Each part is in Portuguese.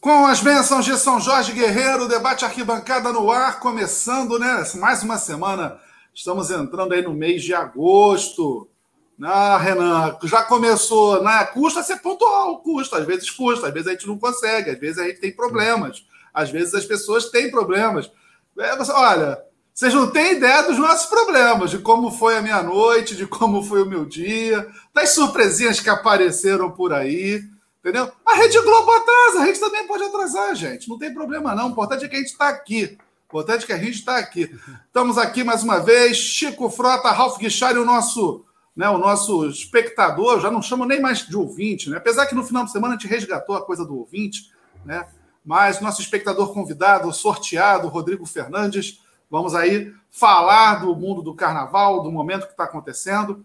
Com as bênçãos de São Jorge Guerreiro, debate arquibancada no ar, começando, né? Mais uma semana. Estamos entrando aí no mês de agosto. Ah, Renan, já começou, né? Custa ser pontual, custa, às vezes custa, às vezes a gente não consegue, às vezes a gente tem problemas, às vezes as pessoas têm problemas. É, você, olha, vocês não têm ideia dos nossos problemas, de como foi a minha noite, de como foi o meu dia, das surpresinhas que apareceram por aí. Entendeu? A Rede Globo atrasa, a gente também pode atrasar, gente. Não tem problema, não. O importante é que a gente está aqui. O importante é que a gente está aqui. Estamos aqui mais uma vez. Chico Frota, Ralf Guichari, o nosso, né, o nosso espectador. Já não chamo nem mais de ouvinte, né? Apesar que no final de semana a gente resgatou a coisa do ouvinte, né? Mas nosso espectador convidado, sorteado, Rodrigo Fernandes. Vamos aí falar do mundo do carnaval, do momento que está acontecendo.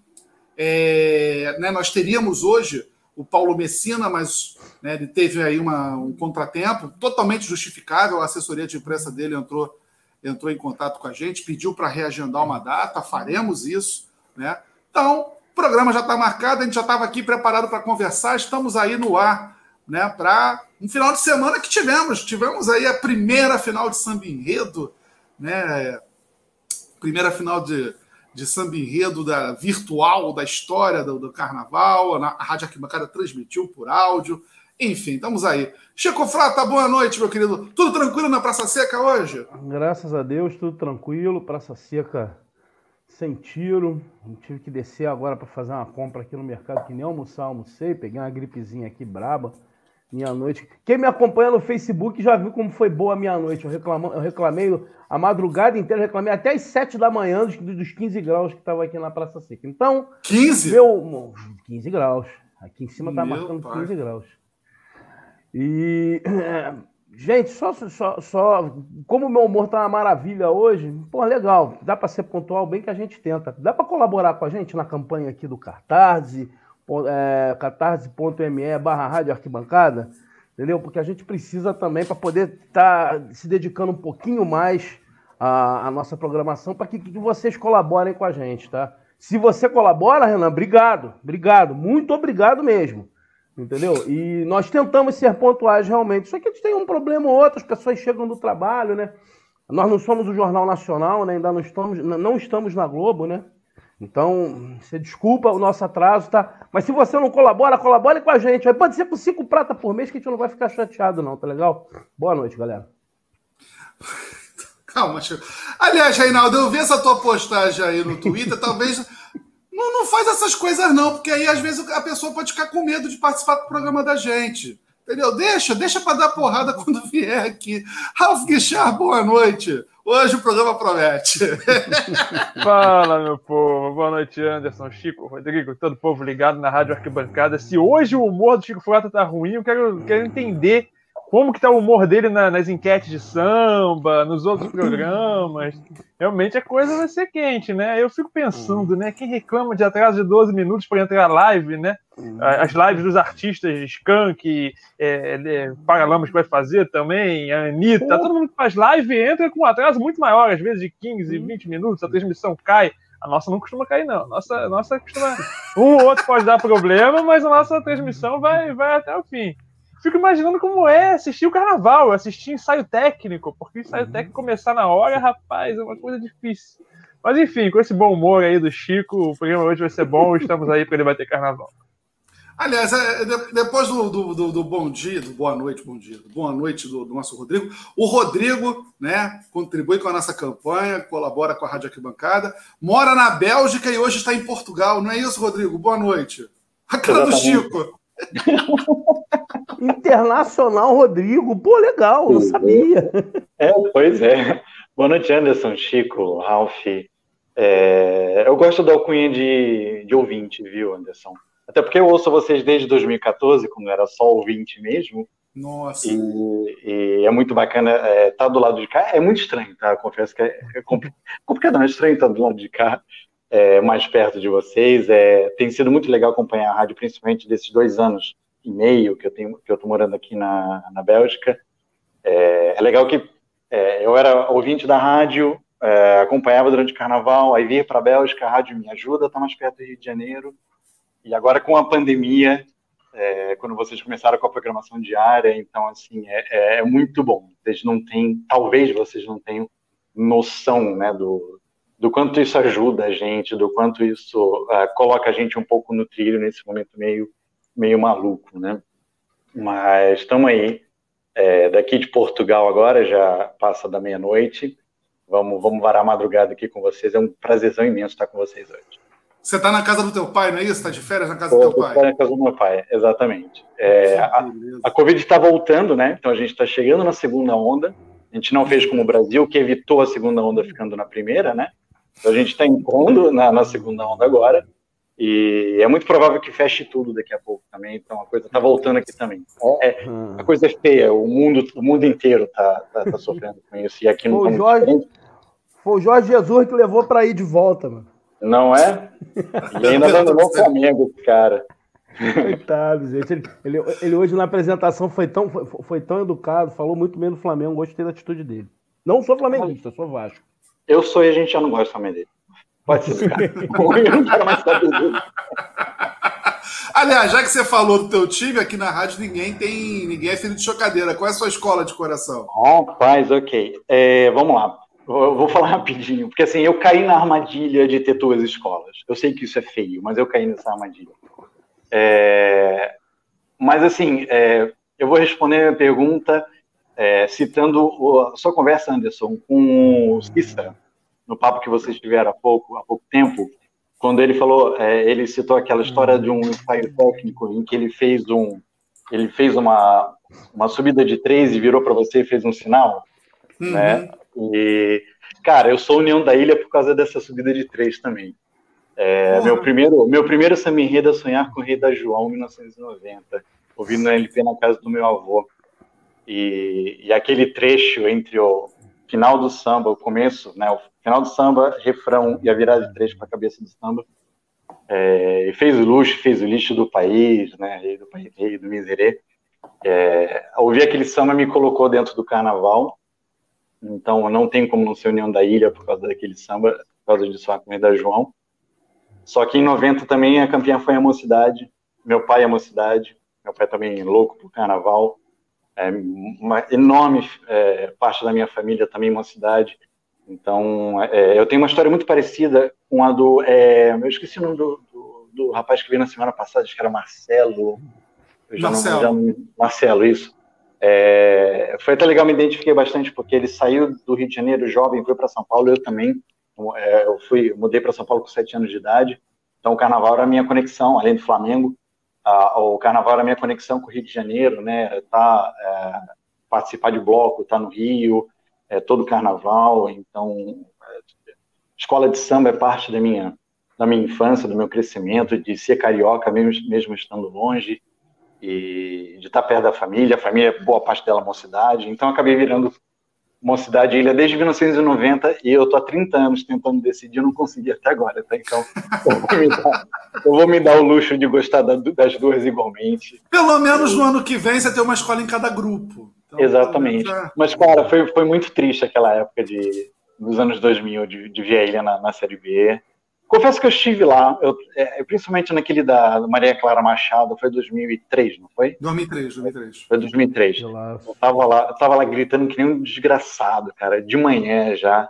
É, né, nós teríamos hoje o Paulo Messina, mas né, ele teve aí uma, um contratempo totalmente justificável. A assessoria de imprensa dele entrou, entrou em contato com a gente, pediu para reagendar uma data, faremos isso. Né? Então, o programa já está marcado, a gente já estava aqui preparado para conversar, estamos aí no ar né, para um final de semana que tivemos. Tivemos aí a primeira final de samba enredo, né, primeira final de de samba enredo da, virtual da história do, do carnaval. A Rádio Arquibancada transmitiu por áudio. Enfim, estamos aí. Chico Frata, boa noite, meu querido. Tudo tranquilo na Praça Seca hoje? Graças a Deus, tudo tranquilo. Praça Seca sem tiro. Tive que descer agora para fazer uma compra aqui no mercado, que nem almoçar, almocei. Peguei uma gripezinha aqui braba. Minha noite. Quem me acompanha no Facebook já viu como foi boa a minha noite. Eu, reclamo, eu reclamei a madrugada inteira, reclamei até as 7 da manhã dos, dos 15 graus que estava aqui na Praça Seca. Então. 15? Meu, 15 graus. Aqui em cima tá meu marcando pai. 15 graus. E. Gente, só, só, só. Como o meu humor tá uma maravilha hoje, pô, legal. Dá para ser pontual bem que a gente tenta. Dá para colaborar com a gente na campanha aqui do Cartaz, é, catarse.me barra rádio arquibancada entendeu? Porque a gente precisa também para poder estar tá se dedicando um pouquinho mais à, à nossa programação para que, que, vocês colaborem com a gente, tá? Se você colabora, Renan, obrigado, obrigado, muito obrigado mesmo, entendeu? E nós tentamos ser pontuais realmente. Só que a gente tem um problema ou outro, as pessoas chegam do trabalho, né? Nós não somos o Jornal Nacional, né? Ainda não estamos, não estamos na Globo, né? Então, você desculpa o nosso atraso, tá? Mas se você não colabora, colabore com a gente. Aí pode ser por cinco prata por mês que a gente não vai ficar chateado, não, tá legal? Boa noite, galera. Calma, Chico. Aliás, Reinaldo, eu vi essa tua postagem aí no Twitter, talvez. Não, não faz essas coisas, não, porque aí às vezes a pessoa pode ficar com medo de participar do programa da gente. Entendeu? Deixa, deixa para dar porrada quando vier aqui. Ralf Guichard, boa noite. Hoje o programa promete. Fala, meu povo. Boa noite, Anderson, Chico, Rodrigo, todo o povo ligado na Rádio Arquibancada. Se hoje o humor do Chico Frota tá ruim, eu quero, quero entender como que tá o humor dele na, nas enquetes de samba, nos outros programas. Realmente a coisa vai ser quente, né? Eu fico pensando, né? Quem reclama de atraso de 12 minutos para entrar live, né? As lives dos artistas de Skank, é, é, Paralamas que vai fazer também, a Anitta, todo mundo que faz live entra com um atraso muito maior, às vezes de 15, 20 minutos, a transmissão cai. A nossa não costuma cair, não. A nossa, nossa costuma. Um ou outro pode dar problema, mas a nossa transmissão vai, vai até o fim fico imaginando como é assistir o carnaval, assistir ensaio técnico, porque ensaio uhum. técnico começar na hora, rapaz, é uma coisa difícil. Mas enfim, com esse bom humor aí do Chico, o programa hoje vai ser bom, estamos aí para debater carnaval. Aliás, é, depois do, do, do, do, bom dia, do boa noite, bom dia, boa noite do, do, nosso Rodrigo, o Rodrigo, né, contribui com a nossa campanha, colabora com a Rádio Arquibancada, mora na Bélgica e hoje está em Portugal, não é isso, Rodrigo? Boa noite. A cara do Chico. Internacional Rodrigo, pô, legal, não sabia. É, pois é. Boa noite, Anderson, Chico, Ralph. É, eu gosto da alcunha de, de ouvinte, viu, Anderson? Até porque eu ouço vocês desde 2014, quando era só ouvinte mesmo. Nossa. E, e é muito bacana estar é, tá do lado de cá. É muito estranho, tá? Confesso que é, é complicado, não é estranho estar do lado de cá é, mais perto de vocês. É, tem sido muito legal acompanhar a rádio, principalmente desses dois anos e meio que eu tenho que eu estou morando aqui na, na Bélgica. É, é legal que é, eu era ouvinte da rádio, é, acompanhava durante o carnaval, aí vir para a Bélgica, a rádio me ajuda, está mais perto do Rio de Janeiro. E agora com a pandemia, é, quando vocês começaram com a programação diária, então, assim, é, é, muito bom. Vocês não têm, talvez vocês não tenham noção, né, do, do quanto isso ajuda a gente, do quanto isso uh, coloca a gente um pouco no trilho nesse momento meio, meio maluco, né? Mas estamos aí, é, daqui de Portugal agora, já passa da meia-noite, vamos, vamos varar a madrugada aqui com vocês, é um prazerzão imenso estar com vocês hoje. Você está na casa do teu pai, não é isso? Está de férias na casa do teu pai? Estou na casa do meu pai, exatamente. É, a, a Covid está voltando, né? Então a gente está chegando na segunda onda. A gente não fez como o Brasil, que evitou a segunda onda ficando na primeira, né? Então a gente está impondo na, na, segunda onda agora. E é muito provável que feche tudo daqui a pouco também. Então a coisa está voltando aqui também. É, a coisa é feia. O mundo, o mundo inteiro está tá, tá sofrendo com isso. E aqui não foi, Jorge, foi o Jorge Jesus que levou para ir de volta, mano. Não é? E ainda abandonou o Flamengo, cara. Coitado, gente. Ele, ele, ele, hoje na apresentação foi tão, foi, foi, tão educado, falou muito bem do Flamengo, gostei da atitude dele. Não sou flamenguista, sou Vasco. Eu sou e a gente já não gosta também dele. Pode ser, cara. Eu não quero mais saber dele. Aliás, já que você falou do teu time, aqui na rádio ninguém tem. ninguém é filho de chocadeira. Qual é a sua escola de coração? Rapaz, ok. É, vamos lá. Eu vou falar rapidinho, porque assim, eu caí na armadilha de ter duas escolas. Eu sei que isso é feio, mas eu caí nessa armadilha. É... Mas assim, é... eu vou responder a pergunta é, citando a sua conversa, Anderson, com o Cissa, no papo que vocês tiveram há pouco, há pouco tempo, quando ele falou, é, ele citou aquela história de um ensaio técnico em que ele fez um, ele fez uma, uma subida de três e virou para você e fez um sinal, uhum. né? E, cara, eu sou União da Ilha por causa dessa subida de três também. É, meu primeiro, meu primeiro samba enredo é Sonhar com o Rei da João, 1990, ouvindo no LP na casa do meu avô. E, e, aquele trecho entre o final do samba, o começo, né, o final do samba, refrão e a virada de três para a cabeça do samba, é, fez o luxo, fez o lixo do país, né, rei do país, rei do miserê. É, ouvir aquele samba me colocou dentro do carnaval, então não tem como não ser União da Ilha por causa daquele samba, por causa de sua comida João. Só que em 90 também a campeã foi a Mocidade, meu pai é Mocidade, meu pai também louco por carnaval, é, uma enorme é, parte da minha família também Mocidade. Então, é, eu tenho uma história muito parecida com a do. É, eu esqueci o nome do, do, do, rapaz que veio na semana passada, acho que era Marcelo. Marcelo. Não, Marcelo, isso. É, foi até legal, me identifiquei bastante, porque ele saiu do Rio de Janeiro jovem, foi para São Paulo, eu também. É, eu fui, mudei para São Paulo com sete anos de idade, então o carnaval era a minha conexão, além do Flamengo, a, o carnaval era a minha conexão com o Rio de Janeiro, né? Tá, é, participar de bloco, tá no Rio, é, todo carnaval, então é, escola de samba é parte da minha da minha infância, do meu crescimento, de ser carioca mesmo, mesmo estando longe e de estar perto da família, a família, boa parte dela é mocidade, então acabei virando mocidade ilha desde 1990 e eu tô há 30 anos tentando decidir, não consegui até agora, tá? Então eu vou me dar, vou me dar o luxo de gostar das duas igualmente. Pelo menos no ano que vem você tem uma escola em cada grupo. Então, Exatamente. É... Mas, cara, foi, foi muito triste aquela época de, dos anos 2000 de, de ver a ilha na, na Série B. Confesso que eu estive lá, eu, é, principalmente naquele da Maria Clara Machado, foi 2003, não foi? 2003, 2003. Foi 2003. Eu tava lá, eu tava lá gritando que nem um desgraçado, cara, de manhã já.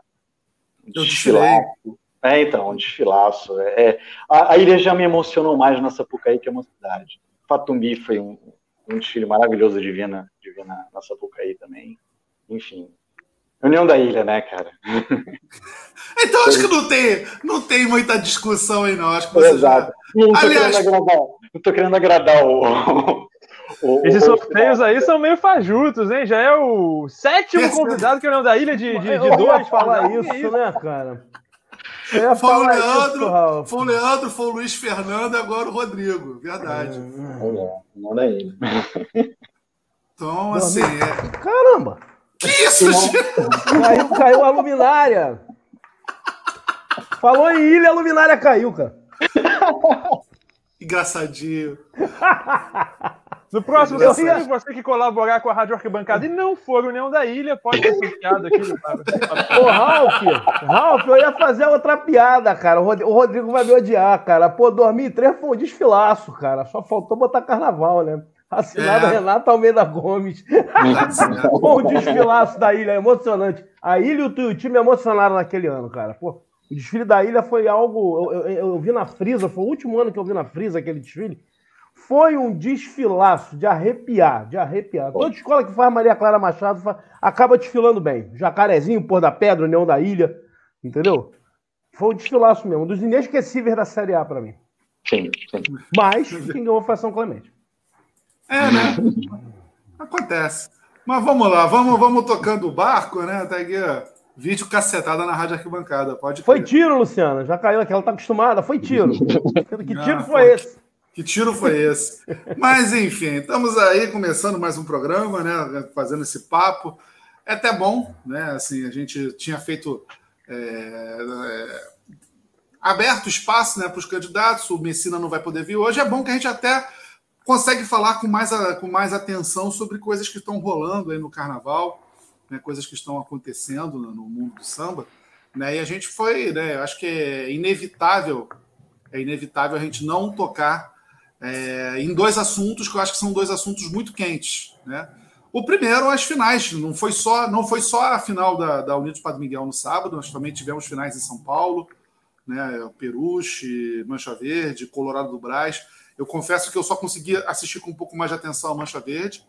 Um desfilaço. É, então, um desfilaço. É, é, a, a, ilha já me emocionou mais na Sapucaí que a mocidade. Fatumbi foi um, um desfile maravilhoso de vir na, de vir na, na Sapucaí também. Enfim, União da Ilha, né, cara? então acho que não tem, não tem muita discussão aí, não. Acho que você Exato. Já... Não, tô Aliás... querendo agradar, não tô querendo agradar o. o Esses sorteios aí são meio fajutos, hein? Já é o sétimo convidado que é o União da Ilha de, de, de dois. falar isso, né, cara? Foi o, Leandro, isso, foi o Leandro, foi o Luiz Fernando e agora o Rodrigo. Verdade. É, não é ilha. Então, assim. É... Caramba! Que isso, caiu, caiu a luminária. Falou em ilha, a luminária caiu, cara. Engraçadinho. No próximo, eu se você que colaborar com a Rádio Arquibancada e não for União da Ilha, pode ser piada aqui. Ô, Ralf, Ralf, eu ia fazer outra piada, cara. O Rodrigo vai me odiar, cara. Pô, 2003 foi um desfilaço, cara. Só faltou botar carnaval, né? Assinado é. Renato Almeida Gomes. Um desfilaço da ilha, emocionante. A ilha e o time emocionaram naquele ano, cara. Pô, o desfile da ilha foi algo. Eu, eu, eu, vi na Frisa, foi o último ano que eu vi na Frisa aquele desfile. Foi um desfilaço de arrepiar, de arrepiar. Toda escola que faz Maria Clara Machado faz, acaba desfilando bem. Jacarezinho, Pôr da Pedra, União da Ilha, entendeu? Foi um desfilaço mesmo, um dos inesquecíveis da Série A para mim. Sim, sim. Mas quem ganhou foi São Clemente. É, né? Acontece. Mas vamos lá, vamos, vamos tocando o barco, né? Até aqui, vídeo cacetada na rádio arquibancada. Pode foi tiro, Luciana. Já caiu aqui, ela tá acostumada. Foi tiro. que tiro foi esse? Que tiro foi esse? Mas, enfim, estamos aí começando mais um programa, né? Fazendo esse papo. É até bom, né? Assim, a gente tinha feito. É, é, aberto espaço né, para os candidatos, o Messina não vai poder vir hoje. É bom que a gente até consegue falar com mais, com mais atenção sobre coisas que estão rolando aí no carnaval, né, coisas que estão acontecendo no, mundo do samba. Né, e a gente foi, né, acho que é inevitável, é inevitável a gente não tocar é, em dois assuntos que eu acho que são dois assuntos muito quentes, né? O primeiro, as finais. Não foi só, não foi só a final da, da Unidos Padre Miguel no sábado, nós também tivemos finais em São Paulo, né? Peruche, Mancha Verde, Colorado do Brás. Eu confesso que eu só consegui assistir com um pouco mais de atenção a Mancha Verde,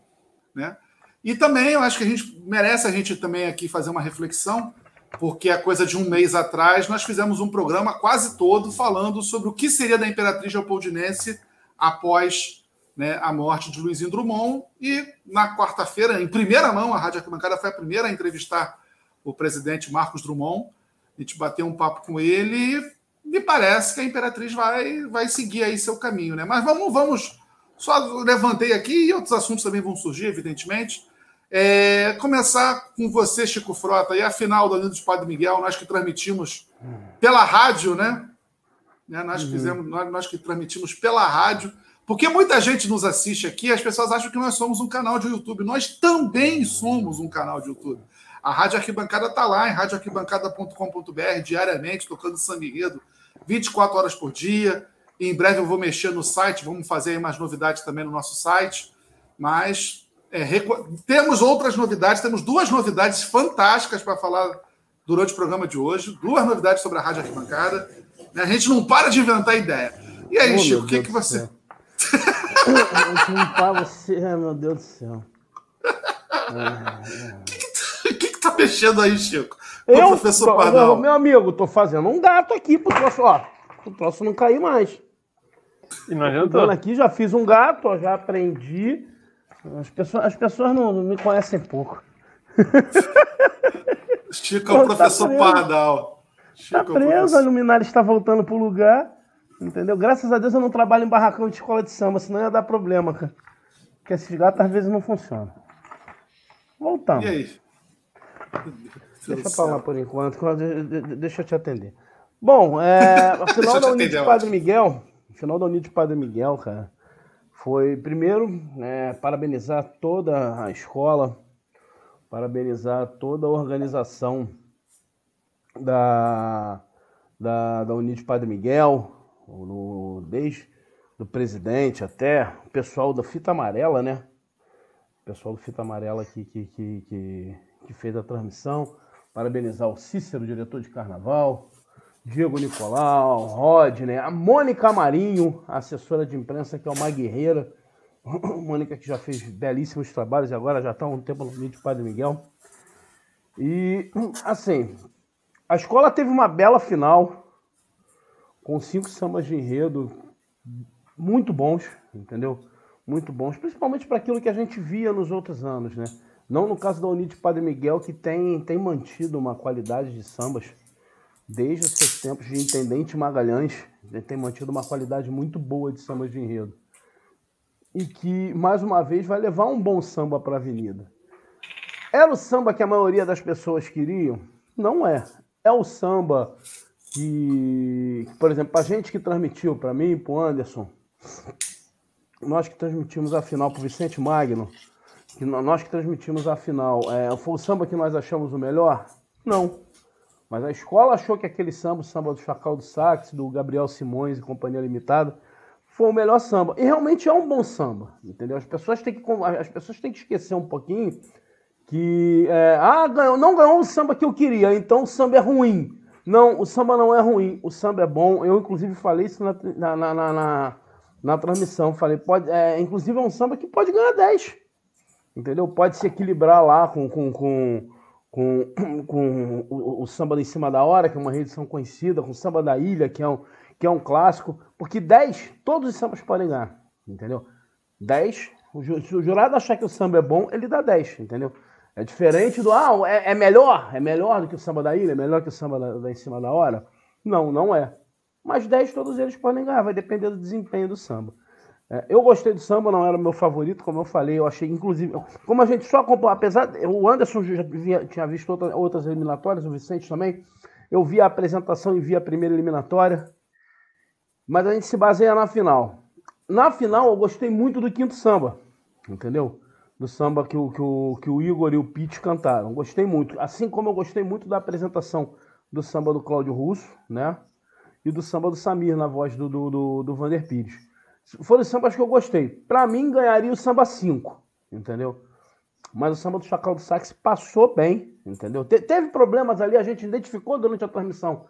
né? E também eu acho que a gente merece a gente também aqui fazer uma reflexão, porque a coisa de um mês atrás nós fizemos um programa quase todo falando sobre o que seria da Imperatriz Leopoldinense após né, a morte de Luizinho Drummond. E na quarta-feira, em primeira mão, a Rádio Arquibancada foi a primeira a entrevistar o presidente Marcos Drummond. A gente bateu um papo com ele me parece que a Imperatriz vai, vai seguir aí seu caminho. Né? Mas vamos, vamos. Só levantei aqui e outros assuntos também vão surgir, evidentemente. É, começar com você, Chico Frota, e a final do Unidos Padre Miguel, nós que transmitimos pela rádio, né? Né? Nós uhum. fizemos, nós, nós que transmitimos pela rádio, porque muita gente nos assiste aqui, as pessoas acham que nós somos um canal de YouTube. Nós também somos um canal de YouTube. A Rádio Arquibancada está lá em radioarquibancada.com.br, diariamente, tocando sangue enredo, 24 horas por dia. E em breve eu vou mexer no site, vamos fazer aí mais novidades também no nosso site. Mas é, temos outras novidades, temos duas novidades fantásticas para falar durante o programa de hoje. Duas novidades sobre a Rádio Arquibancada. A gente não para de inventar ideia. E aí, oh, Chico, o que, que você. Limpar você, meu Deus do céu. O que, que, que, que tá mexendo aí, Chico? Eu, professor Pardal. Meu amigo, tô fazendo um gato aqui pro troço, ó. O troço não cair mais. E não adiantou. aqui, já fiz um gato, ó, já aprendi. As pessoas, as pessoas não, não me conhecem pouco. Chico é o tá professor tá Pardal. Está preso, a luminária está voltando para o lugar. Entendeu? Graças a Deus eu não trabalho em barracão de escola de samba, senão ia dar problema, cara. Porque esses gatos às vezes não funcionam. Voltamos. E aí? Deixa pra lá por enquanto, deixa eu te atender. Bom, é, a final da Unidade Padre Miguel, final da Unidade Padre Miguel, cara, foi primeiro né, parabenizar toda a escola, parabenizar toda a organização da, da, da Unidade Padre Miguel, no, desde do presidente até o pessoal da Fita Amarela, né? O pessoal do Fita Amarela que, que, que, que, que fez a transmissão. Parabenizar o Cícero, diretor de carnaval, Diego Nicolau, Rodney, a Mônica Marinho, assessora de imprensa, que é uma guerreira. Mônica que já fez belíssimos trabalhos e agora já está um tempo no Unidade Padre Miguel. E, assim, a escola teve uma bela final, com cinco sambas de enredo muito bons, entendeu? Muito bons, principalmente para aquilo que a gente via nos outros anos, né? Não no caso da Unide Padre Miguel, que tem, tem mantido uma qualidade de sambas desde os seus tempos de Intendente Magalhães, ele tem mantido uma qualidade muito boa de sambas de enredo. E que, mais uma vez, vai levar um bom samba para a avenida. Era o samba que a maioria das pessoas queriam? Não é é o samba que, por exemplo, a gente que transmitiu, para mim, para o Anderson, nós que transmitimos a final para Vicente Magno, que nós que transmitimos a final, é, foi o samba que nós achamos o melhor? Não. Mas a escola achou que aquele samba, o samba do Chacal do Sax, do Gabriel Simões e Companhia Limitada, foi o melhor samba. E realmente é um bom samba, entendeu? As pessoas têm que, as pessoas têm que esquecer um pouquinho que, é, ah, ganhou, não ganhou o samba que eu queria, então o samba é ruim. Não, o samba não é ruim, o samba é bom. Eu, inclusive, falei isso na, na, na, na, na transmissão. Falei, pode, é, inclusive, é um samba que pode ganhar 10. Entendeu? Pode se equilibrar lá com, com, com, com, com o, o, samba em cima da hora, que é uma reedição conhecida, com o samba da ilha, que é um, que é um clássico. Porque 10, todos os sambas podem ganhar. Entendeu? 10, se o jurado achar que o samba é bom, ele dá 10, entendeu? É diferente do, ah, é, é, melhor, é melhor do que o samba da ilha, é melhor que o samba da, da em cima da hora. Não, não é. Mas 10 todos eles podem ganhar, vai depender do desempenho do samba. É, eu gostei do samba, não era o meu favorito, como eu falei, eu achei, inclusive, como a gente só acompanhou, apesar, o Anderson já via, tinha visto outra, outras eliminatórias, o Vicente também, eu vi a apresentação e vi a primeira eliminatória, mas a gente se baseia na final. Na final, eu gostei muito do quinto samba, entendeu? do samba que o, que o, que o Igor e o Pete cantaram. Gostei muito. Assim como eu gostei muito da apresentação do samba do Cláudio Russo, né? E do samba do Samir, na voz do, do, do, do Vander Pires. Foram os sambas que eu gostei. Para mim, ganharia o samba 5, entendeu? Mas o samba do Chacal do Sax passou bem, entendeu? Te, teve problemas ali, a gente identificou durante a transmissão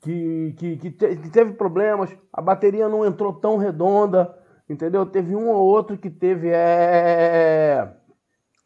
que, que, que, te, que teve problemas, a bateria não entrou tão redonda, Entendeu? Teve um ou outro que teve. É...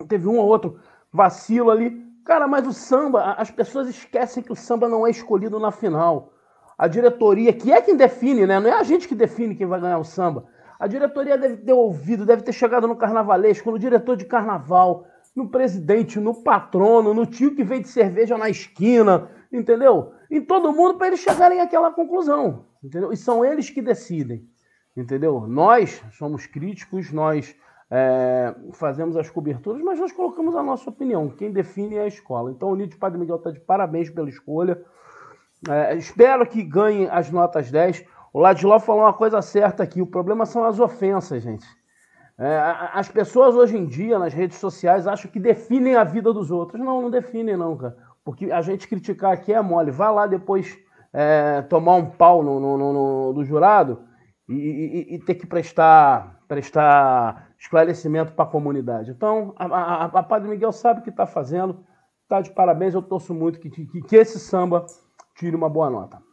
Teve um ou outro vacilo ali. Cara, mas o samba, as pessoas esquecem que o samba não é escolhido na final. A diretoria, que é quem define, né? Não é a gente que define quem vai ganhar o samba. A diretoria deve ter ouvido, deve ter chegado no carnavalesco, no diretor de carnaval, no presidente, no patrono, no tio que vende cerveja na esquina, entendeu? Em todo mundo para eles chegarem àquela conclusão, entendeu? E são eles que decidem. Entendeu? Nós somos críticos, nós é, fazemos as coberturas, mas nós colocamos a nossa opinião. Quem define é a escola. Então, o Nídio Padre Miguel está de parabéns pela escolha. É, espero que ganhe as notas 10. O Ladiló falou uma coisa certa aqui: o problema são as ofensas, gente. É, as pessoas hoje em dia, nas redes sociais, acham que definem a vida dos outros. Não, não definem, não, cara. Porque a gente criticar aqui é mole. Vai lá depois é, tomar um pau no, no, no, no do jurado e, e, e ter que prestar, prestar esclarecimento para a comunidade. Então, a, a, a, Padre Miguel sabe o que está fazendo, está de parabéns, eu torço muito que, que, que esse samba tire uma boa nota.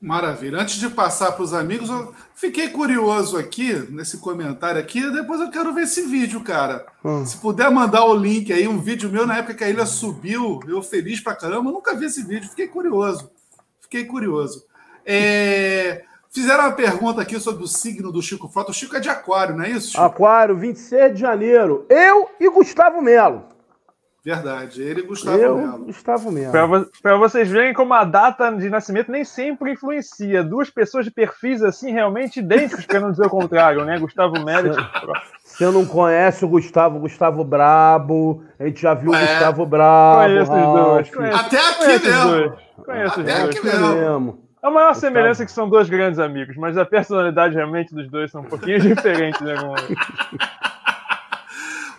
Maravilha. Antes de passar para os amigos, eu fiquei curioso aqui nesse comentário aqui. Depois eu quero ver esse vídeo, cara. Hum. Se puder mandar o link aí, um vídeo meu na época que a ilha subiu, eu feliz pra caramba. Eu nunca vi esse vídeo, fiquei curioso. Fiquei curioso. É... Fizeram uma pergunta aqui sobre o signo do Chico Frota. O Chico é de Aquário, não é isso? Chico? Aquário, 26 de janeiro. Eu e Gustavo Melo. Verdade, ele e Gustavo Eu, Melo. Gustavo Melo. Para vocês verem como a data de nascimento nem sempre influencia. Duas pessoas de perfis assim realmente idênticos, para não dizer o contrário, né? Gustavo Melo e Você não conhece o Gustavo, Gustavo Brabo. A gente já viu o é. Gustavo Brabo. Conheço os dois. Conheço, Até aqui conheço mesmo. Conheço Até os dois. Aqui mesmo. A maior semelhança é que são dois grandes amigos, mas a personalidade realmente dos dois são um pouquinho diferentes, né,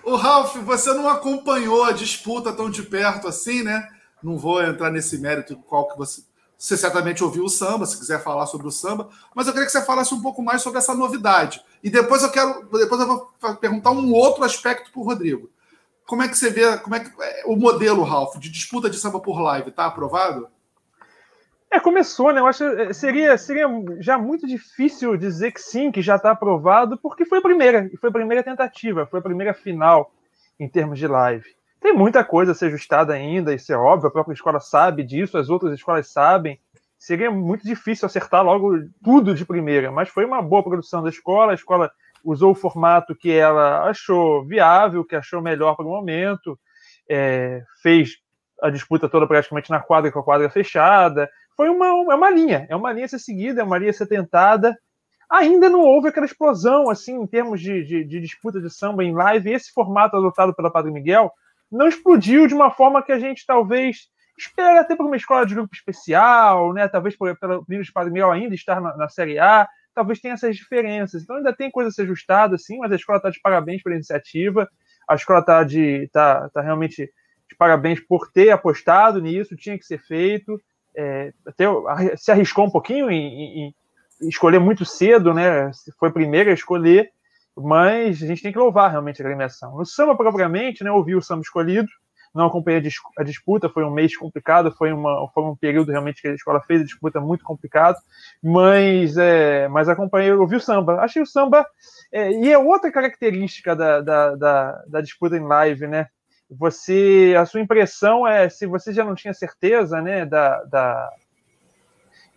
O Ralph, você não acompanhou a disputa tão de perto assim, né? Não vou entrar nesse mérito qual que você. Você certamente ouviu o samba, se quiser falar sobre o samba, mas eu queria que você falasse um pouco mais sobre essa novidade. E depois eu quero. Depois eu vou perguntar um outro aspecto para o Rodrigo. Como é que você vê como é que, é, o modelo, Ralph, de disputa de samba por live? Está aprovado? É, começou, né? Eu acho que seria, seria já muito difícil dizer que sim, que já está aprovado, porque foi a primeira, foi a primeira tentativa, foi a primeira final em termos de live. Tem muita coisa a ser ajustada ainda, isso é óbvio, a própria escola sabe disso, as outras escolas sabem. Seria muito difícil acertar logo tudo de primeira, mas foi uma boa produção da escola, a escola usou o formato que ela achou viável, que achou melhor para o momento, é, fez a disputa toda praticamente na quadra com a quadra fechada, foi uma, é uma linha, é uma linha a ser seguida, é uma linha a ser tentada. Ainda não houve aquela explosão, assim, em termos de, de, de disputa de samba em live. Esse formato adotado pela Padre Miguel não explodiu de uma forma que a gente talvez espera até por uma escola de grupo especial, né? Talvez pelo Livro de Padre Miguel ainda estar na, na Série A, talvez tenha essas diferenças. Então ainda tem coisa a ser ajustada, assim, mas a escola está de parabéns pela iniciativa, a escola está de tá, tá realmente de parabéns por ter apostado nisso, tinha que ser feito, é, até se arriscou um pouquinho em, em, escolher muito cedo, né? Foi primeiro a escolher, mas a gente tem que louvar realmente a agremiação. No samba, propriamente, né, o samba escolhido, não acompanhei a, disputa, foi um mês complicado, foi, uma, foi um período realmente que a escola fez a disputa muito complicado, mas, é, mas acompanhei, ouvi o samba. Achei o samba, é, e é outra característica da, da, da, da disputa em live, né? Você, a sua impressão é, se você já não tinha certeza, né, da, da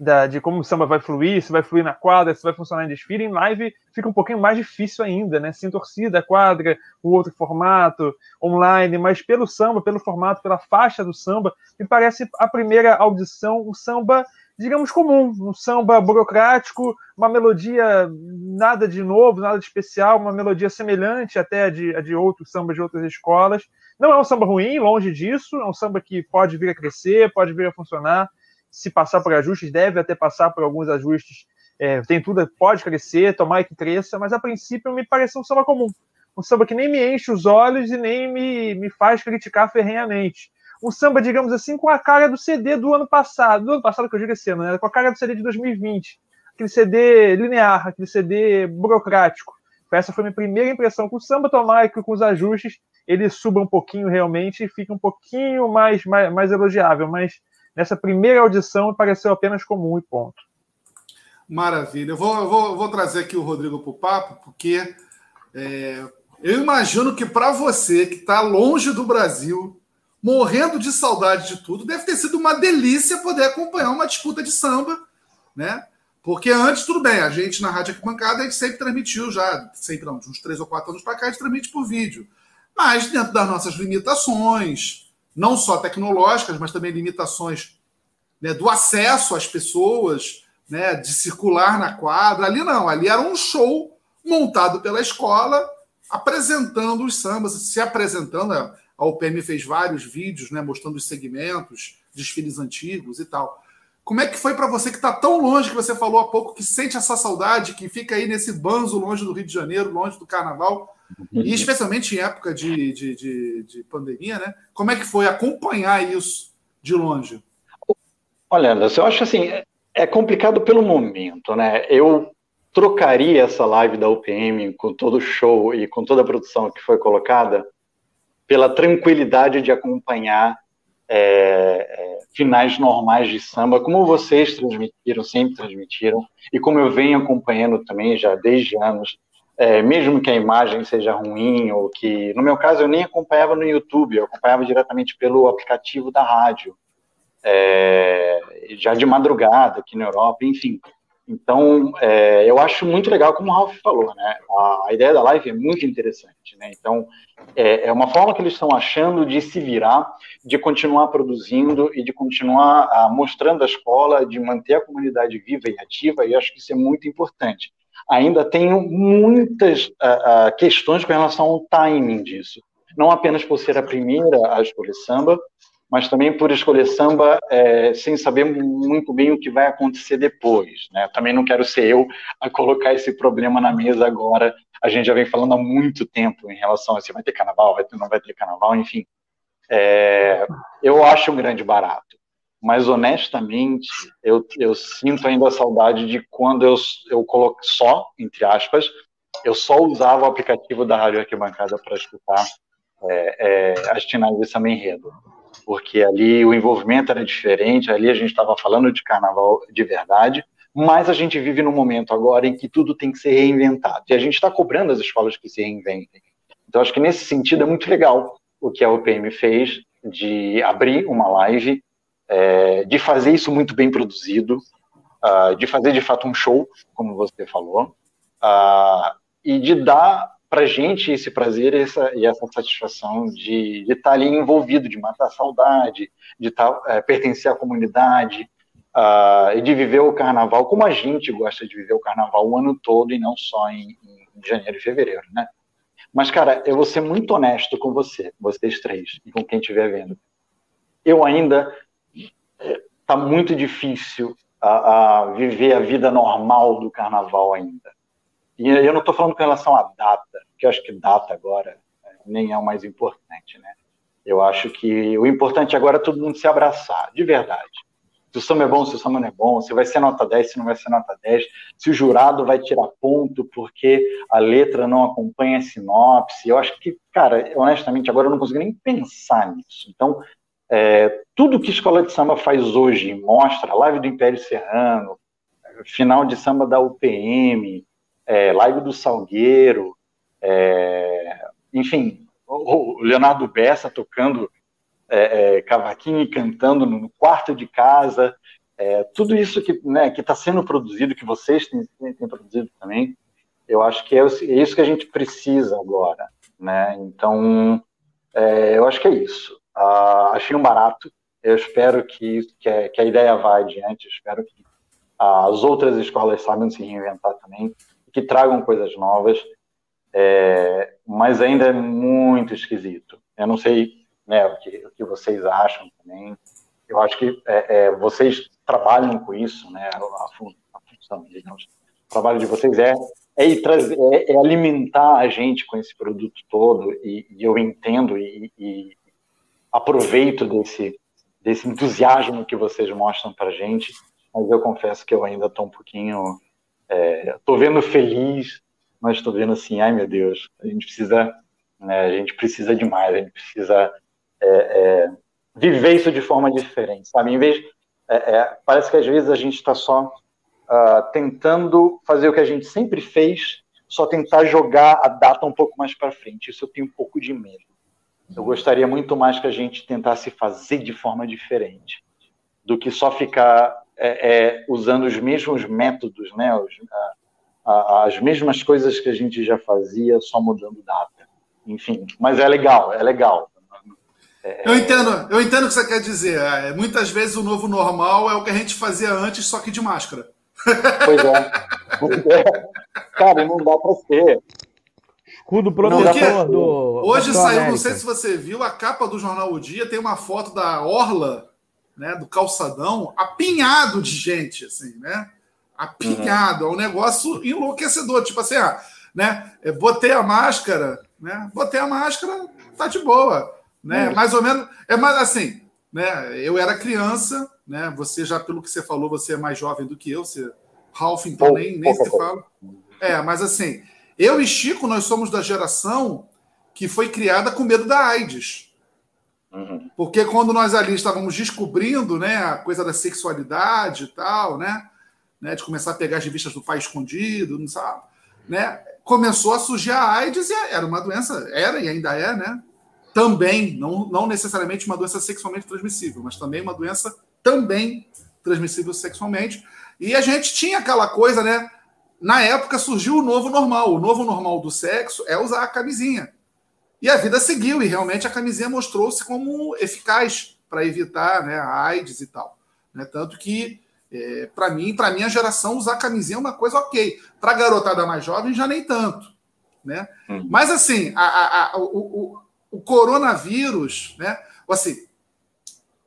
da, de como o samba vai fluir, se vai fluir na quadra, se vai funcionar em desfile, em live fica um pouquinho mais difícil ainda, né? Sem torcida, quadra, o outro formato, online, mas pelo samba, pelo formato, pela faixa do samba, me parece a primeira audição, um samba, digamos, comum, um samba burocrático, uma melodia nada de novo, nada de especial, uma melodia semelhante até a de, a de outros sambas de outras escolas. Não é um samba ruim, longe disso, é um samba que pode vir a crescer, pode vir a funcionar se passar por ajustes, deve até passar por alguns ajustes. É, tem tudo, pode crescer, tomar que cresça, mas a princípio me parece um samba comum. Um samba que nem me enche os olhos e nem me, me faz criticar ferrenhamente. Um samba, digamos assim, com a cara do CD do ano passado, do ano passado que eu digo esse ano, né? com a cara do CD de 2020. Aquele CD linear, aquele CD burocrático. Essa foi a minha primeira impressão com o samba, tomar que com os ajustes ele suba um pouquinho realmente e fica um pouquinho mais, mais, mais elogiável, mas Nessa primeira audição, pareceu apenas comum e ponto. Maravilha. Eu vou, eu vou, vou trazer aqui o Rodrigo para o papo, porque é, eu imagino que para você que está longe do Brasil, morrendo de saudade de tudo, deve ter sido uma delícia poder acompanhar uma disputa de samba, né? Porque antes, tudo bem, a gente na Rádio Arquibancada, a gente sempre transmitiu já, sempre não, de uns três ou quatro anos para cá, a gente transmite por vídeo. Mas dentro das nossas limitações, não só tecnológicas, mas também limitações né, do acesso às pessoas, né, de circular na quadra. Ali não, ali era um show montado pela escola, apresentando os sambas, se apresentando. A UPM fez vários vídeos né, mostrando os segmentos, desfiles antigos e tal. Como é que foi para você que está tão longe, que você falou há pouco, que sente essa saudade, que fica aí nesse banzo longe do Rio de Janeiro, longe do carnaval? E especialmente em época de, de, de, de, pandemia, né? Como é que foi acompanhar isso de longe? Olha, Anderson, eu acho assim, é complicado pelo momento, né? Eu trocaria essa live da UPM com todo o show e com toda a produção que foi colocada pela tranquilidade de acompanhar é, é, finais normais de samba, como vocês transmitiram, sempre transmitiram, e como eu venho acompanhando também já desde anos é, mesmo que a imagem seja ruim, ou que, no meu caso, eu nem acompanhava no YouTube, eu acompanhava diretamente pelo aplicativo da rádio, é, já de madrugada aqui na Europa, enfim. Então, é, eu acho muito legal, como o Ralf falou, né? A, a ideia da live é muito interessante, né? Então, é, é, uma forma que eles estão achando de se virar, de continuar produzindo e de continuar a, ah, mostrando a escola, de manter a comunidade viva e ativa, e acho que isso é muito importante ainda tenho muitas uh, uh, questões com relação ao timing disso. Não apenas por ser a primeira a escolher samba, mas também por escolher samba é, sem saber muito bem o que vai acontecer depois. Né? Também não quero ser eu a colocar esse problema na mesa agora. A gente já vem falando há muito tempo em relação a se vai ter carnaval, vai ter, não vai ter carnaval, enfim. É, eu acho um grande barato mas honestamente eu, eu sinto ainda a saudade de quando eu, eu coloco só, entre aspas, eu só usava o aplicativo da Rádio Arquibancada para escutar é, é, as finais de Samba Enredo, porque ali o envolvimento era diferente, ali a gente estava falando de carnaval de verdade, mas a gente vive num momento agora em que tudo tem que ser reinventado, e a gente está cobrando as escolas que se reinventem. Então acho que nesse sentido é muito legal o que a UPM fez de abrir uma live é, de fazer isso muito bem produzido, uh, de fazer de fato um show, como você falou, uh, e de dar para gente esse prazer essa, e essa satisfação de estar tá ali envolvido, de matar a saudade, de tá, é, pertencer à comunidade, uh, e de viver o carnaval como a gente gosta de viver o carnaval o ano todo e não só em, em janeiro e fevereiro, né? Mas, cara, eu vou ser muito honesto com você, vocês três, e com quem estiver vendo. Eu ainda está muito difícil a, a viver a vida normal do carnaval ainda. E eu não estou falando com relação à data, que eu acho que data agora né, nem é o mais importante, né? Eu acho que o importante agora é todo mundo se abraçar, de verdade. Se o samba é bom, se o samba não é bom, se vai ser nota 10, se não vai ser nota 10, se o jurado vai tirar ponto porque a letra não acompanha a sinopse. Eu acho que, cara, honestamente, agora eu não consigo nem pensar nisso. Então, é, tudo que Escola de Samba faz hoje, mostra, live do Império Serrano, final de samba da UPM, é, live do Salgueiro, é, enfim, o Leonardo Bessa tocando é, é, cavaquinho e cantando no quarto de casa, é, tudo isso que né, está sendo produzido, que vocês têm, têm, produzido também, eu acho que é, é, isso que a gente precisa agora. Né? Então, eu acho que é isso. Ah, achei um barato, eu espero que, que, a, que a ideia vá adiante, eu espero que as outras escolas saibam se reinventar também, que tragam coisas novas, é, mas ainda é muito esquisito. Eu não sei né, o, que, o que vocês acham também. Eu acho que é, é, vocês trabalham com isso, né, a, a função, digamos, o trabalho de vocês é, é, trazer, é, é, alimentar a gente com esse produto todo, e, e eu entendo e, e, aproveito desse, desse entusiasmo que vocês mostram para gente, mas eu confesso que eu ainda estou um pouquinho. Estou é, vendo feliz, mas estou vendo assim, ai meu Deus, a gente precisa, né, a gente precisa demais, a gente precisa é, é, viver isso de forma diferente, sabe? Em vez, é, é, parece que às vezes a gente está só uh, tentando fazer o que a gente sempre fez, só tentar jogar a data um pouco mais para frente. Isso eu tenho um pouco de medo. Eu gostaria muito mais que a gente tentasse fazer de forma diferente, do que só ficar é, é, usando os mesmos métodos, né? Os, a, a, as mesmas coisas que a gente já fazia, só mudando data. Enfim, mas é legal, é legal. É... Eu entendo, eu entendo o que você quer dizer. É, muitas vezes o novo normal é o que a gente fazia antes, só que de máscara. Pois é. é. Cara, não dá para ser. Escudo protetor do. Hoje saiu, não sei se você viu, a capa do jornal O Dia tem uma foto da Orla, né, do calçadão, apinhado de gente, assim, né? Apinhado. Uhum. É um negócio enlouquecedor. Tipo assim, ah, né? Botei a máscara, né? Botei a máscara, tá de boa né? Hum. Mais ou menos, é mais assim, né? Eu era criança, né? Você já pelo que você falou, você é mais jovem do que eu, você Ralph então nem, nem se fala. É, mas assim, eu e Chico nós somos da geração que foi criada com medo da AIDS. Uhum. Porque quando nós ali estávamos descobrindo, né, a coisa da sexualidade e tal, né, né, de começar a pegar as revistas do pai escondido, não sabe, né, começou a surgir a AIDS e era uma doença, era e ainda é, né, também, não, não necessariamente uma doença sexualmente transmissível, mas também uma doença também transmissível sexualmente. E a gente tinha aquela coisa, né? Na época surgiu o novo normal. O novo normal do sexo é usar a camisinha. E a vida seguiu, e realmente a camisinha mostrou-se como eficaz para evitar né, a AIDS e tal. Né? Tanto que, é, para mim, para minha geração, usar camisinha é uma coisa ok. Para a garotada mais jovem, já nem tanto. Né? Hum. Mas, assim, a, a, a, o, o coronavírus, né? Assim,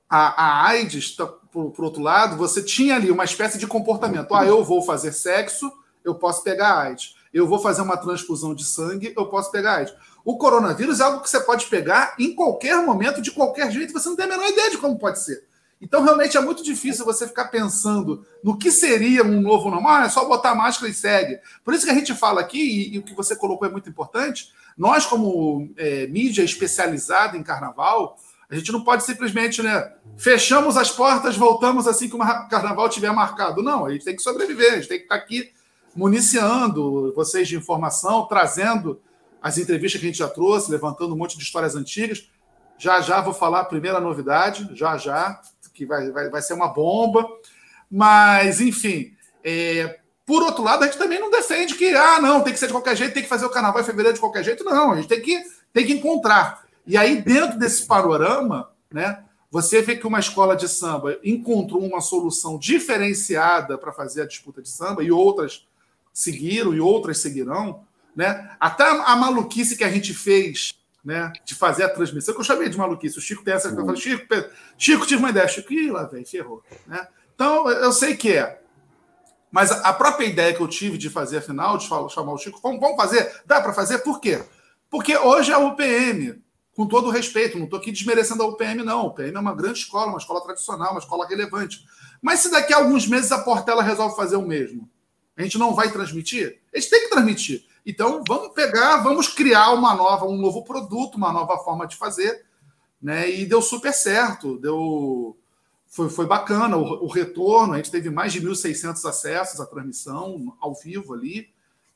a, a AIDS, tá, por, por, outro lado, você tinha ali uma espécie de comportamento. Ah, eu vou fazer sexo, eu posso pegar AIDS. Eu vou fazer uma transfusão de sangue, eu posso pegar AIDS. O coronavírus é algo que você pode pegar em qualquer momento, de qualquer jeito, você não tem a menor ideia de como pode ser. Então, realmente é muito difícil você ficar pensando no que seria um novo normal. É só botar máscara e segue. Por isso que a gente fala aqui, e, e o que você colocou é muito importante, nós, como é, mídia especializada em carnaval, a gente não pode simplesmente, né? Fechamos as portas, voltamos assim que o carnaval tiver marcado. Não, a gente tem que sobreviver, a gente tem que estar aqui municiando vocês de informação, trazendo as entrevistas que a gente já trouxe, levantando um monte de histórias antigas. Já já vou falar a primeira novidade, já já, que vai, vai, vai ser uma bomba. Mas, enfim, é, por outro lado, a gente também não defende que, ah, não, tem que ser de qualquer jeito, tem que fazer o carnaval em fevereiro de qualquer jeito. Não, a gente tem que, tem que encontrar. E aí, dentro desse panorama, né, você vê que uma escola de samba encontrou uma solução diferenciada para fazer a disputa de samba, e outras seguiram, e outras seguirão. Né? Até a maluquice que a gente fez né, de fazer a transmissão, que eu chamei de maluquice. O Chico tem essa. Eu falei, Chico, Chico, tive uma ideia. Chico, ih, lá vem, ferrou. Né? Então, eu sei que é. Mas a própria ideia que eu tive de fazer a final, de chamar o Chico, vamos, fazer? Dá para fazer? Por quê? Porque hoje a UPM, com todo respeito, não estou aqui desmerecendo a UPM, não. A UPM é uma grande escola, uma escola tradicional, uma escola relevante. Mas se daqui a alguns meses a Portela resolve fazer o mesmo, a gente não vai transmitir? A gente tem que transmitir. Então, vamos pegar, vamos criar uma nova, um novo produto, uma nova forma de fazer. Né? E deu super certo, deu foi, foi bacana o, o retorno. A gente teve mais de 1.600 acessos à transmissão ao vivo ali.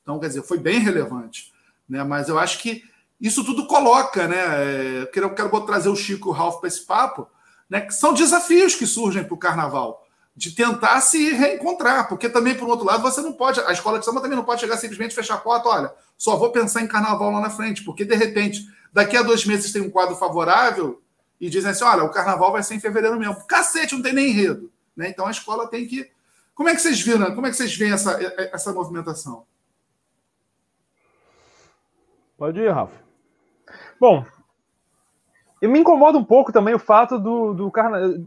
Então, quer dizer, foi bem relevante. Né? Mas eu acho que isso tudo coloca, né? É, eu quero, eu quero trazer o Chico e o Ralph para esse papo, né? Que são desafios que surgem para o carnaval de tentar se reencontrar, porque também, por outro lado, você não pode, a escola de samba também não pode chegar simplesmente fechar a porta, olha, só vou pensar em carnaval lá na frente, porque de repente, daqui a dois meses tem um quadro favorável e dizem assim, olha, o carnaval vai ser em fevereiro mesmo. Cacete, não tem nem enredo. Né? Então a escola tem que. Como é que vocês viram? Como é que vocês veem essa, essa movimentação? Pode ir, Rafa. Bom, e me incomoda um pouco também o fato do, do carnaval.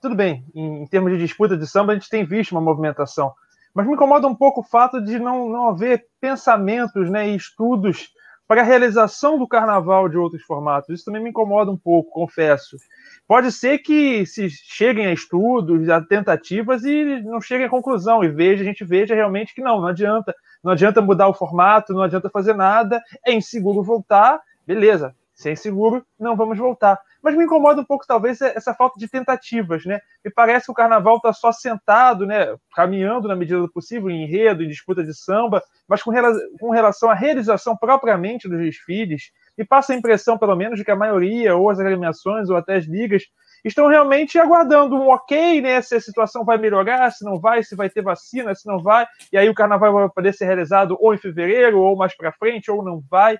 Tudo bem, em, em, termos de disputa de samba, a gente tem visto uma movimentação. Mas me incomoda um pouco o fato de não, não haver pensamentos né, e estudos para a realização do carnaval de outros formatos. Isso também me incomoda um pouco, confesso. Pode ser que se cheguem a estudos, a tentativas e não cheguem à conclusão e veja, a gente veja realmente que não, não adianta. Não adianta mudar o formato, não adianta fazer nada, é inseguro voltar, beleza. Se é inseguro, não vamos voltar. Mas me incomoda um pouco, talvez, essa falta de tentativas, né? Me parece que o carnaval está só sentado, né? Caminhando na medida do possível, em enredo, em disputa de samba, mas com, rela com relação à realização propriamente dos desfiles, me passa a impressão, pelo menos, de que a maioria, ou as agremiações, ou até as ligas, estão realmente aguardando um ok, né? Se a situação vai melhorar, se não vai, se vai ter vacina, se não vai, e aí o carnaval vai poder ser realizado ou em fevereiro, ou mais para frente, ou não vai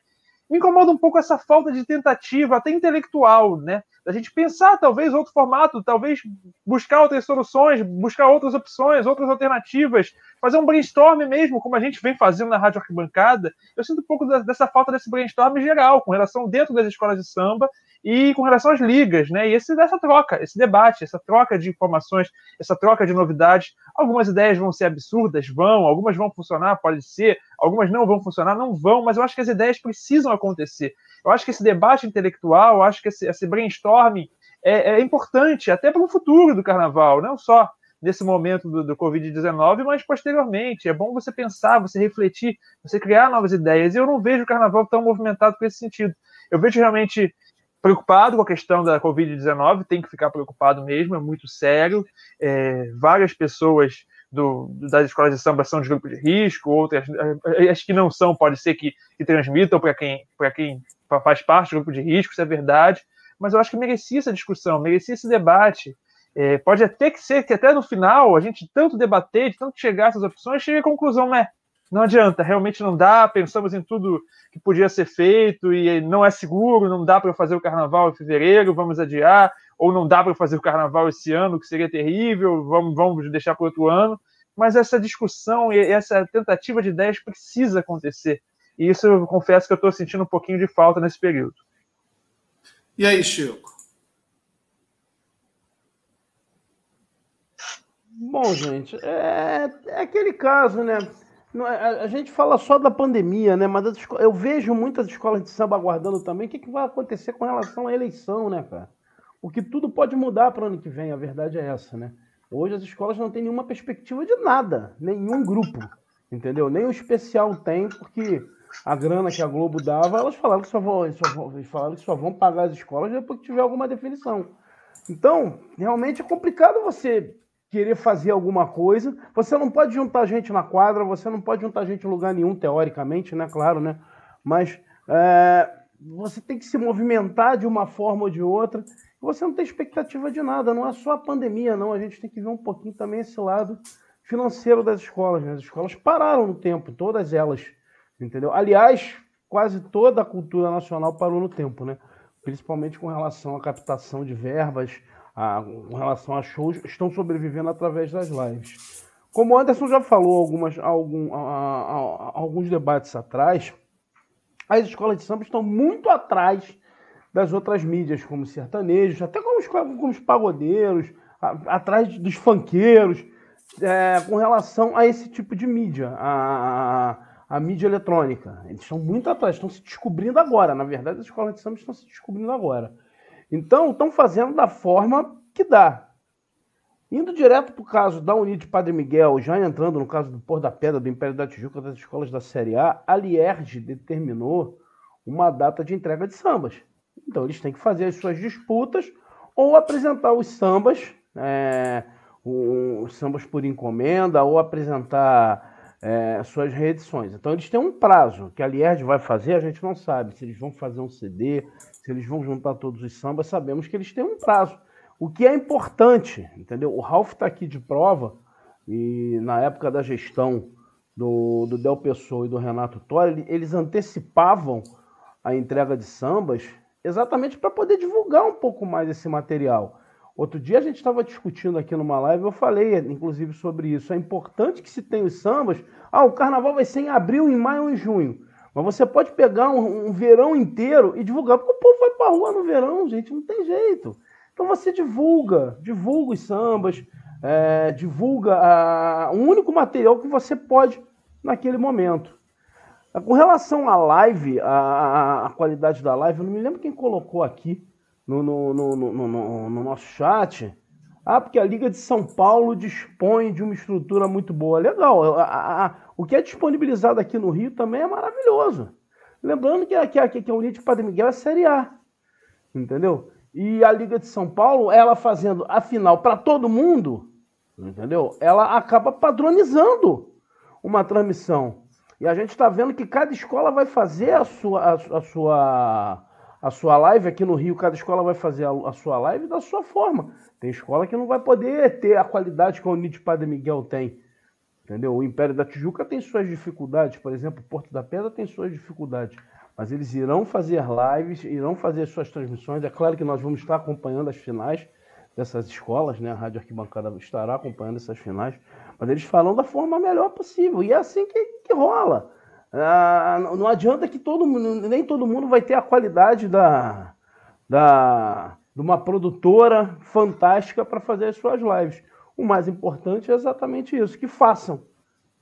me incomoda um pouco essa falta de tentativa, até intelectual, né? Da gente pensar talvez outro formato, talvez buscar outras soluções, buscar outras opções, outras alternativas, fazer um brainstorm mesmo, como a gente vem fazendo na Rádio Arquibancada. Eu sinto um pouco dessa falta desse brainstorm geral, com relação dentro das escolas de samba e com relação às ligas, né? E esse, dessa troca, esse debate, essa troca de informações, essa troca de novidades. Algumas ideias vão ser absurdas, vão, algumas vão funcionar, pode ser, algumas não vão funcionar, não vão, mas eu acho que as ideias precisam acontecer. Eu acho que esse debate intelectual, eu acho que esse, esse brainstorming é, é importante até para o futuro do carnaval, não só nesse momento do, do Covid-19, mas posteriormente. É bom você pensar, você refletir, você criar novas ideias. E eu não vejo o carnaval tão movimentado por esse sentido. Eu vejo realmente preocupado com a questão da Covid-19, tem que ficar preocupado mesmo, é muito sério. É, várias pessoas do, das escolas de samba são de grupo de risco, outras, as que não são, pode ser que, que transmitam para quem, quem faz parte do grupo de risco, isso é verdade. Mas eu acho que merecia essa discussão, merecia esse debate. É, pode até que ser que até no final a gente tanto debater, tanto chegar a essas opções, chegue à conclusão, né? Não adianta, realmente não dá. Pensamos em tudo que podia ser feito e não é seguro, não dá para fazer o carnaval em fevereiro, vamos adiar, ou não dá para fazer o carnaval esse ano, que seria terrível, vamos, vamos deixar para outro ano. Mas essa discussão e essa tentativa de ideias precisa acontecer. E isso eu confesso que eu estou sentindo um pouquinho de falta nesse período. E aí, Chico? Bom, gente, é, é aquele caso, né? É, a, gente fala só da pandemia, né? Mas eu vejo muitas escolas de samba aguardando também o que, que vai acontecer com relação à eleição, né, cara? Porque tudo pode mudar para o ano que vem, a verdade é essa, né? Hoje as escolas não têm nenhuma perspectiva de nada, nenhum grupo, entendeu? Nem o especial tem, porque a grana que a Globo dava, elas falaram que só vão, só vão, falaram que só vão pagar as escolas depois que tiver alguma definição. Então, realmente é complicado você querer fazer alguma coisa. Você não pode juntar gente na quadra, você não pode juntar gente em lugar nenhum, teoricamente, né? Claro, né? Mas é, você tem que se movimentar de uma forma ou de outra. Você não tem expectativa de nada, não é só a pandemia, não. A gente tem que ver um pouquinho também esse lado financeiro das escolas. Né? As escolas pararam no tempo, todas elas, entendeu? Aliás, quase toda a cultura nacional parou no tempo, né? Principalmente com relação à captação de verbas, a, com relação a shows estão sobrevivendo através das lives. Como o Anderson já falou algumas, algum, a, a, alguns debates atrás, as escolas de samba estão muito atrás das outras mídias, como sertanejos, até como os, como os pagodeiros, atrás dos fanqueiros, é, com relação a esse tipo de mídia, a, a, a, mídia eletrônica. Eles estão muito atrás, estão se descobrindo agora. Na verdade, as escolas de samba estão se descobrindo agora. Então, estão fazendo da forma que dá. Indo direto para o caso da Unide Padre Miguel, já entrando no caso do Pôr da Pedra, do Império da Tijuca, das escolas da Série A, a Lierge determinou uma data de entrega de sambas. Então, eles têm que fazer as suas disputas ou apresentar os sambas, é, os sambas por encomenda, ou apresentar é, suas reedições. Então, eles têm um prazo que a Lierge vai fazer, a gente não sabe se eles vão fazer um CD, se eles vão juntar todos os sambas, sabemos que eles têm um prazo. O que é importante, entendeu? O Ralph está aqui de prova, e na época da gestão do, do Del Pessoa e do Renato Torre, eles antecipavam a entrega de sambas exatamente para poder divulgar um pouco mais esse material. Outro dia a gente estava discutindo aqui numa live, eu falei inclusive sobre isso. É importante que se tenha os sambas. Ah, o carnaval vai ser em abril, em maio ou em junho. Mas você pode pegar um, um verão inteiro e divulgar, porque o povo vai para a rua no verão, gente, não tem jeito. Então você divulga, divulga os sambas, é, divulga um único material que você pode naquele momento. Com relação à live, a, qualidade da live, eu não me lembro quem colocou aqui no, no, no, no, no nosso chat. Ah, porque a Liga de São Paulo dispõe de uma estrutura muito boa. Legal. A, a, o que é disponibilizado aqui no Rio também é maravilhoso. Lembrando que, que, que, que a Unite Padre Miguel é Série A. Entendeu? E a Liga de São Paulo, ela fazendo a final para todo mundo, entendeu? Ela acaba padronizando uma transmissão. E a gente está vendo que cada escola vai fazer a sua, a, a, sua, a sua live aqui no Rio, cada escola vai fazer a, a, sua live da sua forma. Tem escola que não vai poder ter a qualidade que o Unite Padre Miguel tem. Entendeu? O Império da Tijuca tem suas dificuldades, por exemplo, o Porto da Pedra tem suas dificuldades mas eles irão fazer lives, irão fazer suas transmissões. É claro que nós vamos estar acompanhando as finais dessas escolas, né? A Rádio Arquibancada estará acompanhando essas finais, mas eles falam da forma melhor possível. E é assim que, que rola. Ah, não adianta que todo mundo, nem todo mundo vai ter a qualidade da, da, de uma produtora fantástica para fazer as suas lives. O mais importante é exatamente isso, que façam.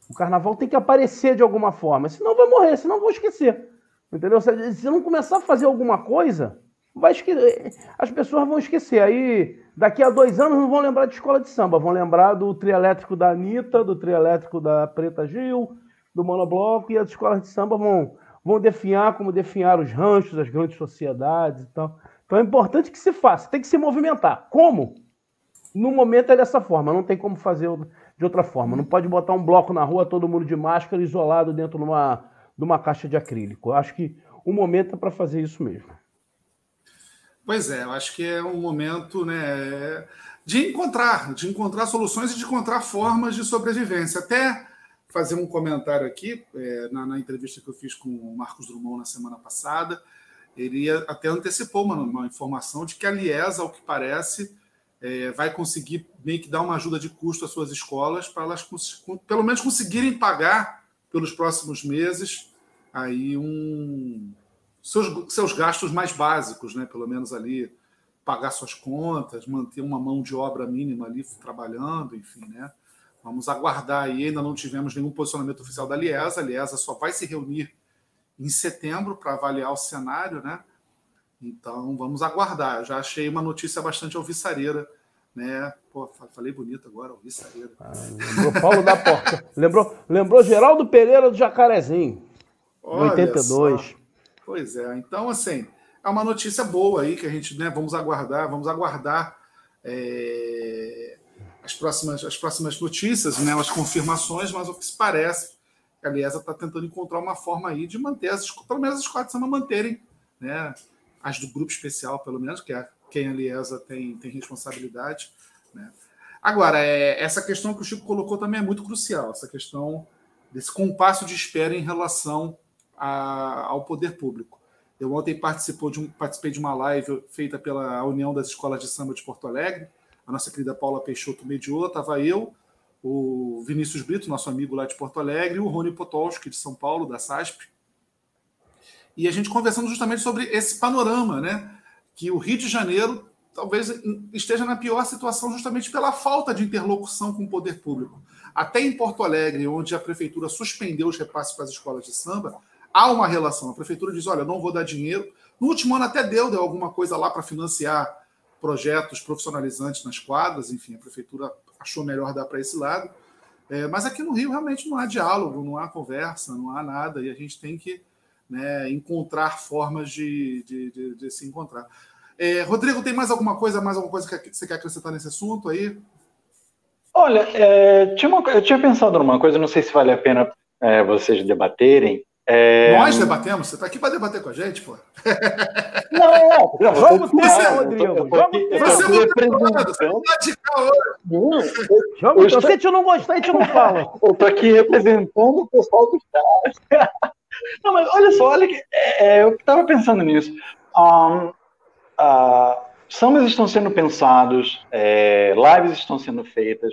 O carnaval tem que aparecer de alguma forma, senão vai morrer, senão vão esquecer. Entendeu? Se, se não começar a fazer alguma coisa, vai esquecer, as pessoas vão esquecer. Aí, daqui a dois anos, não vão lembrar de escola de samba, vão lembrar do trio elétrico da Anitta, do trio elétrico da Preta Gil, do Monobloco, e as escolas de samba vão, vão definhar como definhar os ranchos, as grandes sociedades e tal. Então é importante que se faça, tem que se movimentar. Como? No momento é dessa forma, não tem como fazer de outra forma. Não pode botar um bloco na rua, todo mundo de máscara, isolado dentro de uma de uma caixa de acrílico. Eu acho que o momento é para fazer isso mesmo. Pois é, eu acho que é um momento né, de encontrar, de encontrar soluções e de encontrar formas de sobrevivência. Até fazer um comentário aqui, é, na, na, entrevista que eu fiz com o Marcos Drummond na semana passada, ele até antecipou uma, uma informação de que a Liesa, ao que parece, é, vai conseguir meio que dar uma ajuda de custo às suas escolas para elas pelo menos conseguirem pagar pelos próximos meses aí um seus, seus gastos mais básicos, né? Pelo menos ali pagar suas contas, manter uma mão de obra mínima ali trabalhando, enfim, né? Vamos aguardar aí, ainda não tivemos nenhum posicionamento oficial da Liesa. A Liesa só vai se reunir em setembro para avaliar o cenário, né? Então vamos aguardar. Eu já achei uma notícia bastante alvissareira né? Pô, falei bonito agora, o Vissareira. Ah, lembrou Paulo da Porta. lembrou, lembrou Geraldo Pereira do Jacarezinho, Olha 82. Só. Pois é, então assim, é uma notícia boa aí que a gente, né, vamos aguardar, vamos aguardar é, as, próximas, as próximas notícias, né, as confirmações, mas o que se parece, a está tentando encontrar uma forma aí de manter, as, pelo menos as de samba manterem, né, as do grupo especial, pelo menos, que é quem a Liesa tem, tem responsabilidade. Né? Agora, é, essa questão que o Chico colocou também é muito crucial, essa questão desse compasso de espera em relação a, ao poder público. Eu ontem participou de um, participei de uma live feita pela União das Escolas de Samba de Porto Alegre. A nossa querida Paula Peixoto mediou, estava eu, o Vinícius Brito, nosso amigo lá de Porto Alegre, e o Rony Potolski, de São Paulo, da SASP. E a gente conversando justamente sobre esse panorama, né? Que o Rio de Janeiro talvez esteja na pior situação justamente pela falta de interlocução com o poder público. Até em Porto Alegre, onde a prefeitura suspendeu os repasses para as escolas de samba, há uma relação. A prefeitura diz: olha, não vou dar dinheiro. No último ano até deu, deu alguma coisa lá para financiar projetos profissionalizantes nas quadras, enfim, a prefeitura achou melhor dar para esse lado. É, mas aqui no Rio realmente não há diálogo, não há conversa, não há nada, e a gente tem que né, encontrar formas de, de, de, de se encontrar. É, Rodrigo, tem mais alguma coisa, mais alguma coisa que você quer acrescentar nesse assunto aí? Olha, é, tinha uma, eu tinha pensado numa coisa, não sei se vale a pena é, vocês debaterem. É... Nós debatemos? Você está aqui para debater com a gente, pô? Não, não, vamos ter, Rodrigo. Vamos ter. Você não representando. Vamos, se a gente não gostar, a gente não fala. Eu estou aqui representando o pessoal do chat. Não, mas olha só, olha que é, é eu estava pensando nisso. Um, uh, sambas estão sendo pensados, é, lives estão sendo feitas,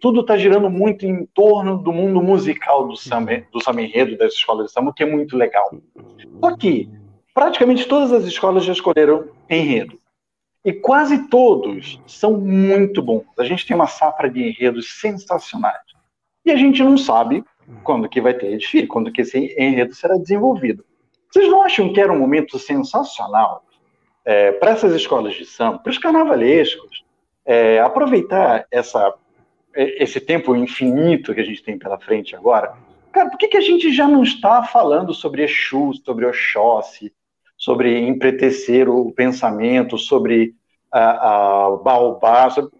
tudo está girando muito em torno do mundo musical do samba, do samba enredo, das escolas de samba, o que é muito legal. Só que praticamente todas as escolas já escolheram enredo. E quase todos são muito bons. A gente tem uma safra de enredos sensacionais. E a gente não sabe quando que vai ter desfile, quando que esse enredo será desenvolvido. Vocês não acham que era um momento sensacional é, para essas escolas de samba, para os carnavalescos, é, aproveitar essa, esse tempo infinito que a gente tem pela frente agora? Cara, por que, que a gente já não está falando sobre Exu, sobre Oxóssi, sobre empretecer o pensamento, sobre a, a Baobá? Sobre...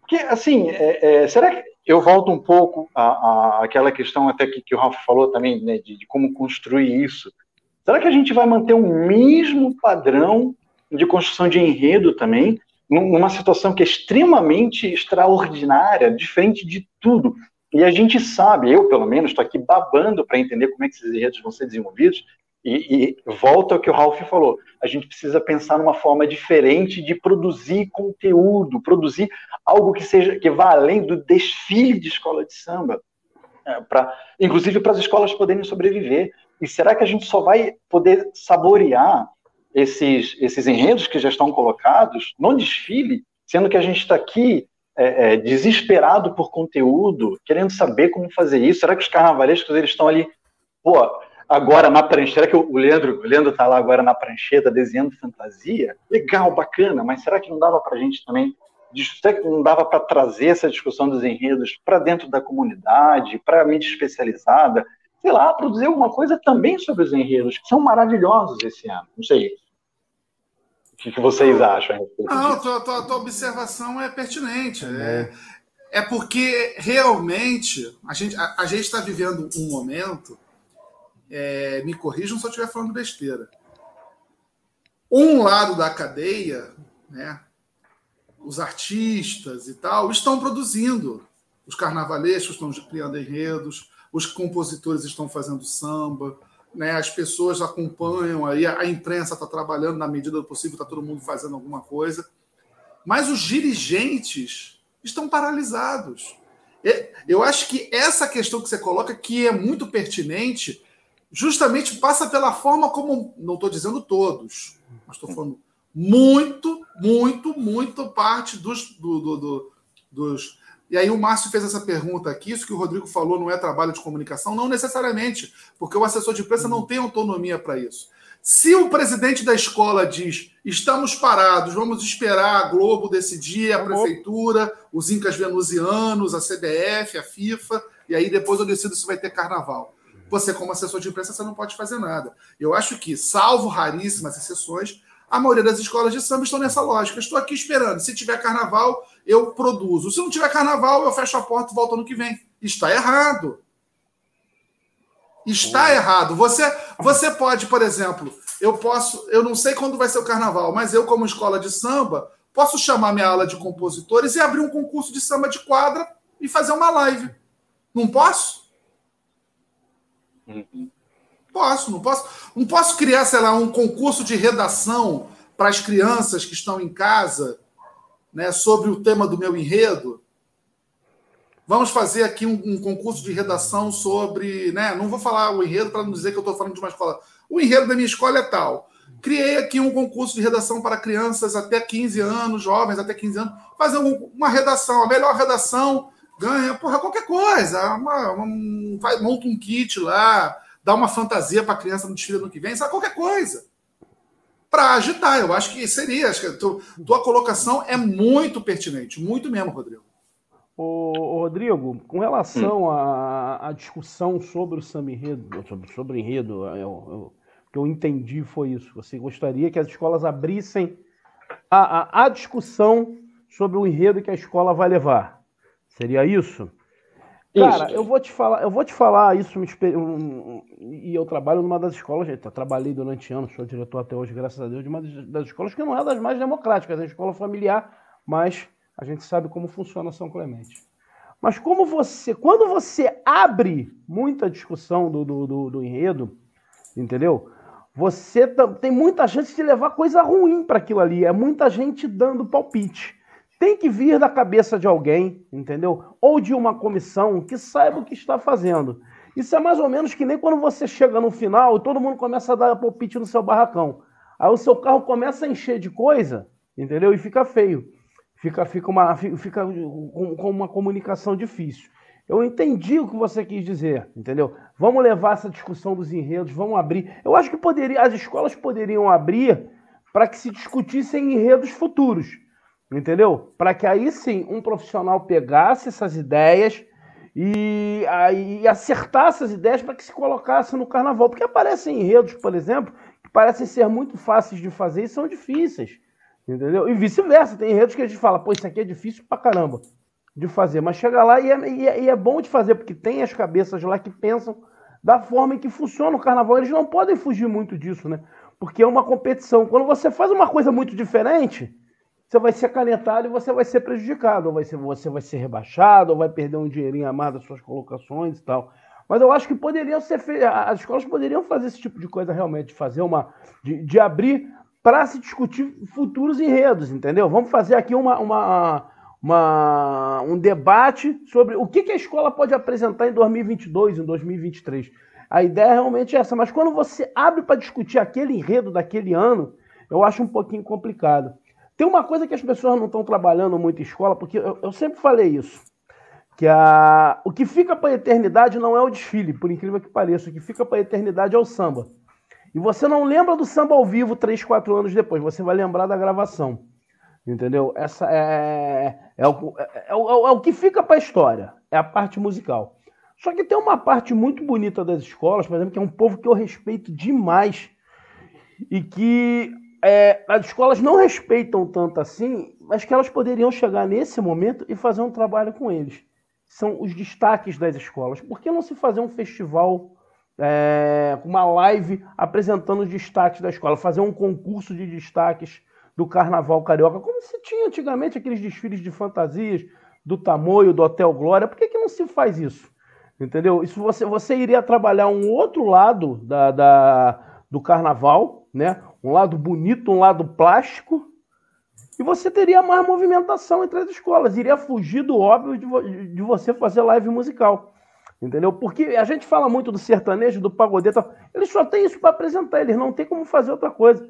Porque, assim, é, é, será que eu volto um pouco àquela questão até que, que o Rafa falou também, né, de, de, como construir isso. Será que a gente vai manter o mesmo padrão de construção de enredo também, numa situação que é extremamente extraordinária, diferente de tudo? E a gente sabe, eu pelo menos estou aqui babando para entender como é que esses enredos vão ser desenvolvidos, e, e, volta ao que o Ralph falou. A gente precisa pensar numa forma diferente de produzir conteúdo, produzir algo que seja que vá além do desfile de escola de samba, é, para, inclusive para as escolas poderem sobreviver. E será que a gente só vai poder saborear esses, esses enredos que já estão colocados no desfile, sendo que a gente está aqui é, é, desesperado por conteúdo, querendo saber como fazer isso? Será que os carnavalescos eles estão ali, pô, agora na prancheta, será que o Leandro, o Leandro tá lá agora na prancheta desenhando fantasia? Legal, bacana, mas será que não dava para a gente também, será que não dava para trazer essa discussão dos enredos para dentro da comunidade, para a mídia especializada? Sei lá, produzir alguma coisa também sobre os enredos, que são maravilhosos esse ano. Não sei. O que, vocês acham? Não, tua, tua, tua, observação é pertinente. É, é porque realmente a gente a, a gente está vivendo um momento é, me corrijam se eu estiver falando besteira. Um lado da cadeia, né, os artistas e tal, estão produzindo. Os carnavalescos estão criando enredos, os compositores estão fazendo samba, né, as pessoas acompanham aí, a imprensa está trabalhando na medida do possível, está todo mundo fazendo alguma coisa. Mas os dirigentes estão paralisados. Eu acho que essa questão que você coloca, que é muito pertinente, justamente passa pela forma como, não estou dizendo todos, mas estou falando muito, muito, muito parte dos, do, do, do, dos. E aí o Márcio fez essa pergunta aqui, isso que o Rodrigo falou não é trabalho de comunicação? Não necessariamente, porque o assessor de imprensa não tem autonomia para isso. Se o presidente da escola diz estamos parados, vamos esperar a Globo decidir, a tá prefeitura, os Incas Venusianos, a CBF, a FIFA, e aí depois eu decido se vai ter carnaval você, como assessor de imprensa, você não pode fazer nada. Eu acho que, salvo raríssimas exceções, a maioria das escolas de samba estão nessa lógica. Estou aqui esperando. Se tiver carnaval, eu produzo. Se não tiver carnaval, eu fecho a porta e volto ano que vem. Está errado. Está errado. Você, você pode, por exemplo, eu posso, eu não sei quando vai ser o carnaval, mas eu, como escola de samba, posso chamar minha aula de compositores e abrir um concurso de samba de quadra e fazer uma live. Não posso? Posso, não posso. Não posso criar, sei lá, um concurso de redação para as crianças que estão em casa, né, sobre o tema do meu enredo. Vamos fazer aqui um, um concurso de redação sobre, né? Não vou falar o enredo para não dizer que eu estou falando de uma escola. O enredo da minha escola é tal. Criei aqui um concurso de redação para crianças até 15 anos, jovens até 15 anos, fazer uma redação, a melhor redação ganha, porra, qualquer coisa. Uma, uma, vai, monta um kit lá, dá uma fantasia para a criança no desfile ano que vem, sabe? Qualquer coisa. Para agitar, eu acho que seria. Acho que a tua, tua colocação é muito pertinente, muito mesmo, Rodrigo. Ô, Rodrigo, com relação hum. à, à, discussão sobre o samba enredo, sobre, sobre o enredo, eu, eu, que eu entendi foi isso. Você gostaria que as escolas abrissem a, a, a discussão sobre o enredo que a escola vai levar. Seria isso? Cara, isso. eu vou te falar, eu vou te falar isso, e eu trabalho numa das escolas, gente, eu trabalhei durante anos, sou diretor até hoje, graças a Deus, de uma das escolas que não é das mais democráticas, é a escola familiar, mas a gente sabe como funciona São Clemente. Mas como você, quando você abre muita discussão do, do, do, do enredo, entendeu? você tem muita chance de levar coisa ruim para aquilo ali. É muita gente dando palpite. Tem que vir da cabeça de alguém, entendeu? Ou de uma comissão que saiba o que está fazendo. Isso é mais ou menos que nem quando você chega no final e todo mundo começa a dar palpite no seu barracão. Aí o seu carro começa a encher de coisa, entendeu? E fica feio. Fica, fica, uma, fica com, uma comunicação difícil. Eu entendi o que você quis dizer, entendeu? Vamos levar essa discussão dos enredos, vamos abrir. Eu acho que poderia, as escolas poderiam abrir para que se discutissem enredos futuros, entendeu? Para que aí sim um profissional pegasse essas ideias e, aí, acertasse as ideias para que se colocasse no carnaval. Porque aparecem enredos, por exemplo, que parecem ser muito fáceis de fazer e são difíceis, entendeu? E vice-versa, tem enredos que a gente fala, pô, isso aqui é difícil pra caramba de fazer, mas chega lá e é, e é, e é bom de fazer, porque tem as cabeças lá que pensam da forma em que funciona o carnaval. Eles não podem fugir muito disso, né? Porque é uma competição. Quando você faz uma coisa muito diferente, você vai ser canetado e você vai ser prejudicado. Ou vai ser, você vai ser rebaixado, ou vai perder um dinheirinho a mais das suas colocações e tal. Mas eu acho que poderiam ser fe... as escolas poderiam fazer esse tipo de coisa realmente, fazer uma. de, de abrir para se discutir futuros enredos, entendeu? Vamos fazer aqui uma, uma, uma, um debate sobre o que, que a escola pode apresentar em 2022, em 2023. A ideia é realmente é essa, mas quando você abre para discutir aquele enredo daquele ano, eu acho um pouquinho complicado. Tem uma coisa que as pessoas não estão trabalhando muito em escola, porque eu, eu sempre falei isso, que a, o que fica para a eternidade não é o desfile, por incrível que pareça, o que fica para a eternidade é o samba. E você não lembra do samba ao vivo três, quatro anos depois, você vai lembrar da gravação. Entendeu? Essa é, é, o, é, é, o, é o que fica para a história, é a parte musical. Só que tem uma parte muito bonita das escolas, por exemplo, que é um povo que eu respeito demais e que é, as escolas não respeitam tanto assim, mas que elas poderiam chegar nesse momento e fazer um trabalho com eles. São os destaques das escolas. Por que não se fazer um festival, é, uma live apresentando os destaques da escola, fazer um concurso de destaques do carnaval carioca, como se tinha antigamente aqueles desfiles de fantasias do Tamoio, do Hotel Glória. Por que, que não se faz isso? Entendeu? Isso você, você iria trabalhar um outro lado da, da, do carnaval, né? Um lado bonito, um lado plástico, e você teria mais movimentação entre as escolas. Iria fugir do óbvio de, de você fazer live musical. Entendeu? Porque a gente fala muito do sertanejo, do pagodeiro, eles só têm isso para apresentar, eles não têm como fazer outra coisa.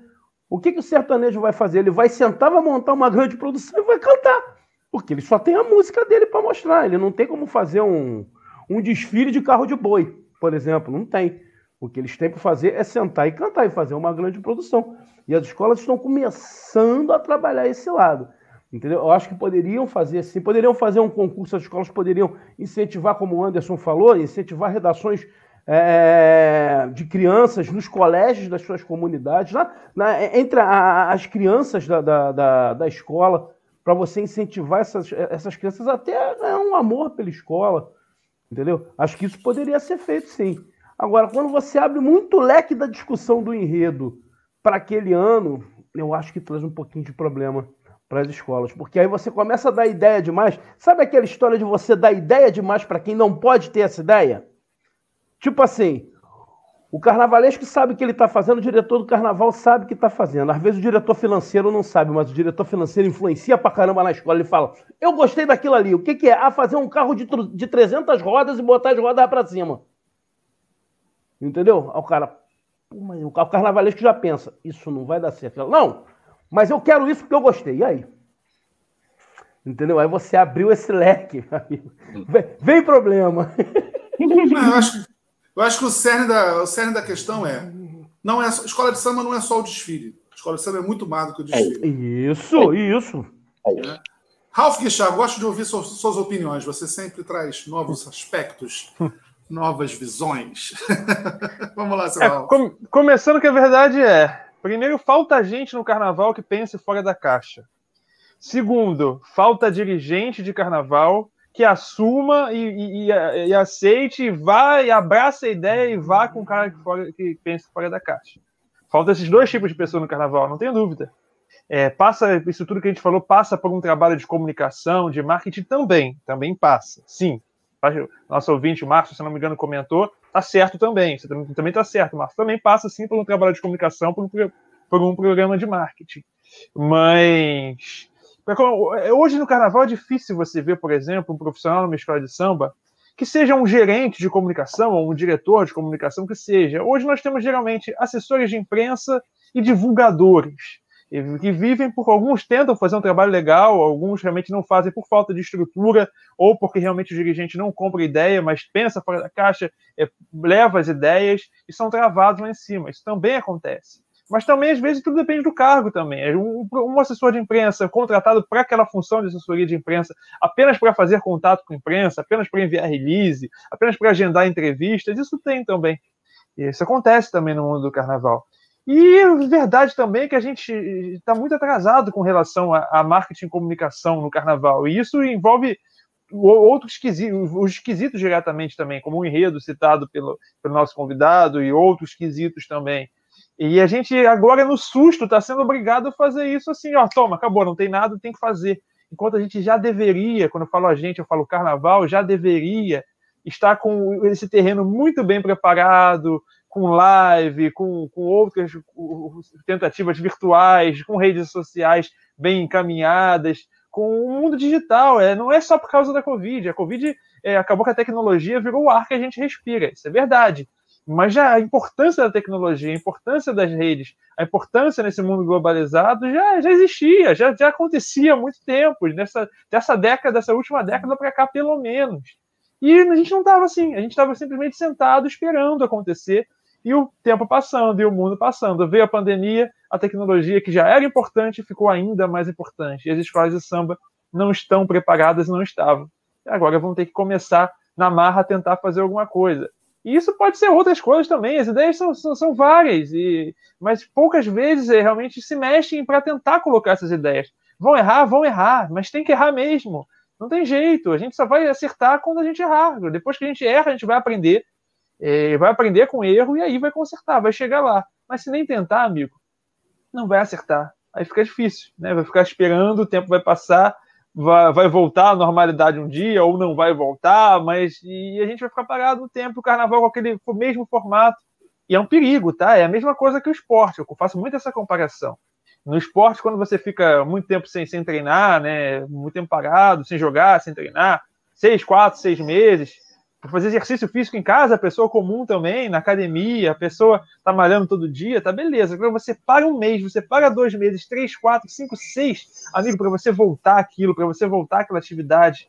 O que, que o sertanejo vai fazer? Ele vai sentar, vai montar uma grande produção e vai cantar. Porque ele só tem a música dele para mostrar. Ele não tem como fazer um, um desfile de carro de boi, por exemplo. Não tem. O que eles têm para fazer é sentar e cantar e fazer uma grande produção. E as escolas estão começando a trabalhar esse lado. Entendeu? Eu acho que poderiam fazer assim, poderiam fazer um concurso, as escolas poderiam incentivar, como o Anderson falou, incentivar redações é, de crianças nos colégios das suas comunidades, lá, na, entre a, as crianças da, da, da, da escola, para você incentivar essas, essas crianças até ganhar um amor pela escola, entendeu? Acho que isso poderia ser feito sim. Agora, quando você abre muito leque da discussão do enredo para aquele ano, eu acho que traz um pouquinho de problema para as escolas, porque aí você começa a dar ideia demais. Sabe aquela história de você dar ideia demais para quem não pode ter essa ideia? Tipo assim, o carnavalesco sabe o que ele está fazendo, o diretor do carnaval sabe o que está fazendo. Às vezes o diretor financeiro não sabe, mas o diretor financeiro influencia pra caramba na escola. Ele fala: Eu gostei daquilo ali. O que, que é? Ah, fazer um carro de, de 300 rodas e botar as rodas para cima. Entendeu? Aí o cara, mas o carnavalesco já pensa, isso não vai dar certo. Não, mas eu quero isso porque eu gostei. E aí? Entendeu? Aí você abriu esse leque. Vem, vem problema. Não, eu, acho, eu acho que o cerne, da, o cerne da questão é, não é escola de samba não é só o desfile. A escola de samba é muito mais do que o desfile. Isso, isso. É. Ralf Guichard, gosto de ouvir suas, suas opiniões. Você sempre traz novos aspectos, novas visões. Vamos lá, seu é, com, Começando que a verdade é: primeiro, falta gente no carnaval que pense fora da caixa. Segundo, falta dirigente de carnaval que assuma e, e, e, aceite, e vá e abraça a ideia e vá com o cara que, fora, que pensa fora da caixa. Falta esses dois tipos de pessoas no carnaval, não tenho dúvida. É, passa, isso tudo que a gente falou passa por um trabalho de comunicação, de marketing também, também passa, sim. Nosso ouvinte, o Márcio, se não me engano, comentou, tá certo também, você também tá certo, Márcio, também passa sim por um trabalho de comunicação, por um, por um programa de marketing. Mas Hoje no carnaval é difícil você ver, por exemplo, um profissional numa escola de samba que seja um gerente de comunicação ou um diretor de comunicação que seja. Hoje nós temos geralmente assessores de imprensa e divulgadores que vivem por alguns tentam fazer um trabalho legal, alguns realmente não fazem por falta de estrutura ou porque realmente o dirigente não compra ideia, mas pensa fora da caixa, é, leva as ideias e são travados lá em cima. Isso também acontece. Mas também, às vezes, tudo depende do cargo também. É um, um assessor de imprensa contratado para aquela função de assessoria de imprensa, apenas para fazer contato com a imprensa, apenas para enviar release, apenas para agendar entrevistas, isso tem também. Isso acontece também no mundo do carnaval. E verdade também é que a gente está muito atrasado com relação a, a, marketing e comunicação no carnaval. E isso envolve outros quesitos, os diretamente também, como o enredo citado pelo, pelo nosso convidado e outros quesitos também. E a gente agora, no susto, está sendo obrigado a fazer isso assim, ó, toma, acabou, não tem nada, tem que fazer. Enquanto a gente já deveria, quando eu falo a gente, eu falo carnaval, já deveria estar com esse terreno muito bem preparado, com live, com, com outras tentativas virtuais, com redes sociais bem encaminhadas, com o mundo digital. É, não é só por causa da Covid. A Covid é, acabou que a tecnologia virou o ar que a gente respira. Isso é verdade. Mas já a importância da tecnologia, a importância das redes, a importância nesse mundo globalizado já, já existia, já, já acontecia há muito tempo, nessa, dessa década, dessa última década para cá, pelo menos. E a gente não estava assim, a gente estava simplesmente sentado esperando acontecer, e o tempo passando, e o mundo passando. Veio a pandemia, a tecnologia, que já era importante, ficou ainda mais importante. E as escolas de samba não estão preparadas, não estavam. E agora vão ter que começar na marra a tentar fazer alguma coisa. E isso pode ser outras coisas também, as ideias são, são, são várias, e, mas poucas vezes é, realmente se mexem para tentar colocar essas ideias. Vão errar, vão errar, mas tem que errar mesmo. Não tem jeito, a gente só vai acertar quando a gente errar. Depois que a gente erra, a gente vai aprender, é, vai aprender com erro e aí vai consertar, vai chegar lá. Mas se nem tentar, amigo, não vai acertar. Aí fica difícil, né? Vai ficar esperando, o tempo vai passar, vai, vai voltar à normalidade um dia ou não vai voltar, mas e a gente vai ficar parado no tempo, o carnaval com aquele com o mesmo formato. E é um perigo, tá? É a mesma coisa que o esporte. Eu faço muito essa comparação. No esporte, quando você fica muito tempo sem, sem treinar, né? Muito tempo parado, sem jogar, sem treinar, seis, quatro, seis meses, para fazer exercício físico em casa, a pessoa comum também, na academia, a pessoa tá malhando todo dia, tá beleza. Agora você para um mês, você para dois meses, três, quatro, cinco, seis, amigo, para você voltar aquilo, para você voltar aquela atividade,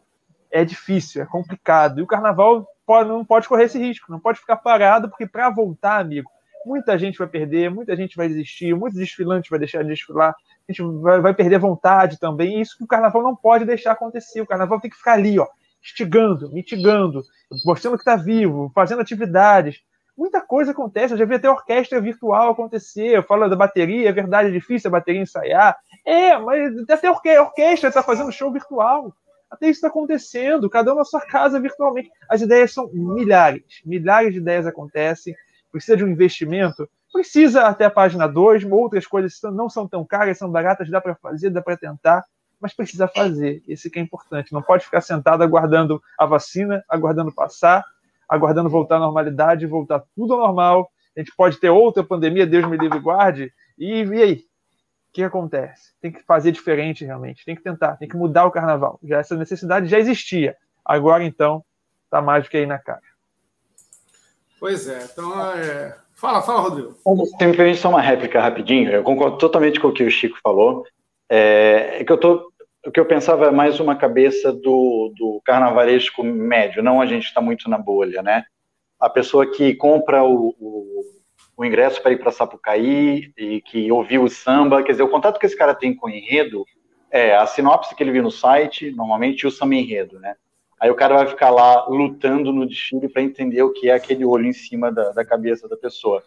é difícil, é complicado. E o carnaval pode, não pode correr esse risco, não pode ficar parado, porque para voltar, amigo, muita gente vai perder, muita gente vai desistir, muitos desfilantes vai deixar de desfilar, a gente vai, vai perder vontade também. E isso que o carnaval não pode deixar acontecer. O carnaval tem que ficar ali, ó instigando, mitigando, mostrando que está vivo, fazendo atividades. Muita coisa acontece. Eu já vi até orquestra virtual acontecer. Eu falo da bateria, é verdade, é difícil a bateria ensaiar. É, mas até a orquestra está fazendo show virtual. Até isso está acontecendo, cada um na sua casa virtualmente. As ideias são milhares, milhares de ideias acontecem. Precisa de um investimento, precisa até a página 2, outras coisas não são tão caras, são baratas, dá para fazer, dá para tentar mas precisa fazer. Esse que é importante. Não pode ficar sentado aguardando a vacina, aguardando passar, aguardando voltar à normalidade, voltar tudo ao normal. A gente pode ter outra pandemia, Deus me livre e guarde. E, e aí? O que acontece? Tem que fazer diferente realmente. Tem que tentar, tem que mudar o carnaval. Já essa necessidade já existia. Agora então está mais do que aí na cara. Pois é. Então é, Fala, fala, Rodrigo. Se me permite só uma réplica rapidinho, eu concordo totalmente com o que o Chico falou. É, é que eu tô, o que eu pensava é mais uma cabeça do, do carnavalesco médio, não a gente está muito na bolha, né? A pessoa que compra o, o, o ingresso para ir para Sapucaí e que ouviu o samba, quer dizer, o contato que esse cara tem com o enredo é a sinopse que ele viu no site, normalmente, e o samba enredo, né? Aí o cara vai ficar lá lutando no desfile para entender o que é aquele olho em cima da, da cabeça da pessoa.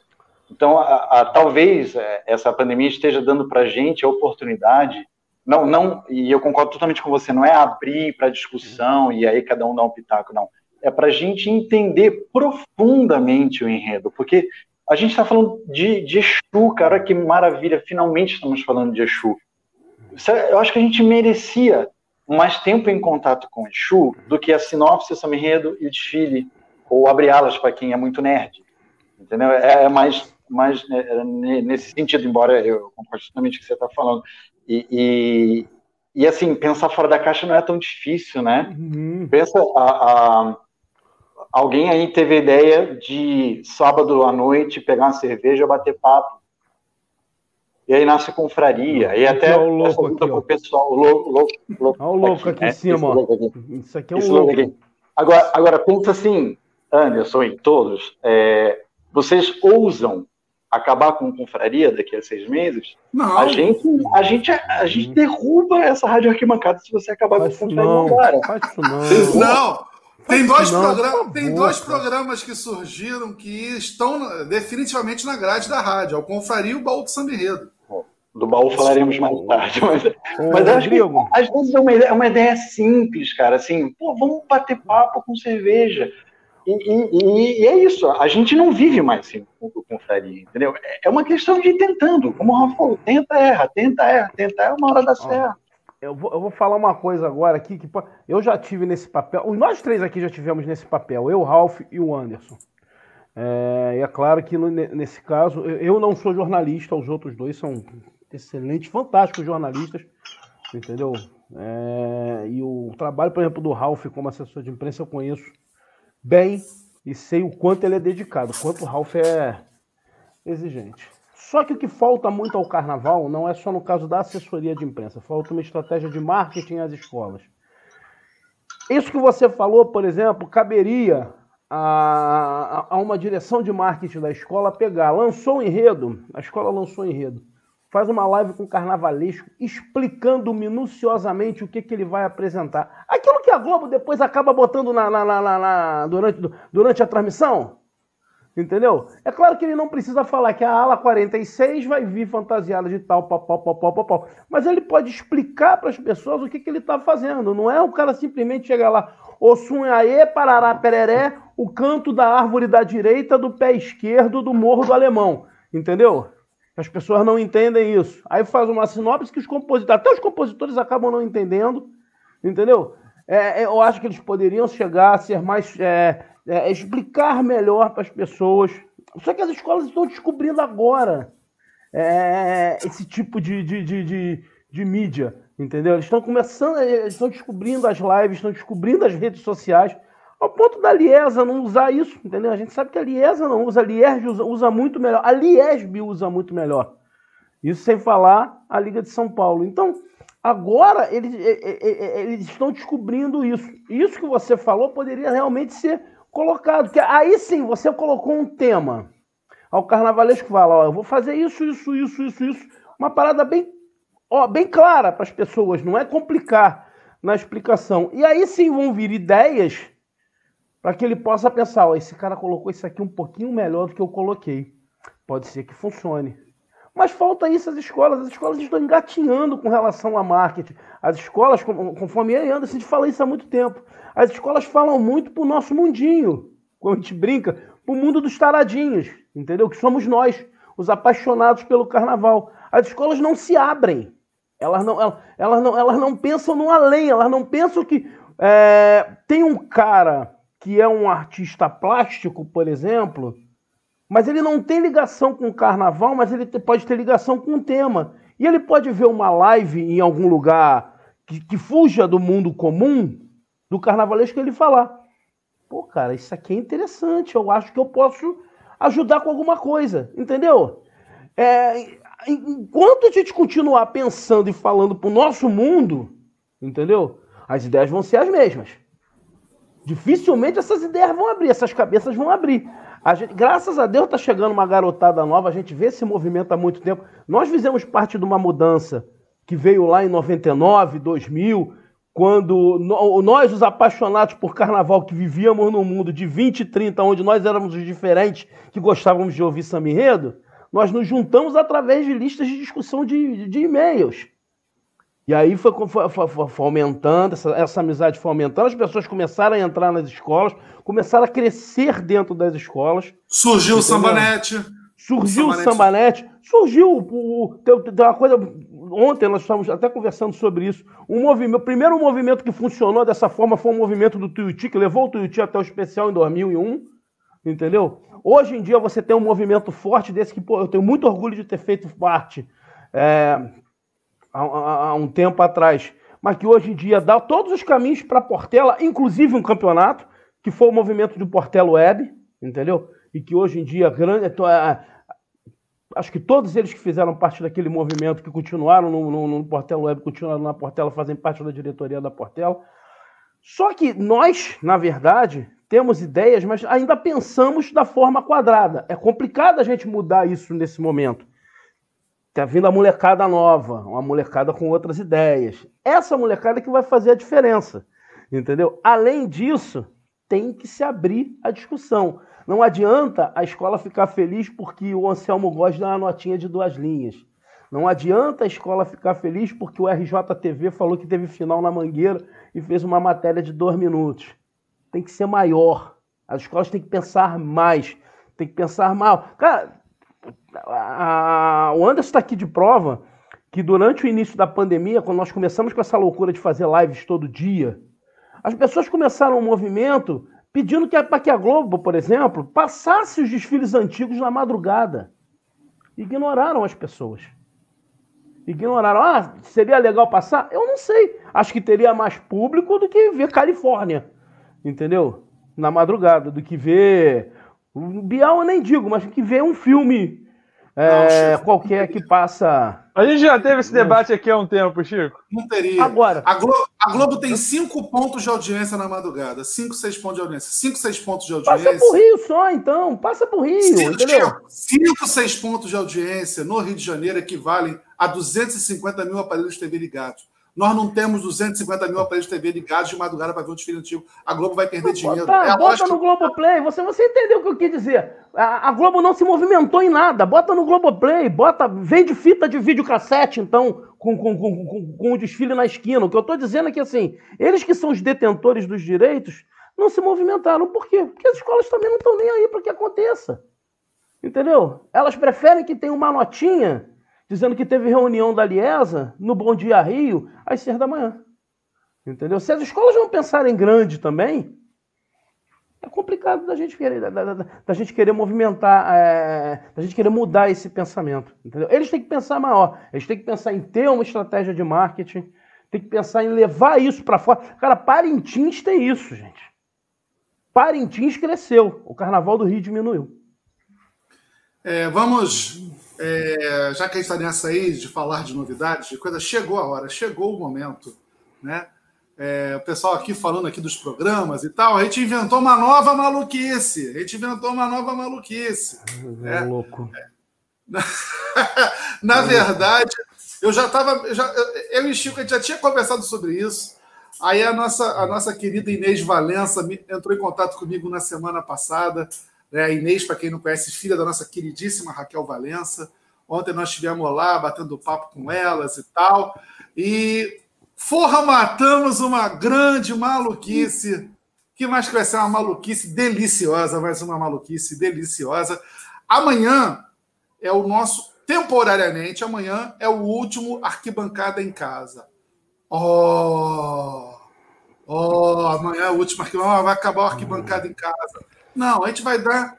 Então, a, a, talvez é, essa pandemia esteja dando para a gente a oportunidade, não, não, e eu concordo totalmente com você, não é abrir para discussão e aí cada um dá um pitaco, não. É para a gente entender profundamente o enredo, porque a gente está falando de, de Exu, cara, que maravilha, finalmente estamos falando de Exu. É, eu acho que a gente merecia mais tempo em contato com Exu do que a sinopse, o enredo e o desfile, ou abre alas para quem é muito nerd. Entendeu? É, é mais, mais né, é, nesse sentido, embora eu concordo totalmente com o que você está falando. E, e, e, assim, pensar fora da caixa não é tão difícil, né? Uhum. Pensa, a, a, alguém aí teve a ideia de sábado à noite pegar uma cerveja, bater papo e aí nasce confraria, e até é o louco aqui, ó. pessoal, o louco, louco, louco Olha o louco aqui, aqui em cima, ó. Aqui. Isso aqui é um louco. Agora, agora, pensa assim, Anderson e todos, é, vocês ousam acabar com confraria daqui a seis meses? Não. A gente, a gente, a gente derruba essa rádio arquibancada se você acabar faz com confraria não, agora. Faz não. Não. Tem dois, não, programa, tem dois programas que surgiram que estão definitivamente na grade da rádio, é o Confraria e o Baú do Samba Enredo. Do baú falaremos mais tarde. Mas, mas acho que, às vezes é uma, ideia, é uma ideia simples, cara. Assim, pô, vamos bater papo com cerveja. E, e, e, é isso, a gente não vive mais assim com confraria, entendeu? É, é uma questão de ir tentando, como o Rafa falou, tenta, erra, tenta, erra, tenta, erra, uma hora dá certo. Eu vou, eu vou falar uma coisa agora aqui, que eu já tive nesse papel, nós três aqui já tivemos nesse papel, eu, o Ralph e o Anderson. É, e é claro que nesse caso, eu não sou jornalista, os outros dois são excelentes, fantásticos jornalistas, entendeu? É, e o trabalho, por exemplo, do Ralph como assessor de imprensa eu conheço bem e sei o quanto ele é dedicado, o quanto o Ralph é exigente. Só que o que falta muito ao carnaval não é só no caso da assessoria de imprensa, falta uma estratégia de marketing às escolas. Isso que você falou, por exemplo, caberia a, a, uma direção de marketing da escola pegar, lançou o enredo, a escola lançou o enredo faz uma live com o carnavalesco explicando minuciosamente o que, que ele vai apresentar. Aquilo que a Globo depois acaba botando na, na, na, na, durante, durante a transmissão. Entendeu? É claro que ele não precisa falar que a ala 46 vai vir fantasiada de tal, pau, pau, pau, pau, pau, pau. Mas ele pode explicar para as pessoas o que, que ele está fazendo. Não é o cara simplesmente chegar lá, Ossum aê, parará, pereré, o canto da árvore da direita do pé esquerdo do Morro do Alemão. Entendeu? As pessoas não entendem isso. Aí faz uma sinopse que os compositores, até os compositores acabam não entendendo, entendeu? É, é eu acho que eles poderiam chegar a ser mais. É, é, explicar melhor para as pessoas. Só que as escolas estão descobrindo agora é, esse tipo de, de, de, de, de mídia, entendeu? Eles estão começando, eles estão descobrindo as lives, estão descobrindo as redes sociais. Ao ponto da Liesa não usar isso, entendeu? A gente sabe que a Liesa não usa, a Lierge usa, usa muito melhor, a Liesb usa muito melhor. Isso sem falar a Liga de São Paulo. Então, agora eles, eles estão descobrindo isso. Isso que você falou poderia realmente ser colocado. Que aí sim, você colocou um tema. Ao carnavalesco fala, ó, eu vou fazer isso, isso, isso, isso, isso. Uma parada bem, ó, bem clara para as pessoas, não é complicar na explicação. E aí sim vão vir ideias para que ele possa pensar, ó, esse cara colocou isso aqui um pouquinho melhor do que eu coloquei. Pode ser que funcione. Mas falta isso às escolas. As escolas estão engatinhando com relação a marketing. As escolas, conforme ele anda, a gente fala isso há muito tempo. As escolas falam muito para o nosso mundinho. Quando a gente brinca, para o mundo dos taradinhos, entendeu? Que somos nós, os apaixonados pelo carnaval. As escolas não se abrem. Elas não, elas, elas não, elas não pensam no além. Elas não pensam que é, tem um cara que é um artista plástico, por exemplo, mas ele não tem ligação com o carnaval, mas ele pode ter ligação com o tema. E ele pode ver uma live em algum lugar que, que fuja do mundo comum, do carnavalesco, ele falar: pô, cara, isso aqui é interessante, eu acho que eu posso ajudar com alguma coisa, entendeu? É, enquanto a gente continuar pensando e falando para o nosso mundo, entendeu? As ideias vão ser as mesmas. Dificilmente essas ideias vão abrir, essas cabeças vão abrir. A gente, graças a Deus está chegando uma garotada nova, a gente vê esse movimento há muito tempo. Nós fizemos parte de uma mudança que veio lá em 99, 2000, quando nós, os apaixonados por carnaval, que vivíamos num mundo de 20 e 30, onde nós éramos os diferentes, que gostávamos de ouvir samba enredo, nós nos juntamos através de listas de discussão de, de e-mails. E aí foi, foi, foi, foi aumentando, essa, essa, amizade foi aumentando, as pessoas começaram a entrar nas escolas, começaram a crescer dentro das escolas. Surgiu o Sambanete. Surgiu o Sambanete. Surgiu o, tem uma coisa ontem nós estávamos até conversando sobre isso. Um movimento, o primeiro movimento que funcionou dessa forma foi o movimento do Tuiuti, que levou o Tuiuti até o especial em 2001, entendeu? Hoje em dia você tem um movimento forte desse que pô, eu tenho muito orgulho de ter feito parte é, há, há, um tempo atrás, mas que hoje em dia dá todos os caminhos para Portela, inclusive um campeonato, que foi o movimento do Portela Web, entendeu? E que hoje em dia grande, acho que todos eles que fizeram parte daquele movimento, que continuaram no, no, no Portela Web, continuaram na Portela, fazem parte da diretoria da Portela. Só que nós, na verdade, temos ideias, mas ainda pensamos da forma quadrada. É complicado a gente mudar isso nesse momento. Está vindo a molecada nova, uma molecada com outras ideias. Essa molecada que vai fazer a diferença, entendeu? Além disso, tem que se abrir a discussão. Não adianta a escola ficar feliz porque o Anselmo Góes dá uma notinha de duas linhas. Não adianta a escola ficar feliz porque o RJTV falou que teve final na Mangueira e fez uma matéria de dois minutos. Tem que ser maior. As escolas têm que pensar mais. Tem que pensar mal. Cara, a, a, o Anderson está aqui de prova que durante o início da pandemia, quando nós começamos com essa loucura de fazer lives todo dia, as pessoas começaram um movimento pedindo que, para que a Globo, por exemplo, passasse os desfiles antigos na madrugada. Ignoraram as pessoas. Ignoraram. Ah, seria legal passar? Eu não sei. Acho que teria mais público do que ver Califórnia. Entendeu? Na madrugada. Do que ver. O Bial eu nem digo, mas que ver um filme é, qualquer que passa. A gente já teve esse debate aqui há um tempo, Chico. Não teria. Agora. A Globo, a Globo tem cinco pontos de audiência na madrugada. Cinco, seis pontos de audiência. Cinco, seis pontos de audiência. Passa por Rio só, então. Passa por Rio, cinco, entendeu? Cinco, seis pontos de audiência no Rio de Janeiro equivalem a 250 mil aparelhos de TV ligados. Nós não temos 250 mil aparelhos de TV ligados de madrugada para ver o desfile antigo. A Globo vai perder dinheiro. Tá, é bota no Globoplay. Você, você entendeu o que eu quis dizer. A, a, Globo não se movimentou em nada. Bota no Globoplay. Bota, vende fita de videocassete, então, com, com, com, com, com o desfile na esquina. O que eu estou dizendo é que, assim, eles que são os detentores dos direitos não se movimentaram. Por quê? Porque as escolas também não estão nem aí para que aconteça. Entendeu? Elas preferem que tenha uma notinha dizendo que teve reunião da Liesa no Bom Dia Rio às seis da manhã. Entendeu? Se as escolas não pensarem grande também, é complicado da gente querer, da, da, da gente querer movimentar, é, da gente querer mudar esse pensamento. Entendeu? Eles têm que pensar maior. Eles têm que pensar em ter uma estratégia de marketing, tem que pensar em levar isso para fora. Cara, Parintins tem isso, gente. Parintins cresceu, o Carnaval do Rio diminuiu. É, vamos é, já que a gente está nessa aí de falar de novidades, de coisa, chegou a hora, chegou o momento, né? É, o pessoal aqui falando aqui dos programas e tal, a gente inventou uma nova maluquice. A gente inventou uma nova maluquice. É, é louco. Na verdade, eu já estava. Já, eu e Chico, a gente já tinha conversado sobre isso. Aí a nossa, a nossa querida Inês Valença entrou em contato comigo na semana passada né? A Inês, para quem não conhece, filha da nossa queridíssima Raquel Valença. Ontem nós estivemos lá batendo papo com elas e tal. E formatamos uma grande maluquice. Que mais que vai ser uma maluquice deliciosa, vai ser uma maluquice deliciosa. Amanhã é o nosso, temporariamente, amanhã é o último arquibancada em casa. Oh! Oh, amanhã é o último arquibancada, vai acabar o arquibancada em casa. Não, a gente vai dar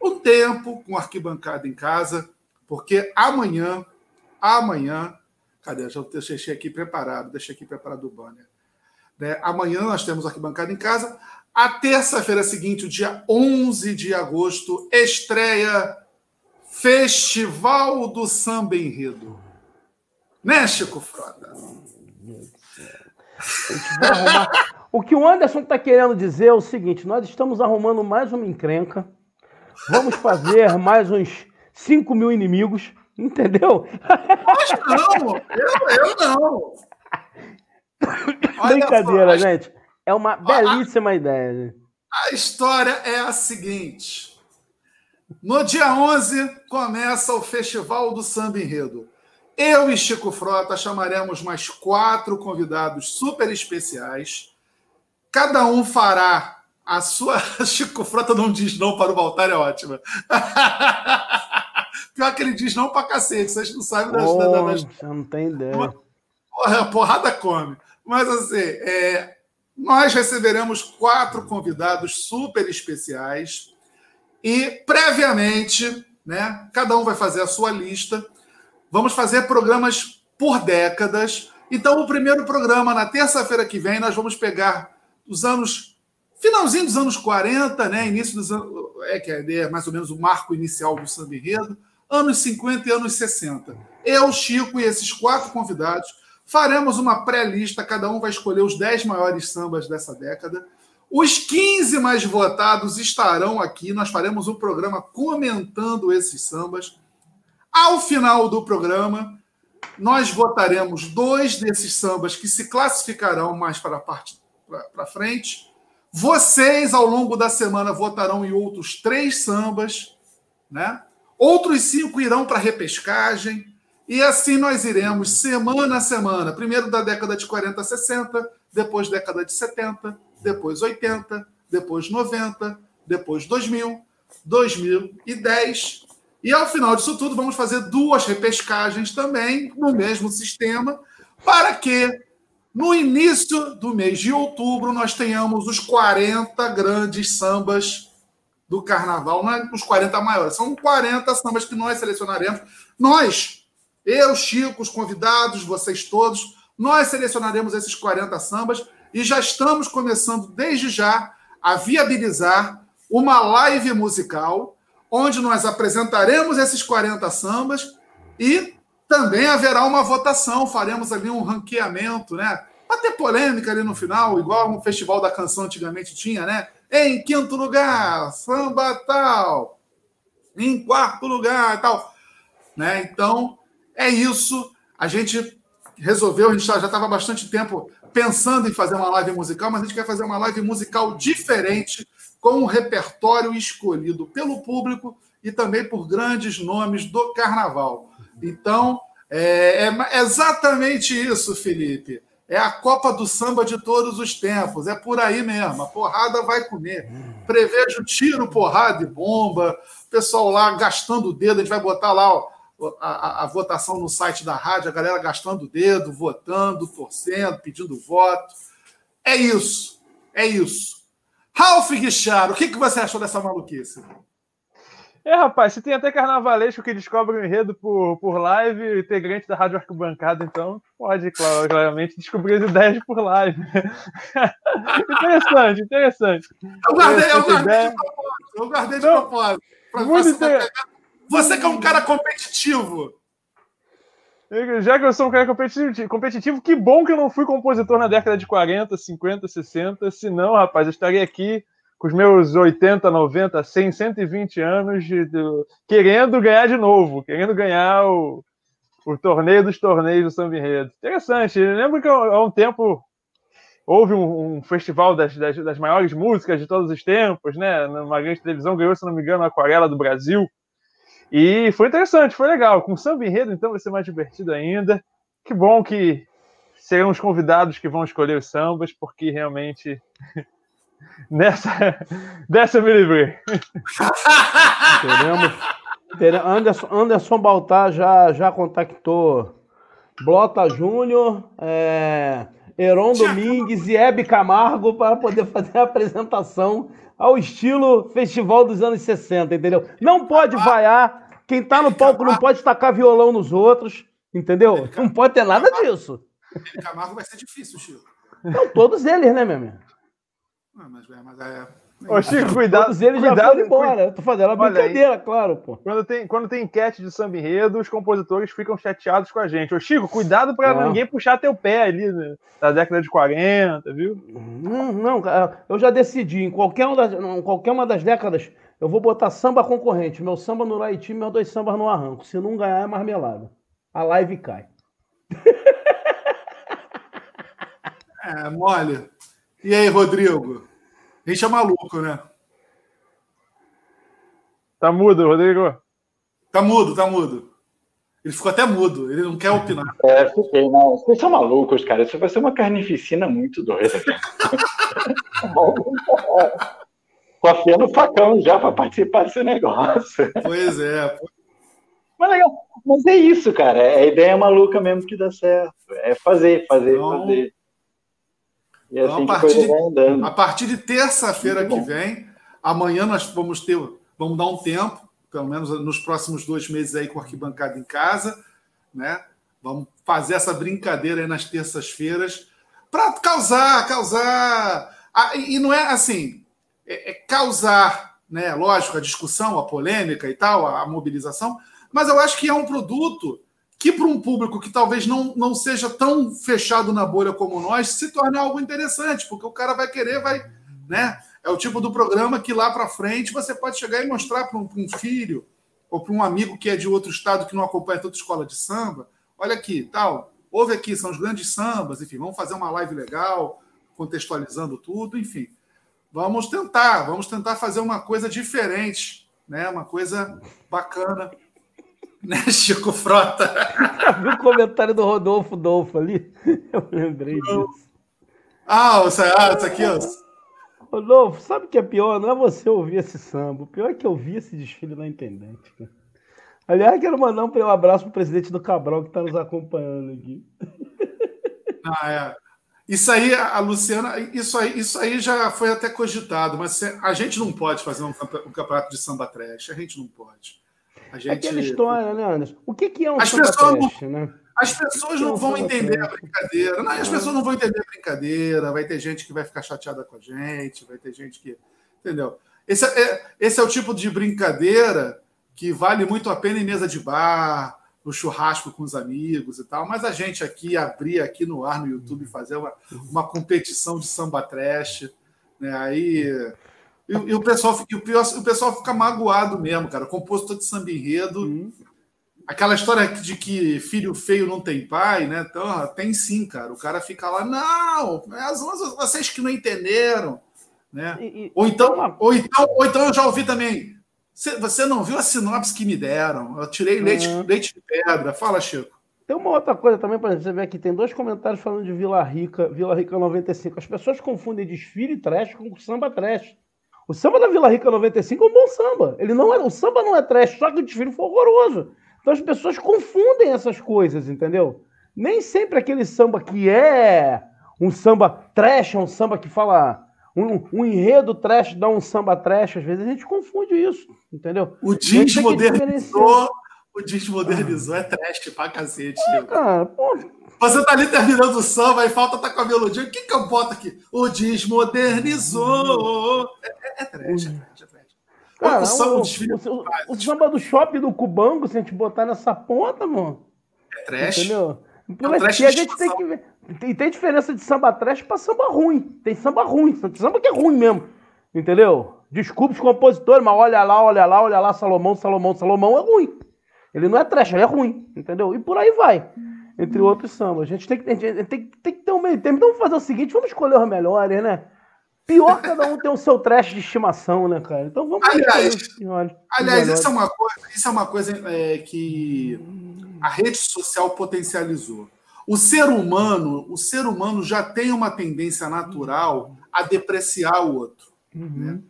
o tempo com arquibancada em casa, porque amanhã, amanhã, cadê? Já deixei aqui preparado, deixei aqui preparado o banner. Né? Amanhã nós temos arquibancada em casa. A terça-feira seguinte, o dia 11 de agosto, estreia Festival do Samba Enredo. Né, Chico Frota? O que o Anderson está querendo dizer é o seguinte: nós estamos arrumando mais uma encrenca. Vamos fazer mais uns 5 mil inimigos, entendeu? Mas não, eu, eu não. Brincadeira, só, gente. É uma belíssima ideia. A história é a seguinte. No dia 11 começa o Festival do Samba Enredo. Eu e Chico Frota chamaremos mais quatro convidados super especiais. Cada um fará a sua. Chico Frota não diz não para o Valtar, é ótima. Pior que ele diz não para cacete, vocês não sabem das. Oh, das... Não tem ideia. Porra, porrada come. Mas assim, é, nós receberemos quatro convidados super especiais e previamente, né, cada um vai fazer a sua lista. Vamos fazer programas por décadas. Então, o primeiro programa, na terça-feira que vem, nós vamos pegar os anos. Finalzinho dos anos 40, né? Início dos anos. É que é mais ou menos o marco inicial do samba enredo, anos 50 e anos 60. Eu, Chico e esses quatro convidados faremos uma pré-lista, cada um vai escolher os 10 maiores sambas dessa década. Os 15 mais votados estarão aqui. Nós faremos um programa comentando esses sambas. Ao final do programa, nós votaremos dois desses sambas que se classificarão mais para a parte para frente. Vocês, ao longo da semana, votarão em outros três sambas, né? Outros cinco irão para repescagem. E assim nós iremos, semana a semana. Primeiro da década de 40 60, depois década de 70, depois 80, depois 90, depois 2000, 2010 e ao final disso tudo, vamos fazer duas repescagens também no mesmo sistema, para que no início do mês de outubro nós tenhamos os 40 grandes sambas do carnaval, não é os 40 maiores, são 40 sambas que nós selecionaremos. Nós, eu, Chico, os convidados, vocês todos, nós selecionaremos esses 40 sambas e já estamos começando desde já a viabilizar uma live musical onde nós apresentaremos esses 40 sambas e também haverá uma votação, faremos ali um ranqueamento, né? Para ter polêmica ali no final, igual um festival da canção antigamente tinha, né? Em quinto lugar, samba tal. Em quarto lugar, tal. Né? Então, é isso. A gente resolveu, a gente já estava bastante tempo pensando em fazer uma live musical, mas a gente quer fazer uma live musical diferente, com um repertório escolhido pelo público e também por grandes nomes do carnaval. Então, é, é exatamente isso, Felipe. É a Copa do Samba de todos os tempos. É por aí mesmo. A porrada vai comer. Prevejo tiro, porrada e bomba. Pessoal lá gastando o dedo. A gente vai botar lá ó, a, a, a, votação no site da rádio, a galera gastando o dedo, votando, torcendo, pedindo voto. É isso. É isso. Ralph Guicharo, o que, que você achou dessa maluquice? É, rapaz, você tem até carnavalesco que descobre o enredo por, por live, integrante da Rádio Arquibancada, então pode, claramente, descobrir as ideias por live. interessante, interessante. Eu guardei, eu guardei de propósito. Eu guardei de propósito. Muito você, você que é um cara competitivo. Já que eu sou um cara competitivo, competitivo, que bom que eu não fui compositor na década de 40, 50, 60. Senão, rapaz, eu estaria aqui com os meus 80, 90, 100, 120 anos de, de, querendo ganhar de novo, querendo ganhar o, o torneio dos torneios do Samba Enredo. Interessante. Eu lembro que há um tempo houve um, um festival das, das, das, maiores músicas de todos os tempos, né? Numa grande televisão ganhou, se não me engano, a Aquarela do Brasil. E foi interessante, foi legal. Com samba enredo, então, vai ser mais divertido ainda. Que bom que serão os convidados que vão escolher os sambas, porque realmente nessa dessa me livrei. Teremos, Anderson, Anderson Baltar já, já contactou Blota Júnior, é, Heron Domingues e Hebe Camargo para poder fazer a apresentação ao estilo festival dos anos 60, entendeu? Não pode vaiar quem tá no palco não pode tacar violão nos outros, entendeu? Não pode ter nada disso. Camargo vai ser difícil, Chico. Não, todos eles, né, meu amigo? Ah, mas, é, mas é. Ô, Chico, cuidado. Todos eles cuidado, já foram embora. Cuida... Tô fazendo uma brincadeira, claro, pô. Quando tem, quando tem enquete de samba enredo, os compositores ficam chateados com a gente. Ô, Chico, cuidado pra é. ninguém puxar teu pé ali né, da década de 40, viu? Não, não, eu já decidi. Em qualquer, uma das, em qualquer uma das décadas, eu vou botar samba concorrente. Meu samba no Laiti, meus dois sambas no arranco. Se não ganhar, é marmelada. A live cai. É, mole. E aí, Rodrigo? A gente é maluco, né? Tá mudo, Rodrigo. Tá mudo, tá mudo. Ele ficou até mudo, ele não quer opinar. É, fiquei, não. Vocês são malucos, cara. Isso vai ser uma carnificina muito doida. Tô afiando o facão já para participar desse negócio. Pois é. Mas legal. Mas é isso, cara. É a ideia maluca mesmo que dá certo. É fazer, fazer, então, fazer. E é então, assim a, partir de, a partir de terça-feira que vem, amanhã nós vamos ter, vamos dar um tempo, pelo menos nos próximos dois meses aí com a arquibancada em casa, né? Vamos fazer essa brincadeira aí nas terças-feiras para causar, causar. E não é assim, é, é causar, né? Lógico, a discussão, a polêmica e tal, a mobilização, mas eu acho que é um produto que para um público que talvez não, não seja tão fechado na bolha como nós, se torne algo interessante, porque o cara vai querer, vai, né? É o tipo do programa que lá para frente você pode chegar e mostrar para um, um, filho ou para um amigo que é de outro estado que não acompanha toda escola de samba. Olha aqui, tal, ouve aqui, são os grandes sambas, enfim, vamos fazer uma live legal, contextualizando tudo, enfim. Vamos tentar, vamos tentar fazer uma coisa diferente, né? Uma coisa bacana né, Chico Frota? Viu o comentário do Rodolfo Dolfo ali? Eu lembrei disso. Ah, isso aqui, ó. Rodolfo, sabe o que é pior? Não é você ouvir esse samba. O pior é que eu vi esse desfile na Intendente. Aliás, quero mandar um abraço pro presidente do Cabral que está nos acompanhando aqui. Ah, é. Isso aí, a Luciana, isso aí, isso aí já foi até cogitado, mas a gente não pode fazer um campeonato de samba trash, a gente não pode. A gente... Aquela história, né, Anderson? O que, que é um as pessoas não, né? As pessoas não vão entender a brincadeira. Não, as pessoas não vão entender a brincadeira. Vai ter gente que vai ficar chateada com a gente, vai ter gente que. Entendeu? Esse é, esse é o tipo de brincadeira que vale muito a pena em mesa de bar, no churrasco com os amigos e tal. Mas a gente aqui abrir aqui no ar no YouTube fazer uma, uma competição de samba trash, né? Aí e, e, o, pessoal, e o, pessoal fica magoado mesmo, cara. Compositor de samba enredo. Hum. Aquela história de que filho feio não tem pai, né? Então, tem sim, cara. O cara fica lá, não, vocês que não entenderam. Né? E, e, ou, então, ou, então, ou então eu já ouvi também. Você não viu a sinopse que me deram? Eu tirei leite, uhum. leite de pedra. Fala, Chico. Tem uma outra coisa também para você ver aqui. Tem dois comentários falando de Vila Rica, Vila Rica 95. As pessoas confundem desfile trash com samba trash. O samba da Vila Rica 95 é um bom samba. Ele não é, o samba não é trash, só que o desfile foi horroroso. Então as pessoas confundem essas coisas, entendeu? Nem sempre aquele samba que é um samba trash, é um samba que fala. Um, um, enredo trash dá um samba trash, às vezes a gente confunde isso, entendeu? O jeans modernizou, o jeans modernizou, é trash pra cacete. É, cara, pô, você tá ali terminando o samba e falta tá com a melodia. O que que eu boto aqui? O desmodernizou. É, é, é trash, é trash, é trash. Cara, o, samba, o, o, o, samba do shopping do Cubango, se a gente botar nessa ponta, mano. É trash. Entendeu? Por é um a gente tem que ver. Tem, tem diferença de samba trash pra samba ruim. Tem samba ruim. Samba que é ruim mesmo. Entendeu? Desculpe os compositores, mas olha lá, olha lá, olha lá, Salomão, Salomão, Salomão é ruim. Ele não é trash, ele é ruim. Entendeu? E por aí vai entre outros sambas. A gente tem que, a gente tem, tem que ter um meio termo. Então vamos fazer o seguinte: vamos escolher os melhores, né? Pior cada um tem o seu trash de estimação, né, cara? Então vamos Aliás, aliás isso é uma coisa, isso é uma coisa é, que a rede social potencializou. O ser humano, o ser humano já tem uma tendência natural a depreciar o outro. Uhum. Né?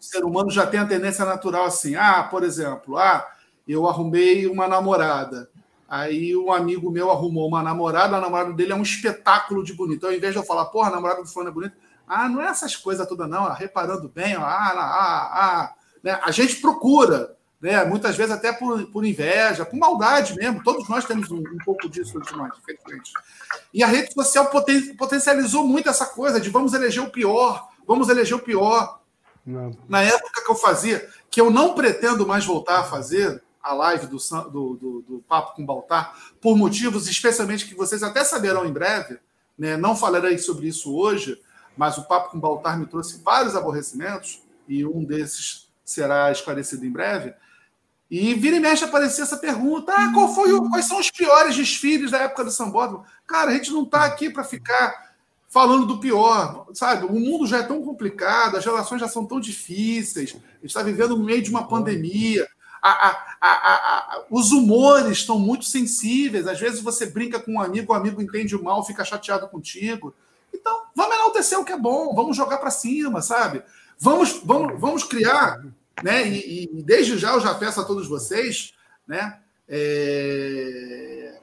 O ser humano já tem a tendência natural assim, ah, por exemplo, ah, eu arrumei uma namorada. Aí um amigo meu arrumou uma namorada, a namorada dele é um espetáculo de bonito. Então, ao invés de eu falar, porra, a namorada do fulano é bonita, ah, não é essas coisas todas, não, reparando bem, ó, ah, ah, ah, né? a gente procura, né? muitas vezes até por, por inveja, por maldade mesmo. Todos nós temos um, um pouco disso de nós, infelizmente. E a rede social poten, potencializou muito essa coisa de vamos eleger o pior, vamos eleger o pior. Não. Na época que eu fazia, que eu não pretendo mais voltar a fazer a live do, do, do, do Papo com Baltar, por motivos especialmente que vocês até saberão em breve, né? não falarei sobre isso hoje, mas o Papo com Baltar me trouxe vários aborrecimentos, e um desses será esclarecido em breve. E vira e mexe aparecer essa pergunta: ah, qual foi o, quais são os piores desfiles da época do sambódromo? Cara, a gente não está aqui para ficar falando do pior, sabe? O mundo já é tão complicado, as relações já são tão difíceis, a gente está vivendo no meio de uma pandemia. A, a, a, os humores estão muito sensíveis. Às vezes você brinca com um amigo, o amigo entende mal, fica chateado contigo. Então, vamos enaltecer o que é bom, vamos jogar para cima, sabe? Vamos, vamos, vamos criar né? E, e, desde já eu já peço a todos vocês, né? É...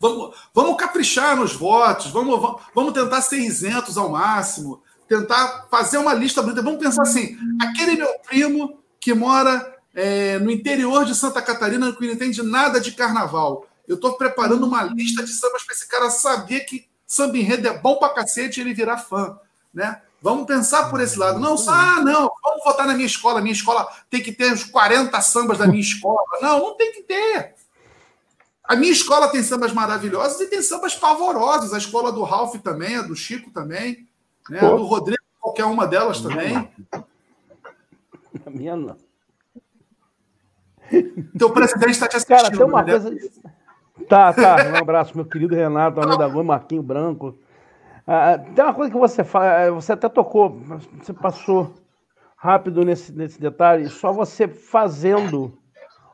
Vamos, vamos caprichar nos votos, vamos, vamos tentar ser isentos ao máximo, tentar fazer uma lista bonita. Vamos pensar assim: aquele meu primo que mora é, no interior de Santa Catarina, que não entende nada de carnaval. Eu estou preparando uma lista de sambas para esse cara saber que samba enredo é bom para cacete e ele virar fã. Né? Vamos pensar por esse lado. Não, ah, não, vamos votar na minha escola. Minha escola tem que ter uns 40 sambas da minha escola. Não, não tem que ter. A minha escola tem sambas maravilhosos e tem sambas pavorosos. A escola do Ralph também, a do Chico também, né? a do Rodrigo, qualquer uma delas também. A minha não. Teu presidente está te assistindo. Cara, tem uma né? coisa. Tá, tá. Um abraço, meu querido Renato, Almeida Gomes, Marquinho Branco. Ah, tem uma coisa que você fala, eh, você até tocou, você passou rápido nesse, nesse detalhe, só você fazendo,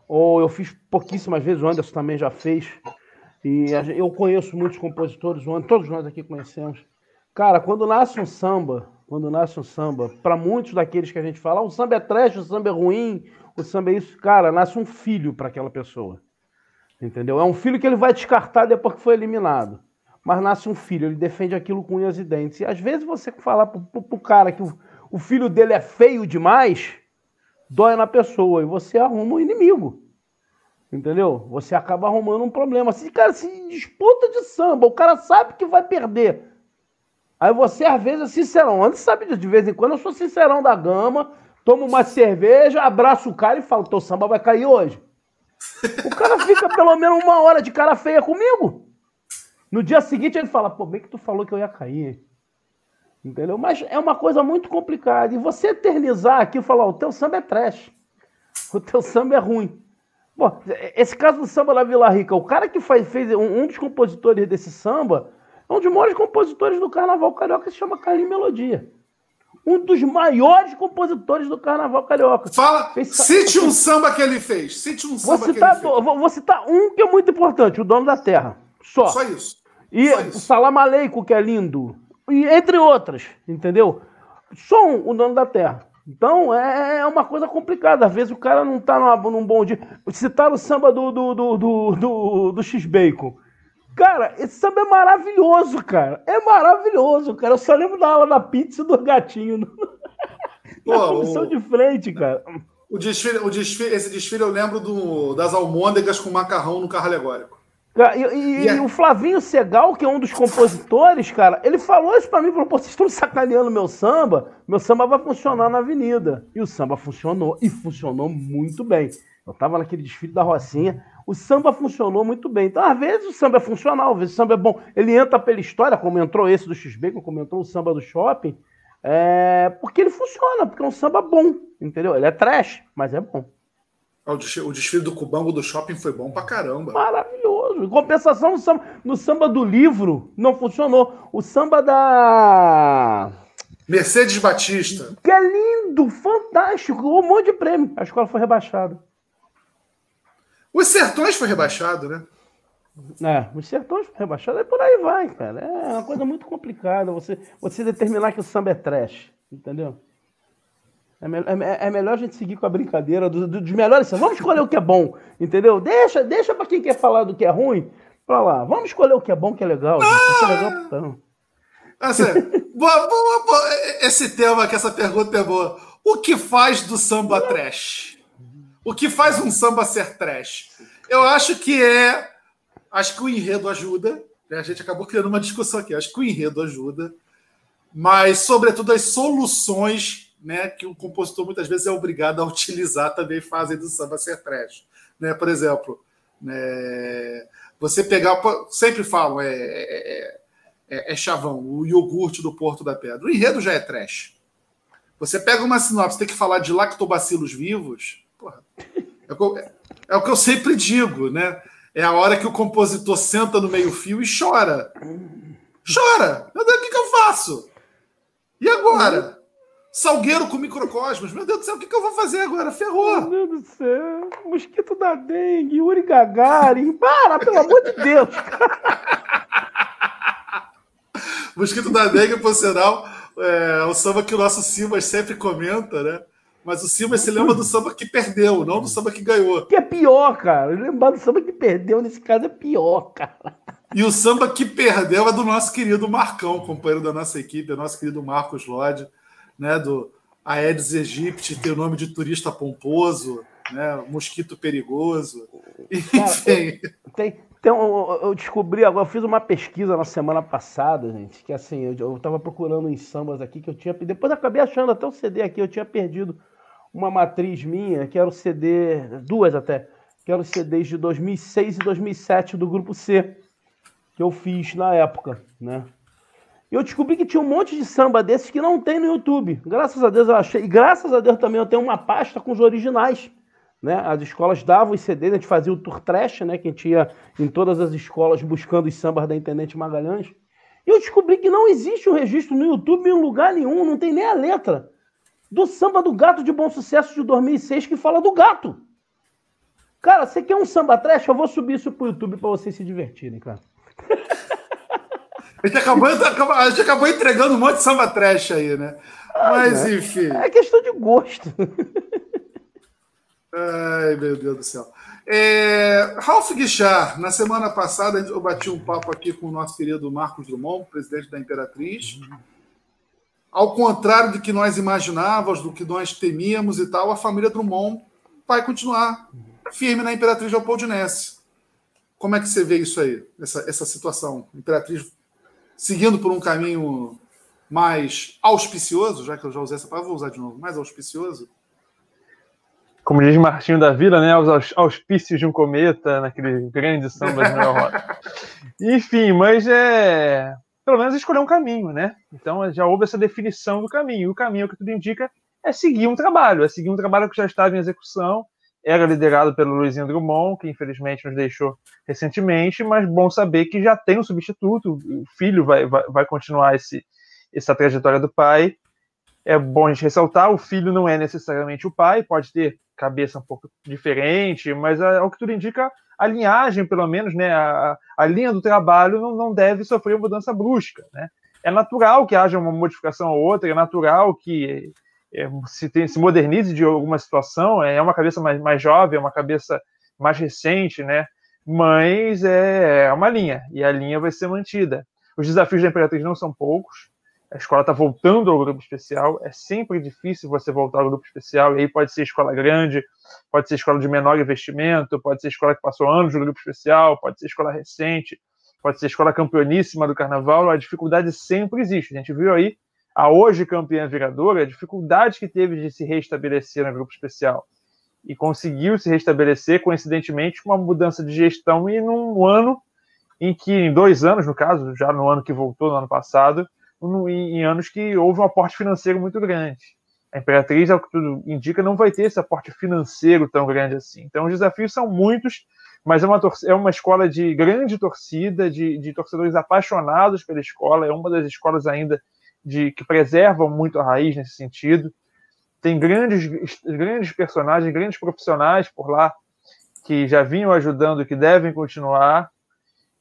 ou eu fiz pouquíssimas vezes, o Anderson também já fez, e eu conheço muitos compositores, todos nós aqui conhecemos. Cara, quando nasce um samba, quando nasce um samba, para muitos daqueles que a gente fala, ah, o samba é trash, o samba é ruim, o samba é isso, cara, nasce um filho para aquela pessoa. Entendeu? É um filho que ele vai descartar depois que foi eliminado mas nasce um filho, ele defende aquilo com unhas e dentes. E às vezes você falar pro, pro, pro cara que o, o, filho dele é feio demais, dói na pessoa e você arruma um inimigo. Entendeu? Você acaba arrumando um problema. Se cara se disputa de samba, o cara sabe que vai perder. Aí você, às vezes, é sincerão. Antes sabe disso, de vez em quando eu sou sincerão da gama, tomo uma cerveja, abraço o cara e falo: teu samba vai cair hoje. O cara fica pelo menos uma hora de cara feia comigo. No dia seguinte ele fala, pô, bem que tu falou que eu ia cair. Entendeu? Mas é uma coisa muito complicada. E você eternizar aqui e falar, o teu samba é trash. O teu samba é ruim. Pô, esse caso do samba da Vila Rica, o cara que faz, fez um, um dos compositores desse samba é um dos maiores compositores do Carnaval Carioca, se chama Carlinhos Melodia. Um dos maiores compositores do Carnaval Carioca. Fala, fez... cite um samba que ele fez. Cite um samba vou citar, que ele fez. Vou citar um que é muito importante, o Dono da Terra. Só. Só isso. E o Salam Aleikum, que é lindo. E entre outras, entendeu? Só um, o dono da terra. Então é, é uma coisa complicada. Às vezes o cara não tá numa, num bom dia. Citaram o samba do, do, do, do, do, do X-Bacon. Cara, esse samba é maravilhoso, cara. É maravilhoso, cara. Eu só lembro da aula da pizza e do gatinho. Na Pô, comissão o... de frente, cara. O desfile, o desfile, esse desfile eu lembro do, das almôndegas com macarrão no carro alegórico. E, e, e, o Flavinho Segal, que é um dos compositores, cara, ele falou isso pra mim, falou, pô, vocês estão sacaneando meu samba, meu samba vai funcionar na avenida. E o samba funcionou, e funcionou muito bem. Eu tava naquele desfile da Rocinha, o samba funcionou muito bem. Então, às vezes o samba é funcional, às vezes o samba é bom. Ele entra pela história, como entrou esse do XB, como entrou o samba do shopping, é... porque ele funciona, porque é um samba bom, entendeu? Ele é trash, mas é bom. O desfile do Cubango do shopping foi bom pra caramba. Maravilhoso. Em compensação, no samba, no samba do livro não funcionou. O samba da. Mercedes Batista. Que é lindo, fantástico. Um monte de prêmio. A escola foi rebaixada. Os Sertões foi rebaixado, né? É, os Sertões foi rebaixado. E por aí vai, cara. É uma coisa muito complicada você, você determinar que o samba é trash. Entendeu? É, me, é, é, melhor a gente seguir com a brincadeira dos, dos melhores. Vamos escolher o que é bom, entendeu? Deixa, deixa para quem quer falar do que é ruim, para lá. Vamos escolher o que é bom, que é legal. Ah! é legal, então. Assim, boa, boa, boa, esse tema, que essa pergunta é boa. O que faz do samba trash? O que faz um samba ser trash? Eu acho que é. Acho que o enredo ajuda. Né? A gente acabou criando uma discussão aqui. Acho que o enredo ajuda. Mas, sobretudo, as soluções né, que o compositor muitas vezes é obrigado a utilizar também fazem do samba ser trash. Né? Por exemplo, né, você pegar. Sempre falam, é, é, é, é, chavão, o iogurte do Porto da Pedra. O enredo já é trash. Você pega uma sinopse, tem que falar de lactobacilos vivos. Porra, é, o é, o que eu sempre digo, né? É a hora que o compositor senta no meio-fio e chora. Chora! Meu Deus, o que, que eu faço? E agora? Salgueiro com microcosmos. Meu Deus do céu, o que, que eu vou fazer agora? Ferrou. Meu Deus do céu. Mosquito da dengue, Uri Gagarin. Para, pelo amor de Deus. Mosquito da dengue, por sinal, é o samba que o nosso Simas sempre comenta, né? Mas o Simas se lembra do samba que perdeu, não do samba que ganhou. Que é pior, cara. Lembrar do samba que perdeu, nesse caso, é pior, cara. E o samba que perdeu é do nosso querido Marcão, companheiro da nossa equipe, o nosso querido Marcos Lodge né, do Aedes aegypti, tem o nome de turista pomposo, né, mosquito perigoso, enfim. Tem, tem um, eu descobri agora, eu fiz uma pesquisa na semana passada, gente, que assim, eu estava procurando em sambas aqui que eu tinha, depois eu acabei achando até o CD aqui, eu tinha perdido uma matriz minha, que era o CD, duas até, que eram os CDs de 2006 e 2007 do Grupo C, que eu fiz na época, né? E eu descobri que tinha um monte de samba desses que não tem no YouTube. Graças a Deus eu achei. E graças a Deus também eu tenho uma pasta com os originais. Né? As escolas davam os CDs, a gente fazia o tour trash, né? Que a gente ia em todas as escolas buscando os sambas da Intendente Magalhães. E eu descobri que não existe um registro no YouTube em lugar nenhum, não tem nem a letra do samba do gato de bom sucesso de 2006 que fala do gato. Cara, você quer um samba trash? Eu vou subir isso pro YouTube para vocês se divertirem, cara. A gente, acabou, a gente acabou entregando um monte de samba trash aí, né? Mas, é. enfim. É questão de gosto. Ai, meu Deus do céu. É, Ralph Guichard, na semana passada eu bati um papo aqui com o nosso querido Marcos Drummond, presidente da Imperatriz. Ao contrário do que nós imaginávamos, do que nós temíamos e tal, a família Drummond vai continuar firme na Imperatriz Leopoldinense. Como é que você vê isso aí, essa, essa situação? Imperatriz seguindo por um caminho mais auspicioso, já que eu já usei essa palavra, vou usar de novo, mais auspicioso. Como diz Martinho da Vila, né? Os auspícios de um cometa, naquele grande samba de Noel Enfim, mas é. Pelo menos escolher um caminho, né? Então já houve essa definição do caminho. E o caminho que tudo indica é seguir um trabalho, é seguir um trabalho que já estava em execução, era liderado pelo Luizinho Drummond, que infelizmente nos deixou recentemente, mas bom saber que já tem um substituto, o filho vai, vai, vai continuar esse, essa trajetória do pai. É bom a gente ressaltar, o filho não é necessariamente o pai, pode ter cabeça um pouco diferente, mas ao que tudo indica, a linhagem, pelo menos, né, a, a linha do trabalho não, não deve sofrer mudança brusca. Né? É natural que haja uma modificação ou outra, é natural que é, se, tem, se modernize de alguma situação, é uma cabeça mais, mais jovem, é uma cabeça mais recente, né? Mas é, é uma linha, e a linha vai ser mantida. Os desafios da Imperatriz não são poucos, a escola está voltando ao grupo especial, é sempre difícil você voltar ao grupo especial, e aí pode ser escola grande, pode ser escola de menor investimento, pode ser escola que passou anos no grupo especial, pode ser escola recente, pode ser escola campeoníssima do carnaval, a dificuldade sempre existe. A gente viu aí a hoje campeã viradora, a dificuldade que teve de se restabelecer no grupo especial. E conseguiu se restabelecer, coincidentemente, com uma mudança de gestão e num ano em que, em dois anos, no caso, já no ano que voltou, no ano passado, em, anos que houve um aporte financeiro muito grande. A Imperatriz, ao que tudo indica, não vai ter esse aporte financeiro tão grande assim. Então, os desafios são muitos, mas é uma, é uma escola de grande torcida, de, de torcedores apaixonados pela escola, é uma das escolas ainda de que preservam muito a raiz nesse sentido. Tem grandes, grandes personagens, grandes profissionais por lá que já vinham ajudando que devem continuar.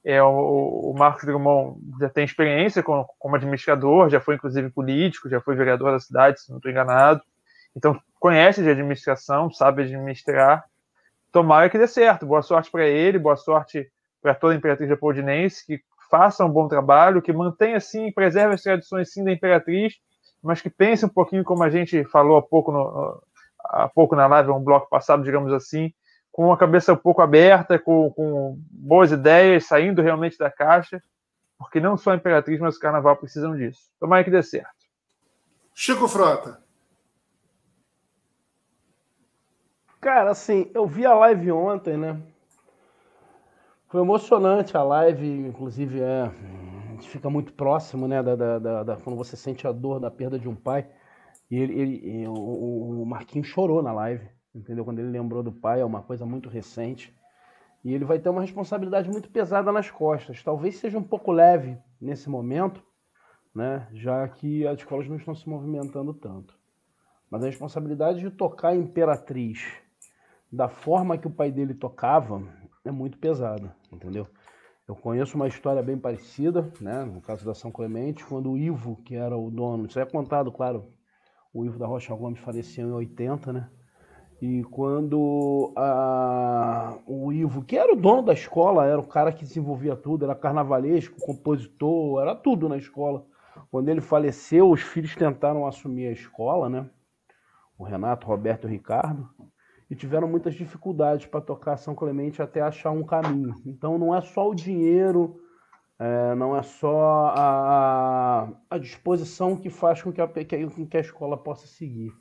É, o, o Marcos Drummond já tem experiência como, como administrador, já foi inclusive político, já foi vereador da cidade, se não estou enganado. Então, conhece de administração, sabe administrar. Tomara que dê certo. Boa sorte para ele, boa sorte para toda a Imperatriz Leopoldinense, que faça um bom trabalho, que mantenha assim, preserve as tradições sim da Imperatriz, mas que pense um pouquinho como a gente falou há pouco no, há pouco na live, um bloco passado, digamos assim, com a cabeça um pouco aberta, com, com boas ideias, saindo realmente da caixa, porque não só a Imperatriz, mas o Carnaval precisam disso. Tomara que dê certo. Chico Frota. Cara, assim, eu vi a live ontem, né? Foi emocionante a live, inclusive é, a gente fica muito próximo, né, da, da, da, da quando você sente a dor da perda de um pai. E ele, ele o, o Marquinhos chorou na live, entendeu? Quando ele lembrou do pai, é uma coisa muito recente. E ele vai ter uma responsabilidade muito pesada nas costas. Talvez seja um pouco leve nesse momento, né? Já que as escolas não estão se movimentando tanto. Mas a responsabilidade de tocar a Imperatriz da forma que o pai dele tocava é muito pesada, entendeu? Eu conheço uma história bem parecida, né? No caso da São Clemente, quando o Ivo, que era o dono, isso é contado, claro, o Ivo da Rocha Gomes faleceu em 80, né? E quando a, o Ivo, que era o dono da escola, era o cara que desenvolvia tudo, era carnavalesco, compositor, era tudo na escola. Quando ele faleceu, os filhos tentaram assumir a escola, né? O Renato, Roberto e o Ricardo e tiveram muitas dificuldades para tocar São Clemente até achar um caminho. Então não é só o dinheiro, é, não é só a, a disposição que faz com que a, que a escola possa seguir.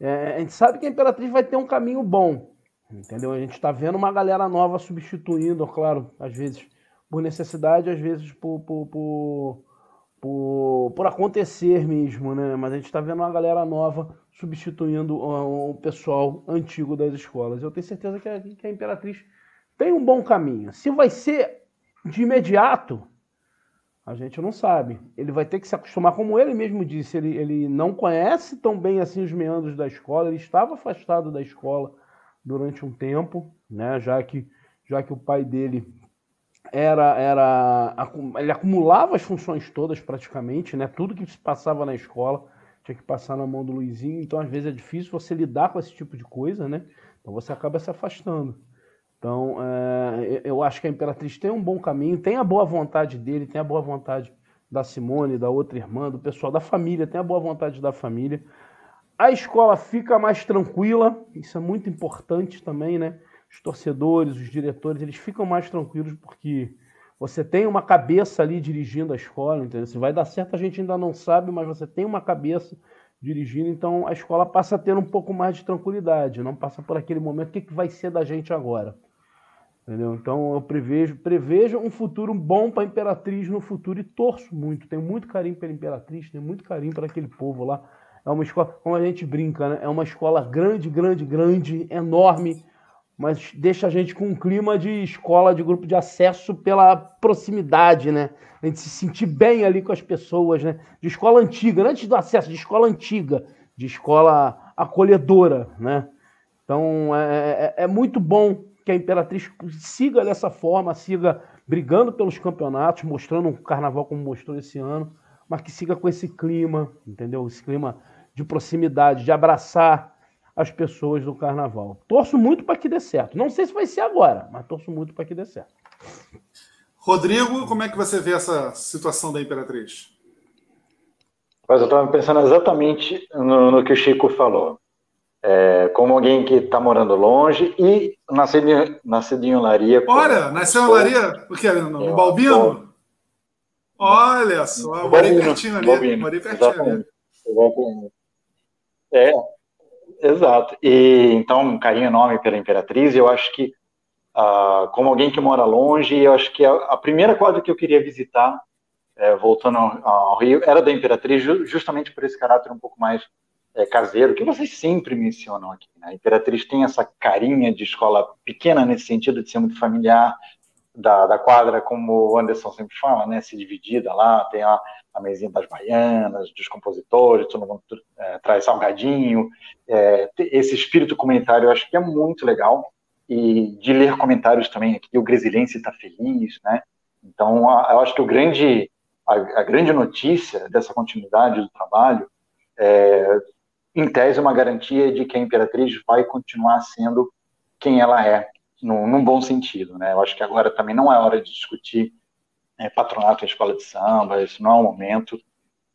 É, a gente sabe que a Imperatriz vai ter um caminho bom, entendeu? A gente está vendo uma galera nova substituindo, claro, às vezes por necessidade, às vezes por, por, por, por, por acontecer mesmo, né? Mas a gente está vendo uma galera nova substituindo o pessoal antigo das escolas. Eu tenho certeza que a, que a Imperatriz tem um bom caminho. Se vai ser de imediato, a gente não sabe. Ele vai ter que se acostumar, como ele mesmo disse, ele, ele não conhece tão bem assim os meandros da escola, ele estava afastado da escola durante um tempo, né, já que já que o pai dele era era ele acumulava as funções todas praticamente, né, tudo que se passava na escola tinha que passar na mão do Luizinho, então às vezes é difícil você lidar com esse tipo de coisa, né? Então você acaba se afastando. Então é, eu acho que a Imperatriz tem um bom caminho, tem a boa vontade dele, tem a boa vontade da Simone, da outra irmã, do pessoal da família, tem a boa vontade da família. A escola fica mais tranquila, isso é muito importante também, né? Os torcedores, os diretores, eles ficam mais tranquilos porque você tem uma cabeça ali dirigindo a escola, entendeu? Se vai dar certo a gente ainda não sabe, mas você tem uma cabeça dirigindo, então a escola passa a ter um pouco mais de tranquilidade, não passa por aquele momento, o que, que vai ser da gente agora? Entendeu? Então eu prevejo, prevejo um futuro bom para a Imperatriz no futuro e torço muito, tenho muito carinho pela Imperatriz, tenho muito carinho para aquele povo lá. É uma escola, como a gente brinca, né? É uma escola grande, grande, grande, enorme, mas deixa a gente com um clima de escola, de grupo de acesso pela proximidade, né? A gente se sentir bem ali com as pessoas, né? De escola antiga, antes do acesso, de escola antiga, de escola acolhedora, né? Então é, é, é muito bom que a Imperatriz siga dessa forma, siga brigando pelos campeonatos, mostrando um carnaval como mostrou esse ano, mas que siga com esse clima, entendeu? Esse clima de proximidade, de abraçar as pessoas do carnaval. Torço muito para que dê certo. Não sei se vai ser agora, mas torço muito para que dê certo. Rodrigo, como é que você vê essa situação da Imperatriz? Mas eu estava pensando exatamente no, no, que o Chico falou. É, como alguém que está morando longe e nascido em Olaria. Olha, nasceu em Olaria? O que? No, no Balbino? Olha só, morei pertinho ali. Morei pertinho ali. É, Exato. E então, um carinho enorme pela Imperatriz. Eu acho que, uh, como alguém que mora longe, eu acho que a, a primeira quadra que eu queria visitar, é, voltando ao, ao, Rio, era da Imperatriz, justamente por esse caráter um pouco mais é, caseiro, que vocês sempre mencionam aqui. Né? A Imperatriz tem essa carinha de escola pequena nesse sentido de ser muito familiar, da, da quadra, como o Anderson sempre fala, né, se dividida lá, tem a, a mesinha das baianas, dos compositores, todo mundo é, traz salgadinho. É, esse espírito comentário eu acho que é muito legal. E de ler comentários também aqui, o Gresilense está feliz, né? Então, eu acho que o grande, a, a, grande notícia dessa continuidade do trabalho é, em tese, uma garantia de que a Imperatriz vai continuar sendo quem ela é, num, num bom sentido, né? Eu acho que agora também não é hora de discutir é, patronato em escola de samba, isso não é o momento.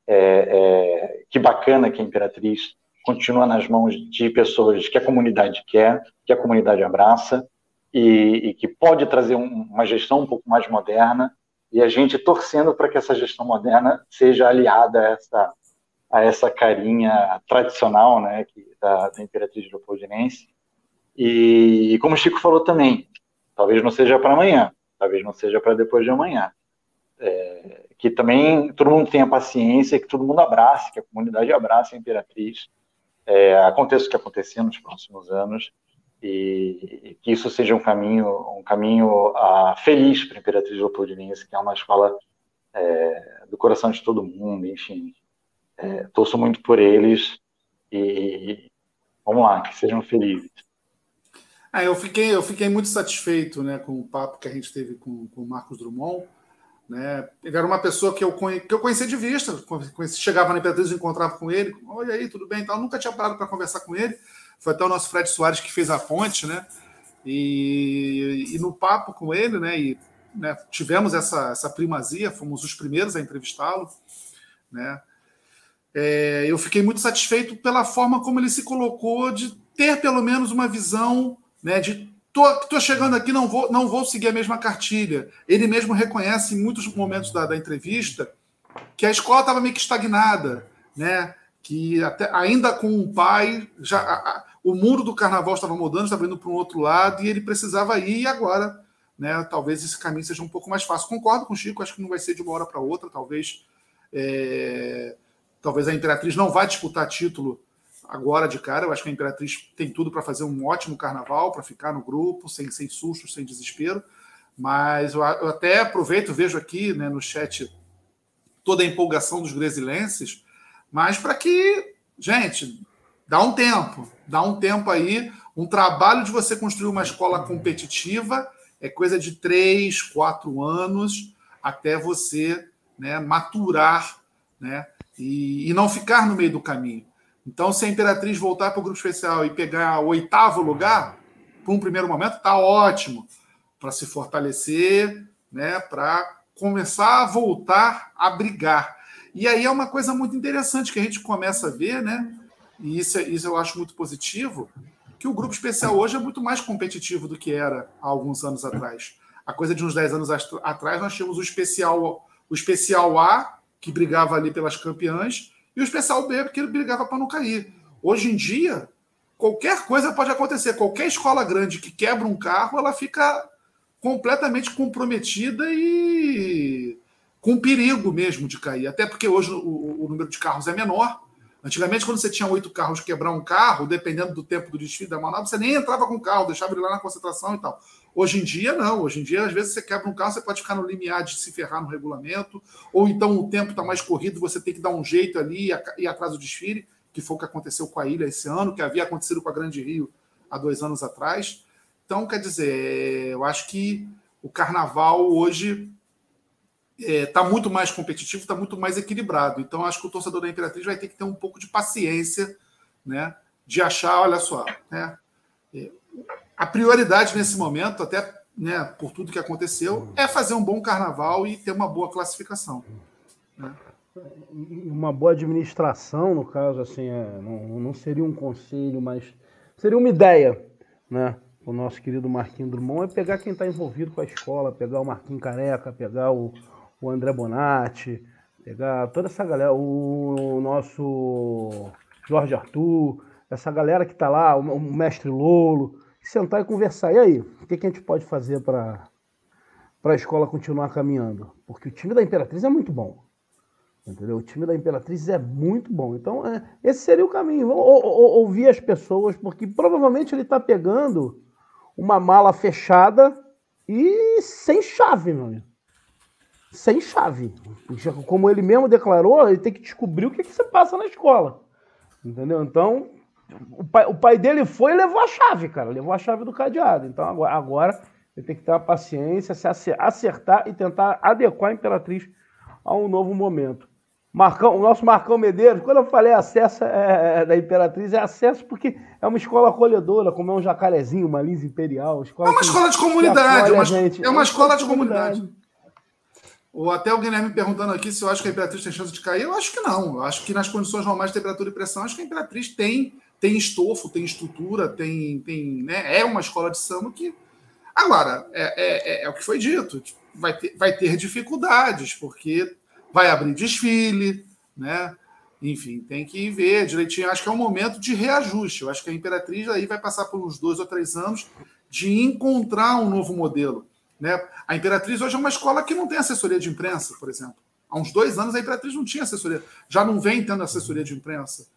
É, é, que bacana que a Imperatriz continua nas mãos de pessoas que a comunidade quer, que a comunidade abraça e, e que pode trazer um, uma gestão um pouco mais moderna e a gente torcendo para que essa gestão moderna seja aliada a essa, a essa carinha tradicional né, que, da, da Imperatriz Leopoldinense. E, e como o Chico falou também, talvez não seja para amanhã, talvez não seja para depois de amanhã. É, que também todo mundo tenha paciência, que todo mundo abrace, que a comunidade abrace a Imperatriz, é, aconteça o que acontecer nos próximos anos, e, que isso seja um caminho, um caminho uh, feliz para a Imperatriz Leopoldinense, que é uma escola é, do coração de todo mundo, enfim. É, torço muito por eles e vamos lá, que sejam felizes. Ah, eu, fiquei, eu fiquei muito satisfeito né, com o papo que a gente teve com, com o Marcos Drummond. Né? Ele era uma pessoa que eu, conhe, que eu conhecia de vista, conheci, chegava na Imperatriz e encontrava com ele. Oi, aí, tudo bem? Então, nunca tinha parado para conversar com ele. Foi até o nosso Fred Soares que fez a ponte, né? E, e no papo com ele, né? E né, tivemos essa, essa primazia, fomos os primeiros a entrevistá-lo, né? É, eu fiquei muito satisfeito pela forma como ele se colocou de ter pelo menos uma visão, né? De tô, tô chegando aqui, não vou, não vou seguir a mesma cartilha. Ele mesmo reconhece em muitos momentos da, da entrevista que a escola estava meio que estagnada, né? Que até, ainda com o pai, já a, o mundo do carnaval estava mudando, estava indo para um outro lado, e ele precisava ir, e agora, né, talvez esse caminho seja um pouco mais fácil. Concordo com o Chico, acho que não vai ser de uma hora para outra, talvez. É, talvez a Imperatriz não vá disputar título agora de cara. Eu acho que a Imperatriz tem tudo para fazer um ótimo carnaval, para ficar no grupo, sem, sem sustos, sem desespero. Mas eu, eu até aproveito, vejo aqui né, no chat toda a empolgação dos gresilenses, mas para que, gente, Dá um tempo, dá um tempo aí. Um trabalho de você construir uma escola competitiva é coisa de três, quatro anos até você né, maturar né, e, e não ficar no meio do caminho. Então, se a Imperatriz voltar para o grupo especial e pegar o oitavo lugar, por um primeiro momento, está ótimo para se fortalecer, né, para começar a voltar a brigar. E aí é uma coisa muito interessante que a gente começa a ver, né? e isso, é, isso eu acho muito positivo, que o grupo especial hoje é muito mais competitivo do que era há alguns anos atrás. A coisa de uns 10 anos atrás, nós tínhamos o especial, o especial A, que brigava ali pelas campeãs, e o especial B, que brigava para não cair. Hoje em dia, qualquer coisa pode acontecer. Qualquer escola grande que quebra um carro, ela fica completamente comprometida e com perigo mesmo de cair. Até porque hoje o, o número de carros é menor, Antigamente, quando você tinha oito carros quebrar um carro, dependendo do tempo do desfile da manobra, você nem entrava com o carro, deixava ele lá na concentração e tal. Hoje em dia, não. Hoje em dia, às vezes, você quebra um carro, você pode ficar no limiar de se ferrar no regulamento, ou então o tempo está mais corrido, você tem que dar um jeito ali e ir atrás do desfile, que foi o que aconteceu com a ilha esse ano, que havia acontecido com a Grande Rio há dois anos atrás. Então, quer dizer, eu acho que o carnaval hoje está é, tá muito mais competitivo, está muito mais equilibrado. Então, acho que o torcedor da Imperatriz vai ter que ter um pouco de paciência, né? De achar, olha só, né? A prioridade nesse momento, até né, por tudo que aconteceu, é fazer um bom carnaval e ter uma boa classificação. Né? Uma boa administração, no caso, assim, é, não, não seria um conselho, mas seria uma ideia, né? O nosso querido Marquinhos Drummond é pegar quem está envolvido com a escola, pegar o Marquinhos Careca, pegar o, o André Bonatti, pegar toda essa galera, o nosso Jorge Arthur, essa galera que está lá, o mestre Lolo, sentar e conversar. E aí, o que, que a gente pode fazer para a escola continuar caminhando? Porque o time da Imperatriz é muito bom. Entendeu? O time da Imperatriz é muito bom. Então, é, esse seria o caminho. Ou, ou, ouvir as pessoas, porque provavelmente ele está pegando uma mala fechada e sem chave, meu amigo sem chave. Como ele mesmo declarou, ele tem que descobrir o que, que você passa na escola. Entendeu? Então, o pai, o pai dele foi e levou a chave, cara. Levou a chave do cadeado. Então, agora, agora ele tem que ter a paciência, se acertar e tentar adequar a Imperatriz a um novo momento. Marcão, o nosso Marcão Medeiros, quando eu falei acesso é, é, da Imperatriz, é acesso porque é uma escola acolhedora, como é um jacarezinho, uma lisa imperial. é uma escola de comunidade, é uma, é uma escola de comunidade. Ou até o Guilherme perguntando aqui se eu acho que a Imperatriz tem chance de cair. Eu acho que não. Eu acho que nas condições normais de temperatura e pressão, acho que a Imperatriz tem, tem estofo, tem estrutura, tem, tem, né? é uma escola de samba que. Agora, é, é, é o que foi dito. Vai ter, vai ter dificuldades, porque vai abrir desfile, né? Enfim, tem que ver direitinho. Acho que é um momento de reajuste. Eu acho que a Imperatriz aí vai passar por uns dois ou três anos de encontrar um novo modelo. Né? A Imperatriz hoje é uma escola que não tem assessoria de imprensa, por exemplo. Há uns dois anos a Imperatriz não tinha assessoria, já não vem tendo assessoria de imprensa.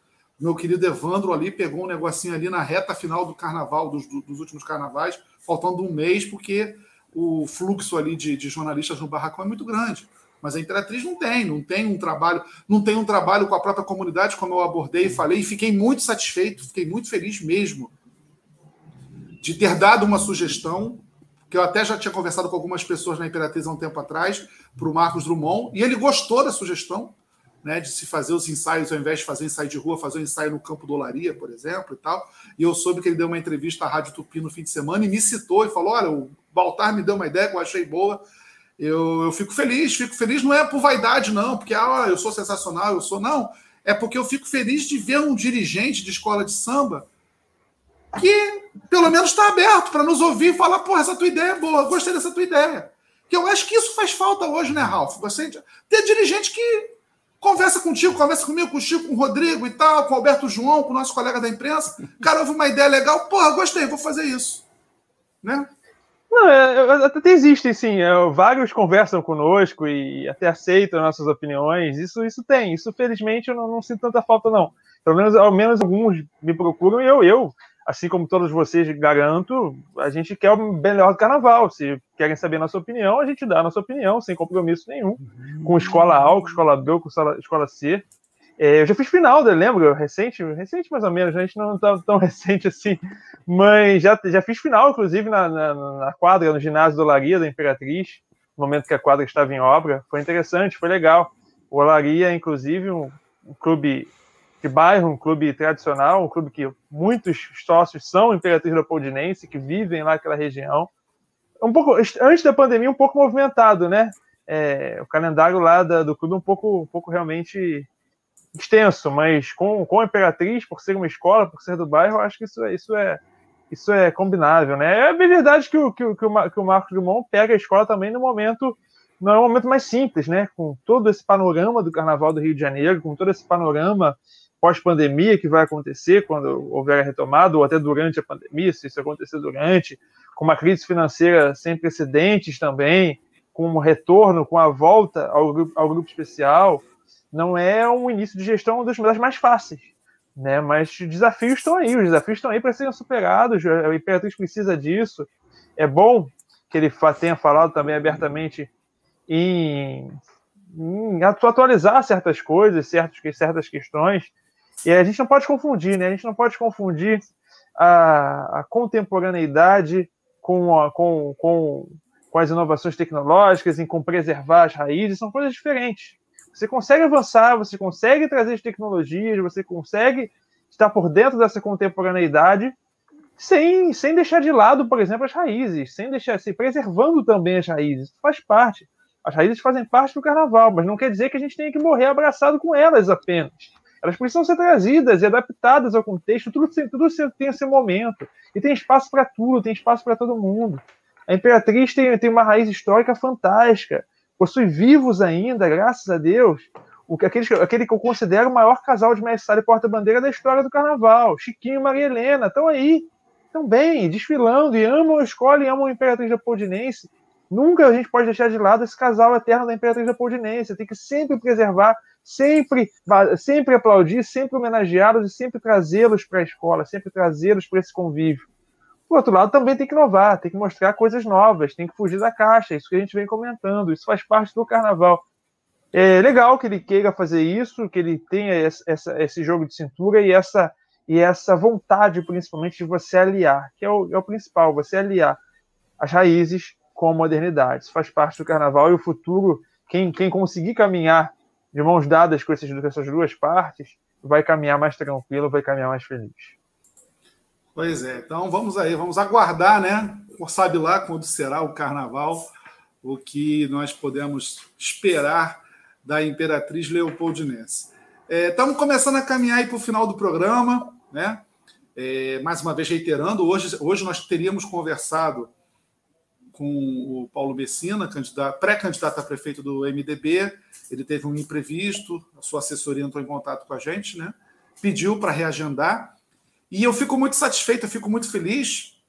Meu querido Evandro ali pegou um negocinho ali na reta final do carnaval, dos, dos últimos carnavais, faltando um mês, porque o fluxo ali de, de jornalistas no barracão é muito grande. Mas a Imperatriz não tem, não tem um trabalho, não tem um trabalho com a própria comunidade, como eu abordei e falei, e fiquei muito satisfeito, fiquei muito feliz mesmo de ter dado uma sugestão que eu até já tinha conversado com algumas pessoas na Imperatriz há um tempo atrás, para o Marcos Drummond, e ele gostou da sugestão, né, de se fazer os ensaios, ao invés de fazer ensaio de rua, fazer um ensaio no campo do Olaria, por exemplo, e tal. E eu soube que ele deu uma entrevista à Rádio Tupi no fim de semana e me citou e falou: olha, o Baltar me deu uma ideia que eu achei boa. Eu, eu fico feliz, fico feliz, não é por vaidade, não, porque ah, eu sou sensacional, eu sou. Não, é porque eu fico feliz de ver um dirigente de escola de samba que pelo menos está aberto para nos ouvir e falar, pô, essa tua ideia é boa, gostei dessa tua ideia. Que eu acho que isso faz falta hoje, né, Ralf? Você ter dirigente que conversa contigo, conversa comigo, com o Chico, com o Rodrigo e tal, com o Alberto João, com o nosso colega da imprensa. Cara, houve uma ideia legal, porra, gostei, vou fazer isso. Né? Não, é, até existem, sim. É, vários conversam conosco e até aceitam nossas opiniões. Isso, isso tem. Isso, felizmente, eu não, não sinto tanta falta, não. Pelo menos, ao menos alguns me procuram e eu, eu assim como todos vocês garanto, a gente quer o melhor do carnaval. Se querem saber a nossa opinião, a gente dá a nossa opinião, sem compromisso nenhum, com escola A, com escola B, com escola C. É, eu já fiz final, né, lembro? Recente, recente mais ou menos, a gente não tá tão recente assim, mas já, já fiz final, inclusive, na, na, na quadra, no ginásio do Olaria, da Imperatriz, no momento que a quadra estava em obra. Foi interessante, foi legal. O Olaria, inclusive, um, um clube de bairro, um clube tradicional, um clube que muitos sócios são Imperatriz Leopoldinense, que vivem lá naquela região. Um pouco antes da pandemia, um pouco movimentado, né? É, o calendário lá da, do clube é um pouco, um pouco realmente extenso, mas com, com a Imperatriz, por ser uma escola, por ser do bairro, acho que isso, é, isso é isso é combinável, né? É verdade que o, que, o, que o Marcos Dumont pega a escola também no momento não é um momento mais simples, né? Com todo esse panorama do Carnaval do Rio de Janeiro, com todo esse panorama pós-pandemia que vai acontecer quando houver a retomada, ou até durante a pandemia, se isso acontecer durante, com uma crise financeira sem precedentes também, com um retorno, com a volta ao grupo, ao grupo especial, não é um início de gestão das, das mais fáceis. Né? Mas os desafios estão aí, os desafios estão aí para serem superados, a Imperatriz precisa disso. É bom que ele tenha falado também abertamente em, em atualizar certas coisas, certas, certas questões, e a gente não pode confundir, né? A gente não pode confundir a, a contemporaneidade com, a, com, com, com as inovações tecnológicas, em com preservar as raízes, são coisas diferentes. Você consegue avançar, você consegue trazer as tecnologias, você consegue estar por dentro dessa contemporaneidade sem, sem deixar de lado, por exemplo, as raízes, sem deixar, se preservando também as raízes. Isso faz parte. As raízes fazem parte do carnaval, mas não quer dizer que a gente tenha que morrer abraçado com elas apenas. Elas precisam ser trazidas e adaptadas ao contexto, tudo, tudo tem seu momento. E tem espaço para tudo, tem espaço para todo mundo. A Imperatriz tem, tem uma raiz histórica fantástica, possui vivos ainda, graças a Deus, o que, aquele, aquele que eu considero o maior casal de mestre e porta-bandeira da história do carnaval. Chiquinho e Maria Helena estão aí, estão bem, desfilando, e amam a escola e amam a Imperatriz Leopoldinense. Nunca a gente pode deixar de lado esse casal eterno da Imperatriz Leopoldinense. Tem que sempre preservar sempre, sempre aplaudir, sempre homenageá-los e sempre trazê-los para a escola, sempre trazê-los para esse convívio. Por outro lado, também tem que inovar, tem que mostrar coisas novas, tem que fugir da caixa, isso que a gente vem comentando, isso faz parte do carnaval. É legal que ele queira fazer isso, que ele tenha essa, esse jogo de cintura e essa, e essa vontade, principalmente, de você aliar, que é o, é o principal, você aliar as raízes com a modernidade. Isso faz parte do carnaval e o futuro, quem, quem conseguir caminhar de mãos dadas com, esses, com essas duas partes, vai caminhar mais tranquilo, vai caminhar mais feliz. Pois é, então vamos aí, vamos aguardar, né? Sabe lá quando será o carnaval o que nós podemos esperar da Imperatriz Leopoldinense. É, estamos começando a caminhar para o final do programa, né? É, mais uma vez reiterando, hoje, hoje nós teríamos conversado com o Paulo Messina, pré-candidato a prefeito do MDB. Ele teve um imprevisto, a sua assessoria entrou em contato com a gente, né? pediu para reagendar. E eu fico muito satisfeito, eu fico muito feliz,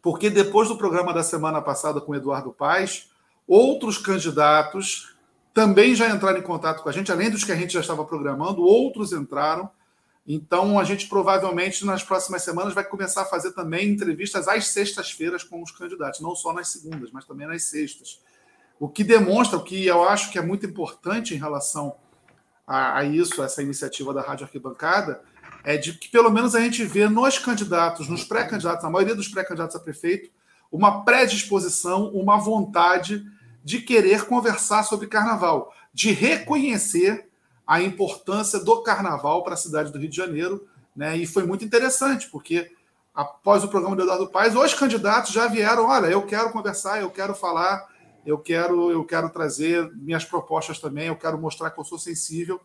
porque depois do programa da semana passada com o Eduardo Paes, outros candidatos também já entraram em contato com a gente, além dos que a gente já estava programando, outros entraram então, a gente provavelmente nas próximas semanas vai começar a fazer também entrevistas às sextas-feiras com os candidatos, não só nas segundas, mas também nas sextas. O que demonstra, o que eu acho que é muito importante em relação a, a isso, essa iniciativa da Rádio Arquibancada, é de que pelo menos a gente vê nos candidatos, nos pré-candidatos, na maioria dos pré-candidatos a prefeito, uma predisposição, uma vontade de querer conversar sobre carnaval, de reconhecer a importância do carnaval para a cidade do Rio de Janeiro, né? E foi muito interessante, porque após o programa do Eduardo Paes, os candidatos já vieram, olha, eu quero conversar, eu quero falar, eu quero, eu quero trazer minhas propostas também, eu quero mostrar que eu sou sensível,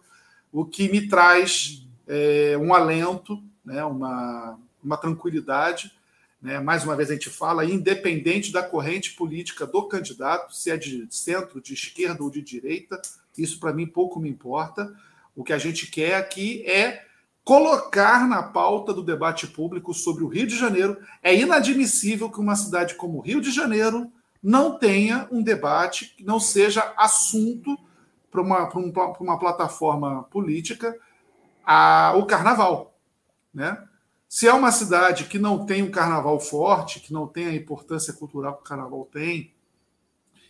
o que me traz é, um alento, né? uma, uma tranquilidade. Né? Mais uma vez a gente fala, independente da corrente política do candidato, se é de centro, de esquerda ou de direita, isso para mim pouco me importa. O que a gente quer aqui é colocar na pauta do debate público sobre o Rio de Janeiro. É inadmissível que uma cidade como o Rio de Janeiro não tenha um debate que não seja assunto para uma, uma plataforma política a, o carnaval. Né? Se é uma cidade que não tem um carnaval forte, que não tem a importância cultural que o carnaval tem,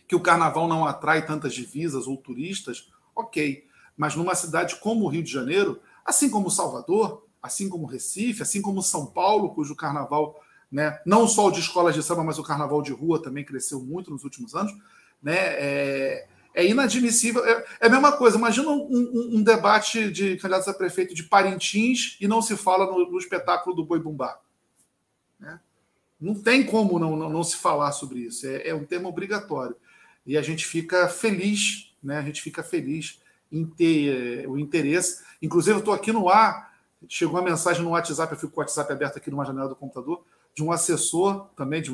que o carnaval não atrai tantas divisas ou turistas, ok. Mas numa cidade como o Rio de Janeiro, assim como Salvador, assim como Recife, assim como São Paulo, cujo carnaval, né, não só o de escolas de samba, mas o carnaval de rua também cresceu muito nos últimos anos, né, é, é inadmissível. É, é, a mesma coisa. Imagina um, um, um, debate de candidatos a prefeito de Parintins e não se fala no, no espetáculo do Boi Bumbá. Né? Não tem como não, não, não, se falar sobre isso. É, é um tema obrigatório e a gente fica feliz, né? A gente fica feliz em ter eh, o interesse. Inclusive, eu estou aqui no ar, chegou uma mensagem no WhatsApp, eu fico com o WhatsApp aberto aqui numa janela do computador, de um assessor também, de,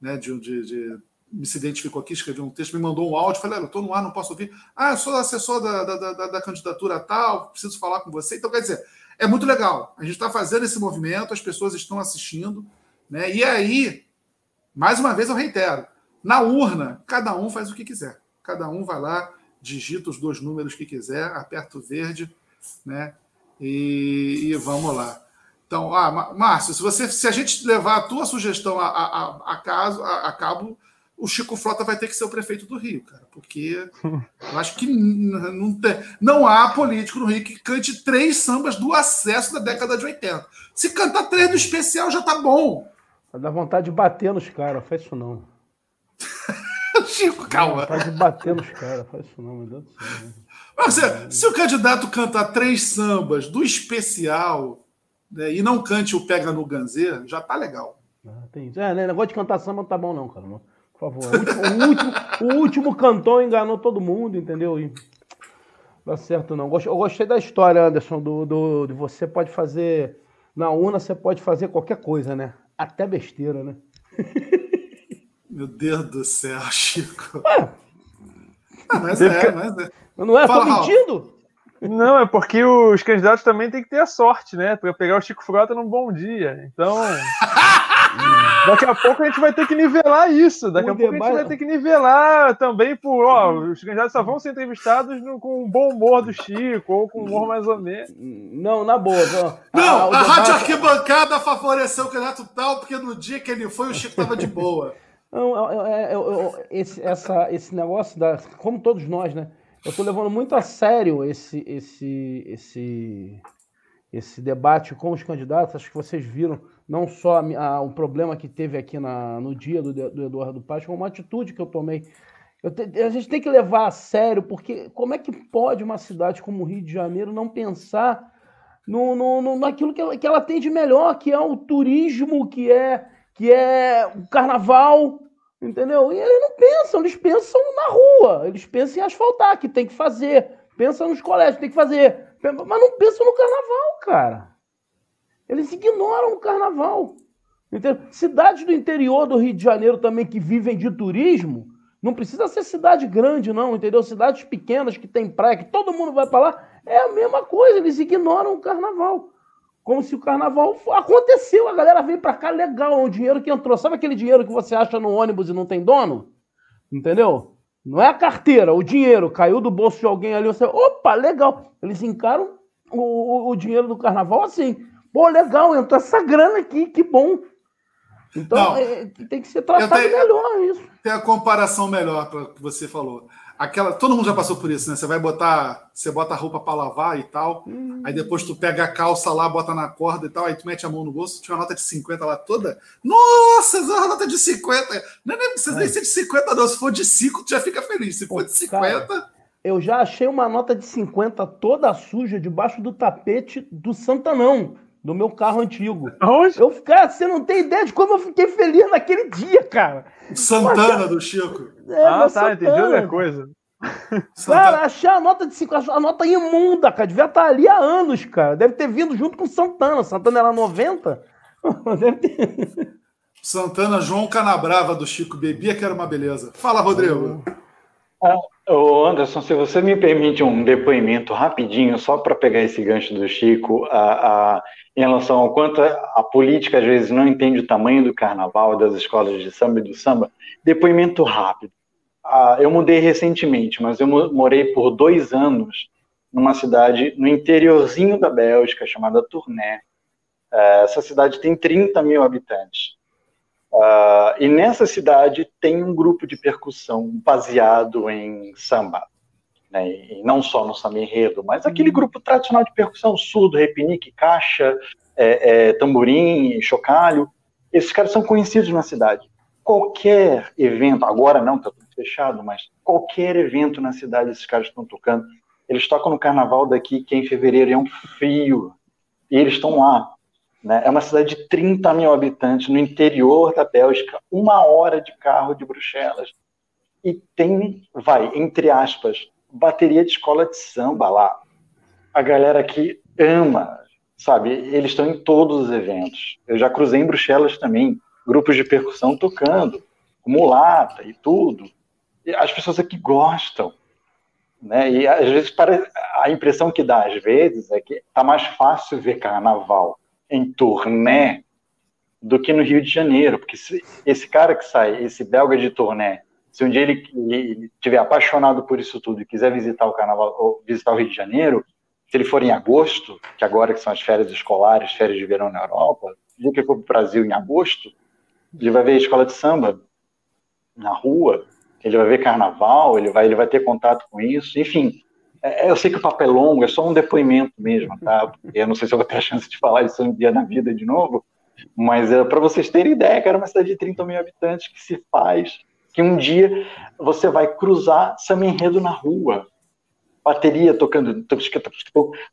né, de, de, de me se identificou aqui, escreveu um texto, me mandou um áudio, falei, eu estou no ar, não posso ouvir. Ah, eu sou assessor da, da, da, da, candidatura tal, preciso falar com você. Então, quer dizer, é muito legal. A gente está fazendo esse movimento, as pessoas estão assistindo, né? E aí, mais uma vez eu reitero, na urna, cada um faz o que quiser. Cada um vai lá, digita os dois números que quiser, aperta o verde, né? E, e vamos lá. Então, ah, Márcio, se, você, se a gente levar a tua sugestão a, a, a, caso, a, a cabo, o Chico Frota vai ter que ser o prefeito do Rio, cara, porque eu acho que não, tem, não há político no Rio que cante três sambas do acesso da década de 80. Se cantar três do especial já tá bom. Dá vontade de bater nos caras, faz isso não. Chico, calma. Pode bater nos caras, faz isso não, meu Deus do céu. Mas, se o candidato cantar três sambas do especial né, e não cante o Pega no Ganzê, já tá legal. Ah, tem É, né, negócio de cantar samba não tá bom, não, cara. Não. Por favor. O último, o último, o último cantor enganou todo mundo, entendeu? E dá certo, não. Eu gostei da história, Anderson, do, do, de você pode fazer. Na UNA você pode fazer qualquer coisa, né? Até besteira, né? Meu Deus do céu, Chico. Ah, mas é, mas é. Não é? Fala, tô mentindo? Não, é porque os candidatos também têm que ter a sorte, né? Para pegar o Chico Frota num bom dia. Então. daqui a pouco a gente vai ter que nivelar isso. Daqui o a pouco a gente vai ter que nivelar também por. Ó, os candidatos só vão ser entrevistados no, com o bom humor do Chico, ou com humor mais ou menos. Não, na boa. Não, não a, a Rádio Arquibancada favoreceu o candidato tal, porque no dia que ele foi, o Chico tava de boa. Não, é, é, é, esse, essa, esse negócio da. Como todos nós, né? Eu estou levando muito a sério esse, esse, esse, esse debate com os candidatos. Acho que vocês viram não só a, problema que teve aqui na, no dia do, do Eduardo Paz, como uma atitude que eu tomei. Eu te, a gente tem que levar a sério, porque como é que pode uma cidade como o Rio de Janeiro não pensar no, no, no, naquilo que ela, que ela tem de melhor, que é o turismo, que é que é o carnaval, Entendeu? E eles não pensam, eles pensam na rua, eles pensam em asfaltar, que tem que fazer, pensam nos colégios, tem que fazer, mas não pensam no carnaval, cara. Eles ignoram o carnaval. Entendeu? Cidades do interior do Rio de Janeiro também que vivem de turismo, não precisa ser cidade grande, não, entendeu? Cidades pequenas que tem praia, que todo mundo vai para lá, é a mesma coisa, eles ignoram o carnaval. Como se o carnaval aconteceu, a galera veio para cá legal, o dinheiro que entrou. Sabe aquele dinheiro que você acha no ônibus e não tem dono? Entendeu? Não é a carteira, o dinheiro caiu do bolso de alguém ali, você, opa, legal. Eles encaram o, o, o dinheiro do carnaval assim. Pô, legal, entrou essa grana aqui, que bom. Então é, tem que ser tratado tenho, melhor isso. Tem a comparação melhor para que você falou. Aquela, todo mundo já passou por isso, né? Você vai botar, você bota a roupa para lavar e tal, hum. aí depois tu pega a calça lá, bota na corda e tal, aí tu mete a mão no bolso, tinha uma nota de 50 lá toda. Nossa, uma nota de 50. Não, não precisa é. nem ser de 50, não. Se for de 5, tu já fica feliz. Se for de 50. Cara, eu já achei uma nota de 50 toda suja debaixo do tapete do Santanão do meu carro antigo. Aonde? Eu, cara, você não tem ideia de como eu fiquei feliz naquele dia, cara. Santana Mas, do Chico. É, ah, tá, Santana. entendi outra coisa. Cara, achar a nota de 5, a nota imunda, cara. Devia estar ali há anos, cara. Deve ter vindo junto com Santana. Santana era 90. Deve ter. Santana, João Canabrava do Chico bebia que era uma beleza. Fala, Rodrigo. Ah, ô Anderson, se você me permite um depoimento rapidinho, só para pegar esse gancho do Chico, a, a, em relação ao quanto a política às vezes não entende o tamanho do carnaval, das escolas de samba e do samba, depoimento rápido. Ah, eu mudei recentemente, mas eu morei por dois anos numa cidade no interiorzinho da Bélgica, chamada Tournai. É, essa cidade tem 30 mil habitantes. Uh, e nessa cidade tem um grupo de percussão baseado em samba. Né, e não só no samba enredo, mas aquele grupo tradicional de percussão, surdo, repinique, caixa, é, é, tamborim, chocalho. Esses caras são conhecidos na cidade. Qualquer evento, agora não, está tudo fechado, mas qualquer evento na cidade esses caras estão tocando. Eles tocam no carnaval daqui, que é em fevereiro é um frio, e eles estão lá. Né? É uma cidade de 30 mil habitantes no interior da Bélgica, uma hora de carro de Bruxelas. E tem, vai, entre aspas, bateria de escola de samba lá. A galera aqui ama, sabe? Eles estão em todos os eventos. Eu já cruzei em Bruxelas também, grupos de percussão tocando, mulata e tudo. E as pessoas aqui gostam. Né? E às vezes a impressão que dá às vezes é que tá mais fácil ver carnaval em turnê do que no Rio de Janeiro, porque se, esse cara que sai, esse belga de turnê, se um dia ele, ele tiver apaixonado por isso tudo e quiser visitar o carnaval ou visitar o Rio de Janeiro, se ele for em agosto, que agora que são as férias escolares, férias de verão na Europa, dia que for para o Brasil em agosto, ele vai ver a escola de samba na rua, ele vai ver carnaval, ele vai, ele vai ter contato com isso, enfim, eu sei que o papo é longo, é só um depoimento mesmo, tá? Eu não sei se eu vou ter a chance de falar isso um dia na vida de novo, mas é, para vocês terem ideia, que era uma cidade de 30 mil habitantes que se faz, que um dia você vai cruzar samba enredo na rua, bateria tocando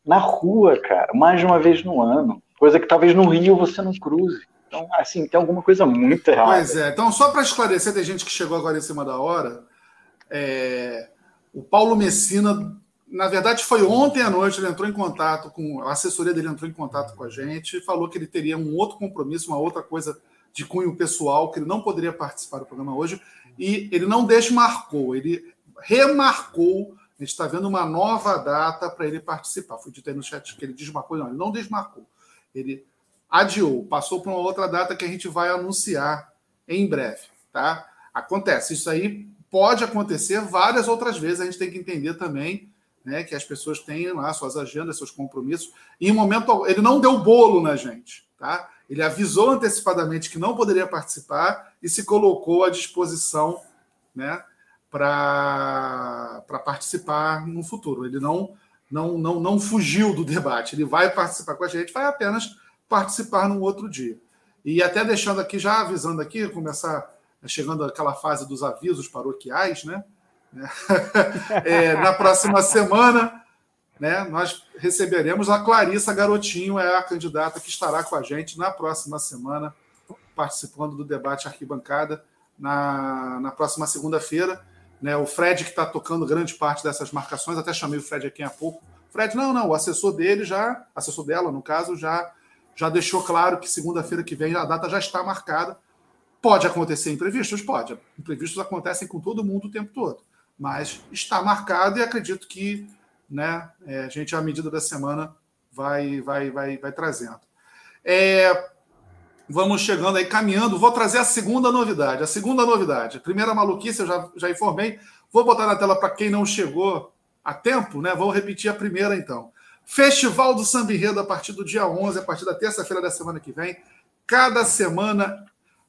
na rua, cara, mais de uma vez no ano, coisa que talvez no Rio você não cruze. Então, assim, tem alguma coisa muito errada. Pois é. Então, só para esclarecer, tem gente que chegou agora em cima da hora. É... O Paulo Messina na verdade, foi ontem à noite, ele entrou em contato com. A assessoria dele entrou em contato com a gente e falou que ele teria um outro compromisso, uma outra coisa de cunho pessoal, que ele não poderia participar do programa hoje. E ele não desmarcou, ele remarcou. A gente está vendo uma nova data para ele participar. Foi dito aí no chat que ele desmarcou, não, ele não desmarcou. Ele adiou, passou para uma outra data que a gente vai anunciar em breve, tá? Acontece, isso aí pode acontecer várias outras vezes, a gente tem que entender também né, que as pessoas têm lá suas agendas, seus compromissos. E em momento ele não deu bolo na gente, tá? Ele avisou antecipadamente que não poderia participar e se colocou à disposição, né, para participar no futuro. Ele não, não, não, não fugiu do debate. Ele vai participar com a gente, vai apenas participar num outro dia. E até deixando aqui, já avisando aqui, começar chegando aquela fase dos avisos paroquiais, né? É, na próxima semana, né, nós receberemos a Clarissa Garotinho, é a candidata que estará com a gente na próxima semana, participando do debate arquibancada. na, na próxima segunda-feira. Né? O Fred, que está tocando grande parte dessas marcações, até chamei o Fred aqui há pouco. Fred, não, não, o assessor dele já, assessor dela, no caso, já, já deixou claro que segunda-feira que vem a data já está marcada. Pode acontecer imprevistos? Pode. Imprevistos acontecem com todo mundo o tempo todo. Mas está marcado e acredito que né, é, a gente, à medida da semana, vai, vai, vai, vai trazendo. É, vamos chegando aí, caminhando. Vou trazer a segunda novidade. A segunda novidade. A primeira maluquice, eu já, já informei. Vou botar na tela para quem não chegou a tempo, né? Vou repetir a primeira então. Festival do Samba Enredo a partir do dia 11, a partir da terça-feira da semana que vem. Cada semana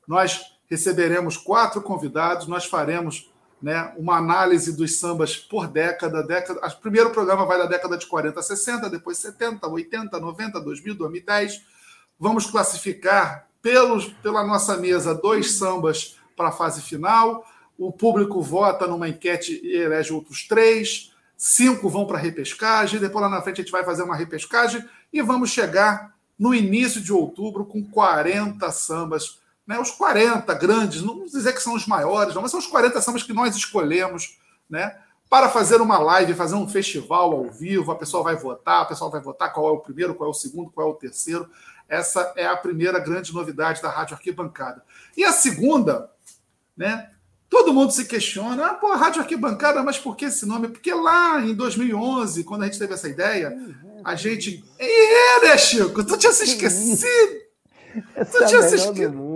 nós receberemos quatro convidados, nós faremos né, uma análise dos sambas por década. década. O primeiro programa vai da década de 40 a 60, depois 70, 80, 90, 2000, 2010 Vamos classificar pelos, pela nossa mesa dois sambas para a fase final. O público vota numa enquete e elege outros três. Cinco vão para a repescagem. Depois, lá na frente, a gente vai fazer uma repescagem e vamos chegar no início de outubro com 40 sambas. Né? Os 40 grandes, não vamos dizer que são os maiores, não, mas são os 40 sambas que nós escolhemos né? para fazer uma live, fazer um festival ao vivo. A pessoa vai votar, a pessoa vai votar qual é o primeiro, qual é o segundo, qual é o terceiro. Essa é a primeira grande novidade da Rádio Arquibancada. E a segunda, né? Todo mundo se questiona, ah, pô, Rádio Arquibancada, mas por que esse nome? Porque lá em 2011, quando a gente teve essa ideia, a gente. É, né, Chico? Tu tinha se esquecido! Tu tinha é se esquecido.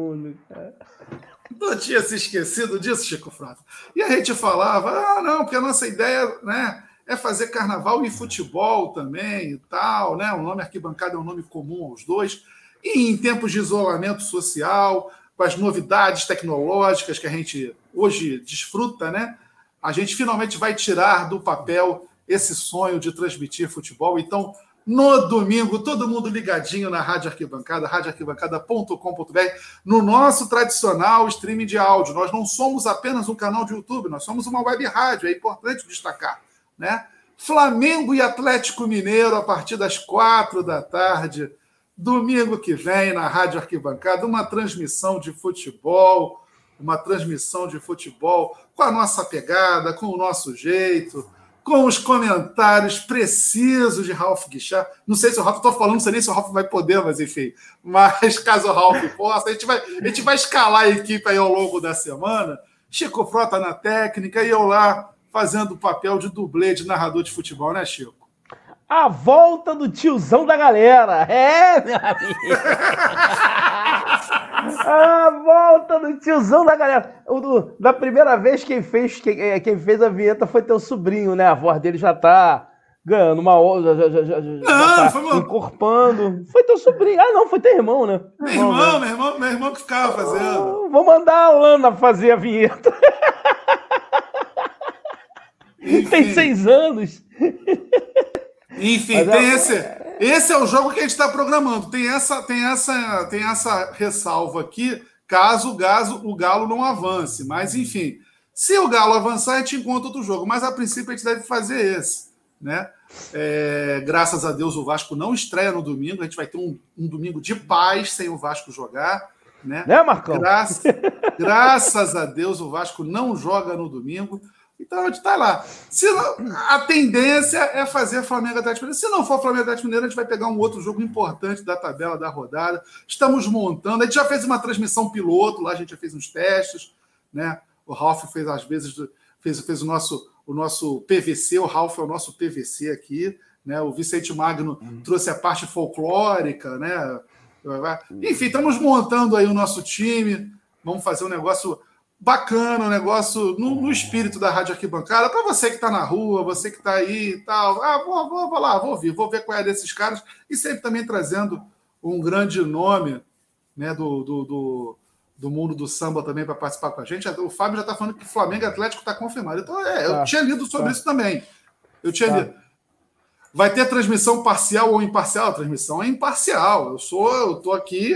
Tu tinha se esquecido disso, Chico Frota. E a gente falava, ah, não, porque a nossa ideia, né? é fazer carnaval e futebol também e tal, né? O nome arquibancada é um nome comum aos dois. E em tempos de isolamento social, com as novidades tecnológicas que a gente hoje desfruta, né? A gente finalmente vai tirar do papel esse sonho de transmitir futebol. Então, no domingo, todo mundo ligadinho na Rádio Arquibancada, radioarquibancada.com.br, no nosso tradicional streaming de áudio. Nós não somos apenas um canal de YouTube, nós somos uma web rádio, é importante destacar né? Flamengo e Atlético Mineiro a partir das quatro da tarde, domingo que vem, na Rádio Arquibancada, uma transmissão de futebol, uma transmissão de futebol com a nossa pegada, com o nosso jeito, com os comentários precisos de Ralph Guichard. Não sei se o Ralph, estou falando, não sei nem se o Ralph vai poder, mas enfim. Mas caso o Ralph possa, a gente vai, a gente vai escalar a equipe aí ao longo da semana. Chico Frota na técnica e eu lá fazendo o papel de dublê de narrador de futebol, né, Chico? A volta do tiozão da galera. É, meu amigo. a volta do tiozão da galera. O do, da primeira vez quem fez, quem, é, quem, fez a vinheta foi teu sobrinho, né? A voz dele já tá ganhando uma já, já, já, já, não, tá foi encorpando. Foi teu sobrinho. Ah, não, foi teu irmão, né? Meu irmão, né? meu irmão, meu irmão que ficava fazendo. vou mandar a Lana fazer a vinheta. Enfim. Tem seis anos. Enfim, Mas tem é... esse. Esse é o jogo que a gente está programando. Tem essa, tem essa, tem essa ressalva aqui, caso o, Gaso, o Galo não avance. Mas, enfim, se o Galo avançar, a gente encontra outro jogo. Mas a princípio a gente deve fazer esse. Né? É, graças a Deus o Vasco não estreia no domingo. A gente vai ter um, um domingo de paz sem o Vasco jogar. Né, né Marcão? Graças, graças a Deus o Vasco não joga no domingo. Então a gente está lá. Se não, a tendência é fazer Flamengo Atlético Mineiro. Se não for Flamengo Atlético Mineiro, a gente vai pegar um outro jogo importante da tabela da rodada. Estamos montando. A gente já fez uma transmissão piloto, lá a gente já fez uns testes, né? O Ralf fez às vezes fez, fez o nosso o nosso PVC, o Ralf é o nosso PVC aqui, né? O Vicente Magno uhum. trouxe a parte folclórica, né? Enfim, estamos montando aí o nosso time. Vamos fazer um negócio bacana o negócio no, no, espírito da Rádio Arquibancada. Para você que está na rua, você que está aí e tal. Ah, vou, vou, vou lá, vou ouvir, vou ver qual é desses caras. E sempre também trazendo um grande nome né, do, do, do, do mundo do samba também para participar com a gente. O Fábio já está falando que Flamengo Atlético está confirmado. Então, é, eu tá, tinha lido sobre tá. isso também. Eu tinha tá. lido. Vai ter transmissão parcial ou imparcial? A transmissão é imparcial. Eu sou, eu tô aqui,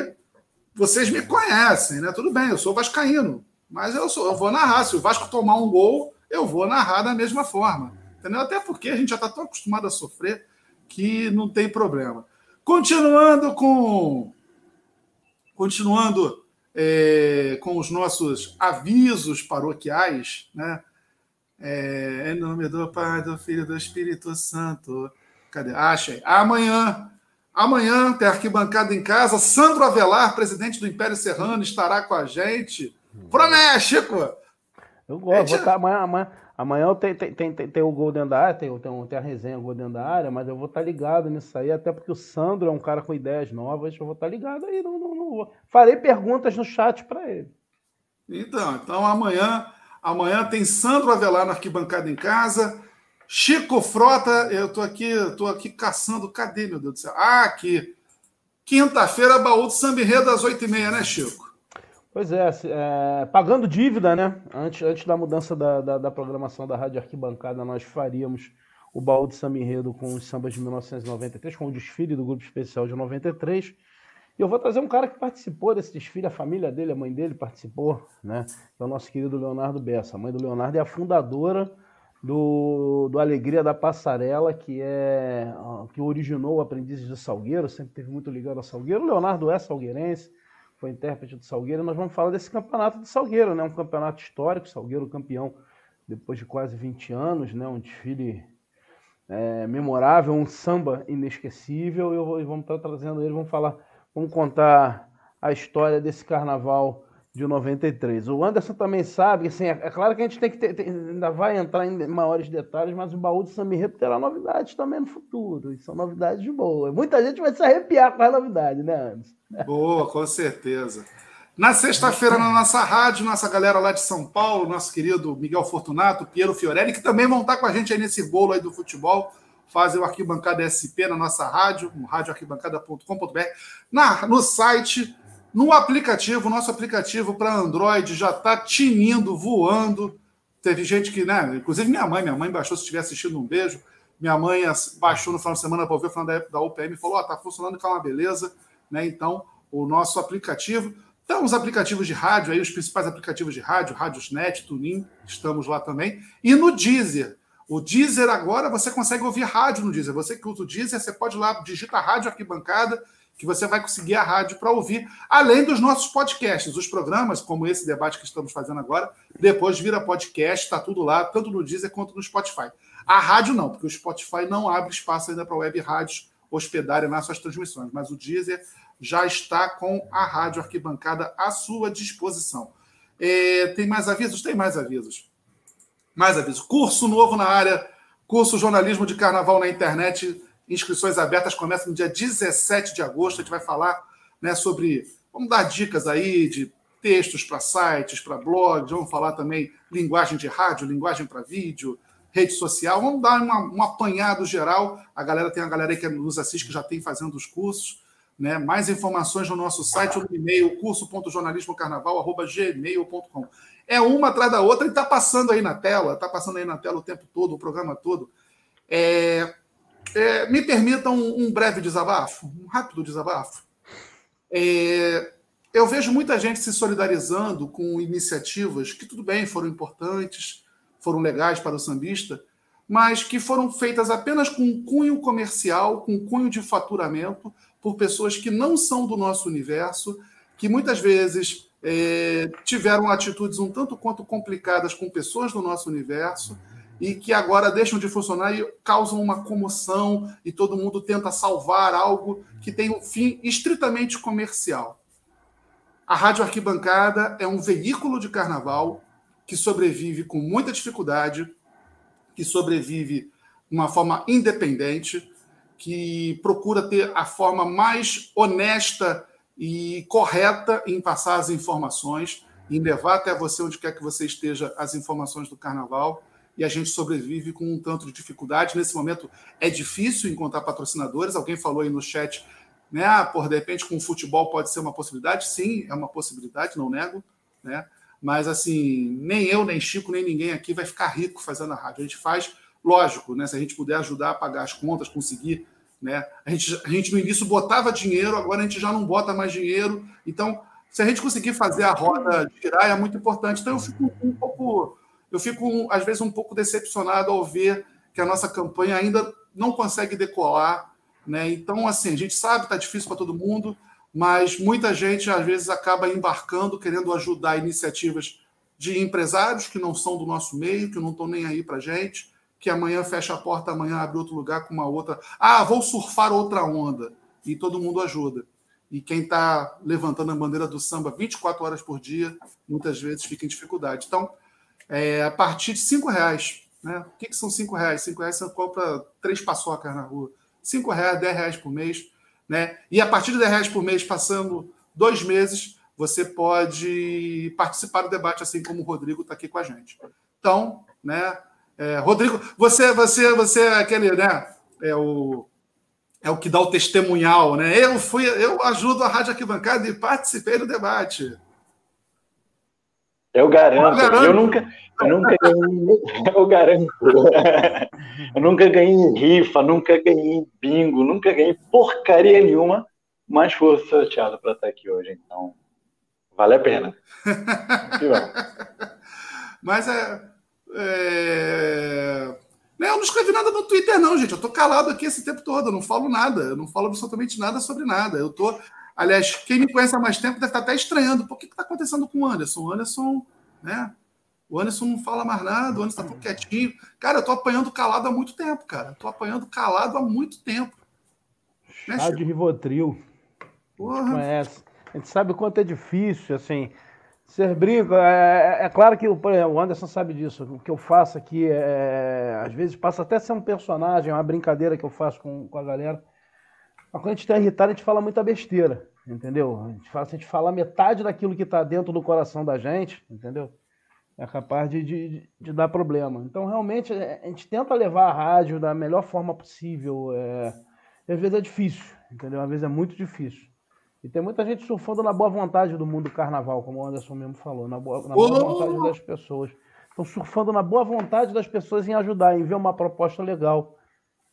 vocês me conhecem, né? Tudo bem, eu sou vascaíno mas eu, sou, eu vou narrar. Se o Vasco tomar um gol, eu vou narrar da mesma forma. Entendeu? Até porque a gente já está tão acostumado a sofrer que não tem problema. Continuando com. Continuando é, com os nossos avisos paroquiais, né? É, em nome do Pai, do Filho e do Espírito Santo. Cadê? Achei. Amanhã, amanhã tem arquibancada em casa. Sandro Avelar, presidente do Império Serrano, estará com a gente. Promete, Chico! Eu gosto, vou estar amanhã, amanhã, amanhã tem, tem, tem, tem, tem o gol dentro da área, tem, tem, tem a resenha o gol dentro da área, mas eu vou estar ligado nisso aí, até porque o Sandro é um cara com ideias novas, eu vou estar ligado aí, não, não, não vou. Farei perguntas no chat para ele. Então, então amanhã, amanhã tem Sandro Avelar na arquibancada em casa. Chico Frota, eu tô aqui, tô aqui caçando. Cadê, meu Deus do céu? Ah, aqui. Quinta-feira, baú do samba enredo às 8h30, né, Chico? Pois é, é, pagando dívida, né? Antes, antes da mudança da, da, da, programação da Rádio Arquibancada, nós faríamos o baú de samba enredo com os sambas de 1993, com o desfile do Grupo Especial de 93. E eu vou trazer um cara que participou desse desfile, a família dele, a mãe dele participou, né? Que é o nosso querido Leonardo Bessa. A mãe do Leonardo é a fundadora do, do Alegria da Passarela, que é que originou o Aprendizes de Salgueiro, sempre teve muito ligado a Salgueiro. O Leonardo é salgueirense, foi intérprete do Salgueiro. Nós vamos falar desse campeonato do Salgueiro, né? Um campeonato histórico, Salgueiro campeão depois de quase 20 anos, né? Um desfile é, memorável, um samba inesquecível. E vamos estar trazendo ele, vamos falar, vamos contar a história desse carnaval de 93. O Anderson também sabe, assim, é, é claro que a gente tem que ter, tem, ainda vai entrar em maiores detalhes, mas o baú de Samirreto terá novidades também no futuro, e são novidades boas. Muita gente vai se arrepiar com as novidades, né, Anderson? Boa, com certeza. Na sexta-feira, na nossa rádio, nossa galera lá de São Paulo, nosso querido Miguel Fortunato, Piero Fiorelli, que também vão estar com a gente aí nesse bolo aí do futebol, fazem o Arquibancada SP na nossa rádio, no radioarquibancada.com.br, no site no aplicativo, nosso aplicativo para Android já está tinindo, voando. Teve gente que, né? Inclusive minha mãe, minha mãe baixou, se estiver assistindo, um beijo. Minha mãe baixou no final de semana para ouvir falando da, da UPM e falou: Ó, oh, tá funcionando, que é uma beleza. Né? Então, o nosso aplicativo. Então, os aplicativos de rádio, aí, os principais aplicativos de rádio, Rádiosnet, Tunin, estamos lá também. E no Deezer. O Deezer agora você consegue ouvir rádio no Deezer. Você que usa o Deezer, você pode ir lá, digita rádio arquibancada que você vai conseguir a rádio para ouvir, além dos nossos podcasts, os programas, como esse debate que estamos fazendo agora, depois vira podcast, está tudo lá, tanto no Deezer quanto no Spotify. A rádio não, porque o Spotify não abre espaço ainda para web rádios hospedarem nas suas transmissões, mas o Deezer já está com a rádio arquibancada à sua disposição. É, tem mais avisos? Tem mais avisos. Mais avisos. Curso novo na área, curso jornalismo de carnaval na internet Inscrições abertas começam no dia 17 de agosto. A gente vai falar né, sobre. Vamos dar dicas aí de textos para sites, para blogs, vamos falar também linguagem de rádio, linguagem para vídeo, rede social. Vamos dar uma, um apanhado geral. A galera tem a galera aí que nos assiste que já tem fazendo os cursos. Né? Mais informações no nosso site ou no e-mail curso.jornalismocarnaval.gmail.com. É uma atrás da outra e está passando aí na tela, está passando aí na tela o tempo todo, o programa todo. É, é, me permitam um, um, breve desabafo, um rápido desabafo. É, eu vejo muita gente se solidarizando com iniciativas que, tudo bem, foram importantes, foram legais para o sambista, mas que foram feitas apenas com cunho comercial, com cunho de faturamento, por pessoas que não são do nosso universo, que muitas vezes é, tiveram atitudes um tanto quanto complicadas com pessoas do nosso universo e que agora deixam de funcionar e causam uma comoção e todo mundo tenta salvar algo que tem um fim estritamente comercial. A Rádio Arquibancada é um veículo de carnaval que sobrevive com muita dificuldade, que sobrevive de uma forma independente, que procura ter a forma mais honesta e correta em passar as informações, em levar até você onde quer que você esteja as informações do carnaval e a gente sobrevive com um tanto de dificuldade. Nesse momento é difícil encontrar patrocinadores. Alguém falou aí no chat, né? Ah, por de repente com o futebol pode ser uma possibilidade. Sim, é uma possibilidade, não nego, né? Mas assim, nem eu, nem Chico, nem ninguém aqui vai ficar rico fazendo a rádio. A gente faz, lógico, né? Se a gente puder ajudar a pagar as contas, conseguir, né? A gente, a gente no início botava dinheiro, agora a gente já não bota mais dinheiro. Então, se a gente conseguir fazer a roda girar, é muito importante. Então, eu fico um pouco eu fico, às vezes, um pouco decepcionado ao ver que a nossa campanha ainda não consegue decolar. Né? Então, assim, a gente sabe que está difícil para todo mundo, mas muita gente às vezes acaba embarcando, querendo ajudar iniciativas de empresários que não são do nosso meio, que não estão nem aí para gente, que amanhã fecha a porta, amanhã abre outro lugar com uma outra. Ah, vou surfar outra onda. E todo mundo ajuda. E quem está levantando a bandeira do samba 24 horas por dia, muitas vezes fica em dificuldade. Então, é, a partir de cinco reais, né? O que, que são cinco reais? Cinco reais você compra três paçocas na rua. Cinco reais, dez reais por mês. Né? E a partir de dez reais por mês, passando dois meses, você pode participar do debate, assim como o Rodrigo está aqui com a gente. Então, né? É, Rodrigo, você, você, você é aquele, né? É o, é o que dá o testemunhal, né? Eu fui, eu ajudo a Rádio Arquibancada e participei do debate. Eu garanto. Eu, garanto. eu nunca, eu nunca ganhei, eu garanto. Eu nunca ganhei rifa, nunca ganhei bingo, nunca ganhei porcaria nenhuma, mas fui sorteado para estar aqui hoje, então vale a pena. mas é, é... Eu não escrevi nada no Twitter, não, gente. Eu tô calado aqui esse tempo todo, eu não falo nada, eu não falo absolutamente nada sobre nada. Eu tô. Aliás, quem me conhece há mais tempo deve estar até estranhando. Por que está acontecendo com o Anderson? O Anderson, né? O Anderson não fala mais nada, o Anderson está tudo quietinho. Cara, eu tô apanhando calado há muito tempo, cara. Tô apanhando calado há muito tempo. Né, Chá de Rivotril. Porra. A gente conhece. A gente sabe o quanto é difícil, assim. Ser brinco, é, é, é, claro que exemplo, o Anderson sabe disso. O que eu faço aqui, é, às vezes passa até a ser um personagem, uma brincadeira que eu faço com, com a galera. Mas quando a gente está irritado, a gente fala muita besteira, entendeu? A gente fala, se a gente falar metade daquilo que está dentro do coração da gente, entendeu? É capaz de, de, de, dar problema. Então, realmente, é, a gente tenta levar a rádio da melhor forma possível. É, às vezes é difícil, entendeu? Às vezes é muito difícil. E tem muita gente surfando na boa vontade do mundo do carnaval, como o Anderson mesmo falou, na boa, na boa vontade das pessoas. Estão surfando na boa vontade das pessoas em ajudar, em ver uma proposta legal.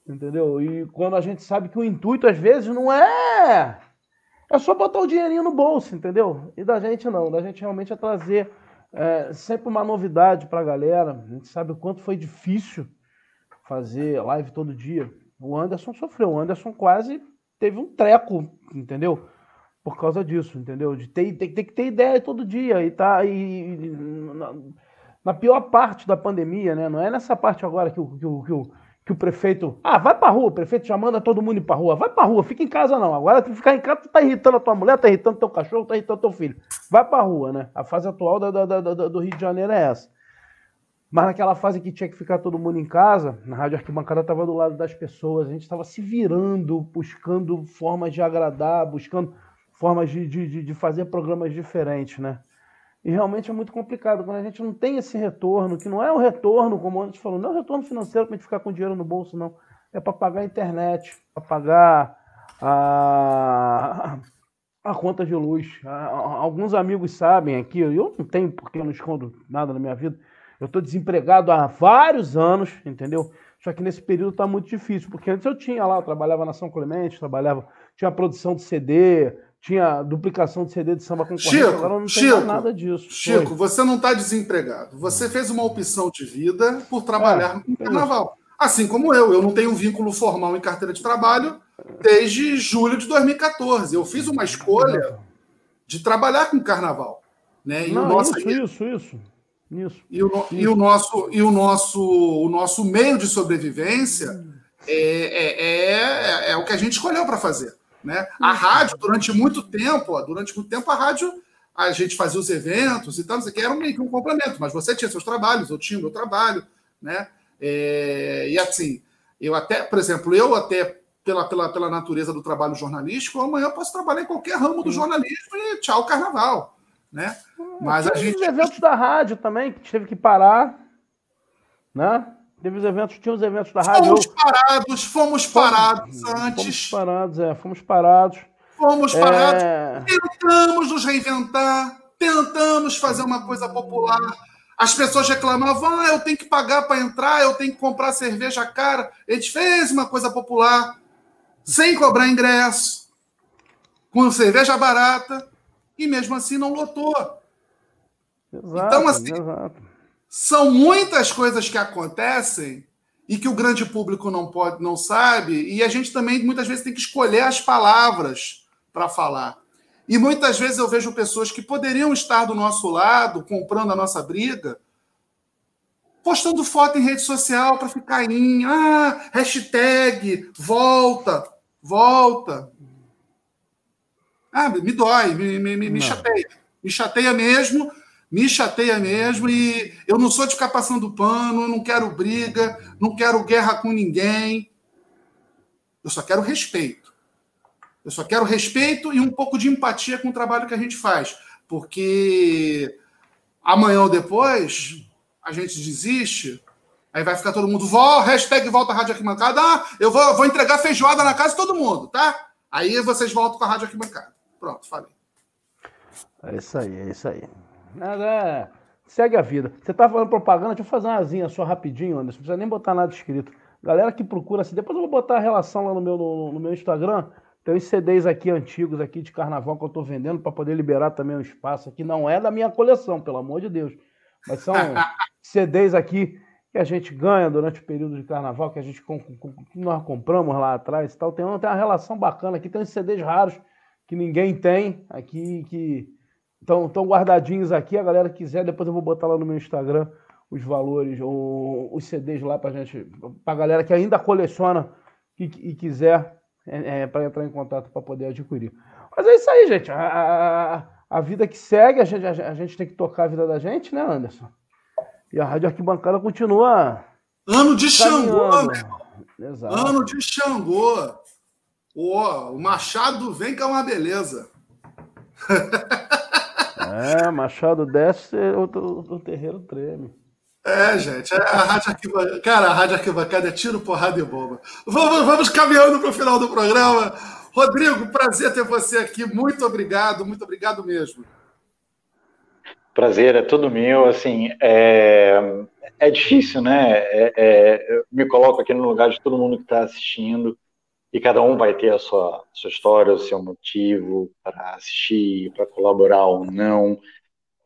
Entendeu? E quando a gente sabe que o intuito, às vezes, não é. É só botar o dinheirinho no bolso, entendeu? E da gente não. Da gente realmente é trazer é, sempre uma novidade para a galera. A gente sabe o quanto foi difícil fazer live todo dia. O Anderson sofreu. O Anderson quase teve um treco, entendeu? por causa disso, entendeu? De ter, ter, ter que ter ideia todo dia e tá e, na, na, pior parte da pandemia, né? Não é nessa parte agora que o, que que o, que o prefeito. Ah, vai pra rua, o prefeito já manda todo mundo ir pra rua. Vai pra rua, fica em casa não. Agora tu ficar em casa, tu tá irritando a tua mulher, tá irritando teu cachorro, tá irritando teu filho. Vai pra rua, né? A fase atual da, do Rio de Janeiro é essa. Mas naquela fase que tinha que ficar todo mundo em casa, na Rádio Arquibancada estava do lado das pessoas, a gente estava se virando, buscando formas de agradar, buscando formas de, de, de fazer programas diferentes, né? E realmente é muito complicado quando a gente não tem esse retorno, que não é um retorno, como a gente falou, não é um retorno financeiro para a gente ficar com dinheiro no bolso, não. É para pagar a internet, para pagar a, a conta de luz. Alguns amigos sabem aqui, eu não tenho porque eu não escondo nada na minha vida. Eu estou desempregado há vários anos, entendeu? Só que nesse período está muito difícil, porque antes eu tinha lá, eu trabalhava na São Clemente, trabalhava, tinha produção de CD, tinha duplicação de CD de samba concorrente, Chico, agora não tem Chico, nada disso. Chico, Foi. você não está desempregado. Você fez uma opção de vida por trabalhar é, no carnaval. Assim como eu. Eu não tenho um vínculo formal em carteira de trabalho desde julho de 2014. Eu fiz uma escolha de trabalhar com carnaval. Né? E não, o nosso... isso, isso, isso. Isso, e, o, isso. e o nosso e o nosso o nosso meio de sobrevivência é, é, é, é o que a gente escolheu para fazer né? A rádio, durante muito tempo, durante muito tempo, a rádio, a gente fazia os eventos e tal, isso aqui era meio que um complemento, mas você tinha seus trabalhos, eu tinha meu trabalho, né? É, e assim, eu até, por exemplo, eu até, pela, pela, pela natureza do trabalho jornalístico, amanhã eu posso trabalhar em qualquer ramo do jornalismo e tchau, carnaval. Né? Mas a gente. Os eventos da rádio também, que teve que parar, né? Teve os eventos, tinha os eventos da rádio. Fomos parados, fomos parados fomos, antes. Fomos parados, é, fomos parados. Fomos parados. É... Tentamos nos reinventar, tentamos fazer uma coisa popular. As pessoas reclamavam, ah, eu tenho que pagar para entrar, eu tenho que comprar cerveja cara. A gente fez uma coisa popular, sem cobrar ingresso, com cerveja barata, e mesmo assim não lotou. Exato, então, assim, exato são muitas coisas que acontecem e que o grande público não pode, não sabe, e a gente também muitas vezes tem que escolher as palavras para falar. E muitas vezes eu vejo pessoas que poderiam estar do nosso lado, comprando a nossa briga, postando foto em rede social para ficar em ah, hashtag, volta, volta. Ah, me dói, me, me, me chateia. Me chateia mesmo, me chateia mesmo, e eu não sou de ficar passando pano, não quero briga, não quero guerra com ninguém. Eu só quero respeito. Eu só quero respeito e um pouco de empatia com o trabalho que a gente faz. Porque amanhã ou depois a gente desiste, aí vai ficar todo mundo, Vol, hashtag volta a Rádio Arquibancada, ah, eu vou, vou entregar feijoada na casa de todo mundo, tá? Aí vocês voltam com a Rádio Arquibancada. Pronto, falei. É isso aí, é isso aí. Nada, é... segue a vida. Você tá falando propaganda, deixa eu fazer uma asinha só rapidinho, Anderson. Não precisa nem botar nada escrito. Galera que procura assim, depois eu vou botar a relação lá no meu, no, no meu Instagram. Tem uns CDs aqui antigos aqui de carnaval que eu tô vendendo para poder liberar também um espaço aqui. Não é da minha coleção, pelo amor de Deus. Mas são CDs aqui que a gente ganha durante o período de carnaval, que a gente que nós compramos lá atrás e tal. Tem, tem uma relação bacana aqui, tem uns CDs raros que ninguém tem aqui, que estão guardadinhos aqui. A galera quiser, depois eu vou botar lá no meu Instagram os valores, ou os CDs lá pra gente, pra galera que ainda coleciona e, e quiser é, é, para entrar em contato para poder adquirir. Mas é isso aí, gente. A, a, a vida que segue, a gente, a, a gente tem que tocar a vida da gente, né, Anderson? E a Rádio Arquibancada continua. Ano de Xangô, meu irmão. Exato. Ano de Xangô. o Machado vem que é uma beleza. É, Machado desce, o, o, o terreiro treme. É, gente, é a Rádio Arquibancada, cara, a Rádio Arquibancada é tiro, porrada e bomba. Vamos, vamos caminhando para o final do programa. Rodrigo, prazer ter você aqui. Muito obrigado, muito obrigado mesmo. Prazer é todo meu. Assim, é, é difícil, né? É, é, eu me coloco aqui no lugar de todo mundo que está assistindo e cada um vai ter a sua, sua história, o seu motivo para assistir, para colaborar ou não.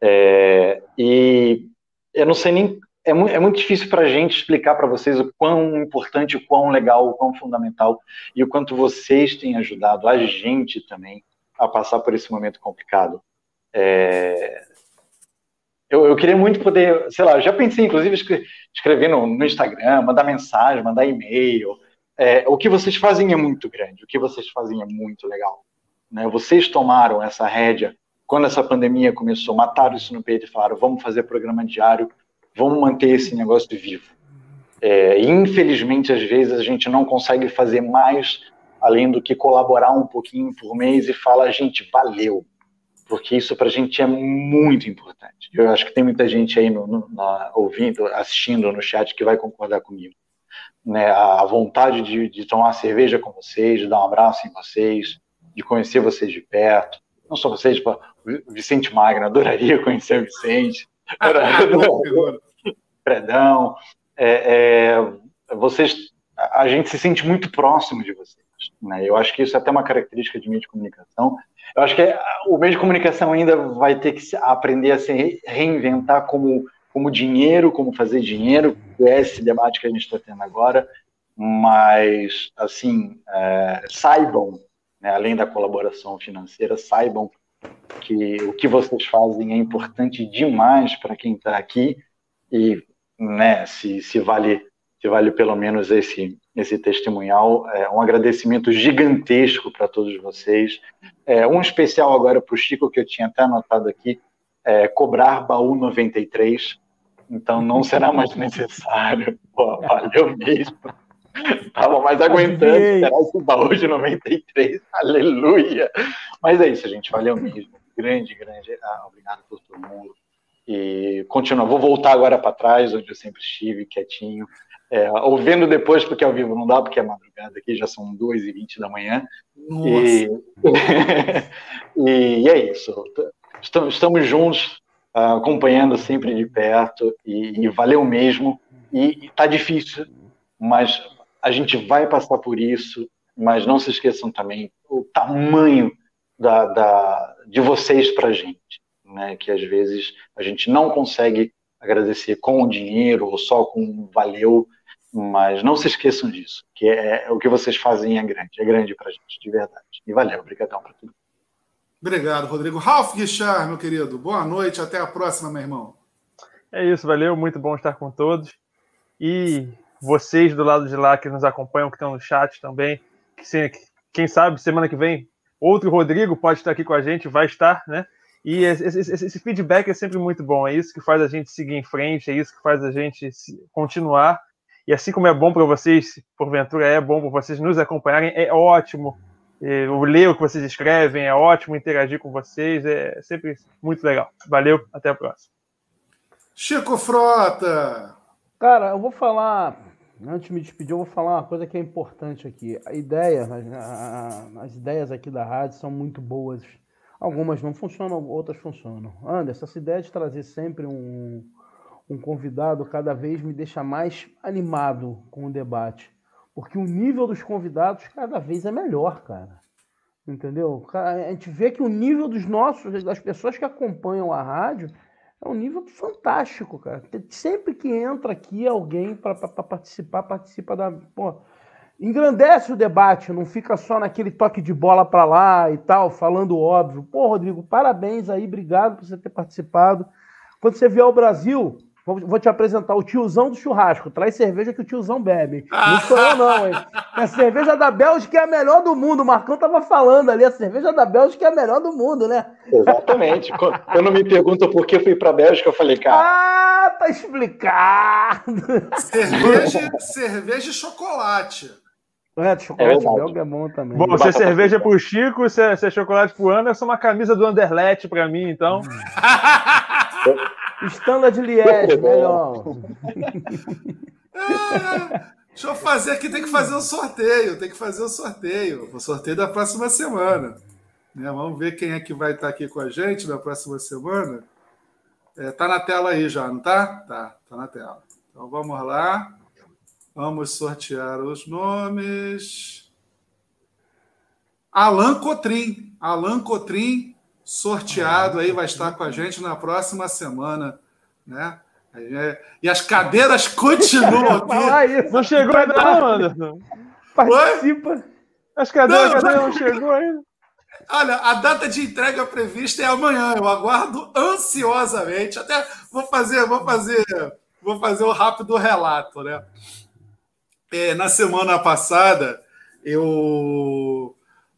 É, e eu não sei nem. É muito, é muito difícil para a gente explicar para vocês o quão importante, o quão legal, o quão fundamental e o quanto vocês têm ajudado a gente também a passar por esse momento complicado. É, eu, eu, queria muito poder, sei lá, já pensei inclusive escrever no, no Instagram, mandar mensagem, mandar e-mail. É, o que vocês fazem é muito grande, o que vocês fazem é muito legal. Né? Vocês tomaram essa rédea quando essa pandemia começou, mataram isso no peito e falaram: vamos fazer programa diário, vamos manter esse negócio vivo. É, infelizmente, às vezes, a gente não consegue fazer mais além do que colaborar um pouquinho por mês e falar: gente, valeu. Porque isso para a gente é muito importante. Eu acho que tem muita gente aí no, no, na, ouvindo, assistindo no chat que vai concordar comigo. Né, a vontade de, de tomar cerveja com vocês, de dar um abraço em vocês, de conhecer vocês de perto, não só vocês, tipo, Vicente Magno, adoraria conhecer o Vicente. Predão. É, é, vocês, a gente se sente muito próximo de vocês. Né? Eu acho que isso é até uma característica de meio de comunicação. Eu acho que o meio de comunicação ainda vai ter que aprender a se reinventar como, como dinheiro, como fazer dinheiro, é esse debate que a gente está tendo agora. Mas, assim, é, saibam né, além da colaboração financeira, saibam que o que vocês fazem é importante demais para quem está aqui e né, se, se vale se vale pelo menos esse esse testemunhal, é um agradecimento gigantesco para todos vocês. É, um especial agora para o Chico, que eu tinha até anotado aqui, é, cobrar baú 93, então não será mais necessário. Pô, valeu mesmo. Tava mais aguentando esperar esse baú de 93. Aleluia! Mas é isso, gente. Valeu mesmo. Grande, grande. Ah, obrigado por todo mundo. E continua. Vou voltar agora para trás, onde eu sempre estive, quietinho. É, ouvindo depois, porque ao vivo não dá, porque é madrugada aqui, já são 2h20 da manhã. E... e, é isso. Estamos, juntos, acompanhando sempre de perto, e, e valeu mesmo. E está difícil, mas a gente vai passar por isso, mas não se esqueçam também o tamanho da, da de vocês para a gente, né? que às vezes a gente não consegue agradecer com o dinheiro ou só com valeu, mas não se esqueçam disso, que é, é o que vocês fazem é grande, é grande para a gente, de verdade. E valeu, obrigadão para tudo. Obrigado, Rodrigo. Ralph Guichard, meu querido, boa noite, até a próxima, meu irmão. É isso, valeu, muito bom estar com todos. E vocês do lado de lá que nos acompanham, que estão no chat também, que quem sabe semana que vem outro Rodrigo pode estar aqui com a gente, vai estar, né? E esse, feedback é sempre muito bom, é isso que faz a gente seguir em frente, é isso que faz a gente continuar. E assim como é bom para vocês, porventura é bom para vocês nos acompanharem, é ótimo eu ler o que vocês escrevem, é ótimo interagir com vocês, é sempre muito legal. Valeu, até a próxima. Chico Frota! Cara, eu vou falar, antes de me despedir, eu vou falar uma coisa que é importante aqui. A ideia, as, as ideias aqui da rádio são muito boas Algumas não funcionam, outras funcionam. Anderson, essa ideia de trazer sempre um, um convidado cada vez me deixa mais animado com o debate. Porque o nível dos convidados cada vez é melhor, cara. Entendeu? A gente vê que o nível dos nossos, das pessoas que acompanham a rádio, é um nível fantástico, cara. Sempre que entra aqui alguém para participar, participa da. Pô, engrandece o debate, não fica só naquele toque de bola para lá e tal, falando óbvio. Pô, Rodrigo, parabéns aí, obrigado por você ter participado. Quando você vier ao Brasil, vou, te apresentar o tiozão do churrasco. Traz cerveja que o tiozão bebe. Não sou eu, não, hein? A cerveja da Bélgica é a melhor do mundo. O Marcão tava falando ali, a cerveja da Bélgica é a melhor do mundo, né? Exatamente. Quando me perguntam por que fui pra Bélgica, eu falei, cara. Ah, tá explicado. Cerveja, cerveja e chocolate. É, de chocolate é belga é bom também. Bom, você é cerveja pro Chico, você é, é chocolate pro Anderson, uma camisa do Anderlecht pra mim, então. Standard de Liège, melhor. deixa eu fazer aqui, tem que fazer o um sorteio, tem que fazer o um sorteio. O sorteio da próxima semana. Né? Vamos ver quem é que vai estar aqui com a gente na próxima semana. É, tá na tela aí já, não tá? Tá, tá na tela. Então vamos lá. Vamos sortear os nomes. Alan Cotrim. Alan Cotrim, sorteado aí, vai estar com a gente na próxima semana. Né? E as cadeiras continuam aqui. Não chegou ainda, não, Anderson. Participa. As cadeiras, não, cadeira não chegou ainda. Olha, a data de entrega prevista é amanhã. Eu aguardo ansiosamente. Até vou fazer, vou fazer, vou fazer o um rápido relato, né? É, na semana passada, eu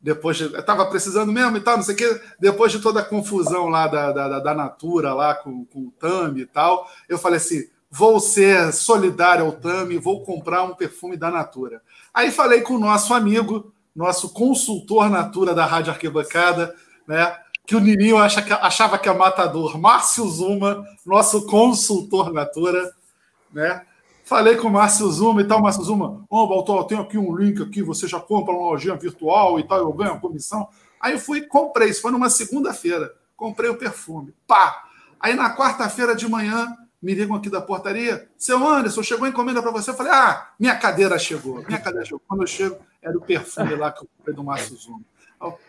depois de, estava precisando mesmo e tal, não sei o quê, depois de toda a confusão lá da, da, da Natura, lá com, com o Tami e tal, eu falei assim: vou ser solidário ao Tami, vou comprar um perfume da Natura. Aí falei com o nosso amigo, nosso consultor Natura da Rádio Arquibancada, né? Que o Nininho acha que, achava que é matador, Márcio Zuma, nosso consultor Natura, né? Falei com o Márcio Zuma e tal, Márcio Zuma, ô oh, Baltol, tenho aqui um link aqui, você já compra uma lojinha virtual e tal, eu ganho a comissão. Aí eu fui comprei, isso foi numa segunda-feira, comprei o perfume, pá! Aí na quarta-feira de manhã, me ligam aqui da portaria, seu Anderson, chegou a encomenda para você? Eu falei, ah, minha cadeira chegou, minha cadeira chegou. Quando eu chego, era o perfume lá que eu comprei do Márcio Zuma.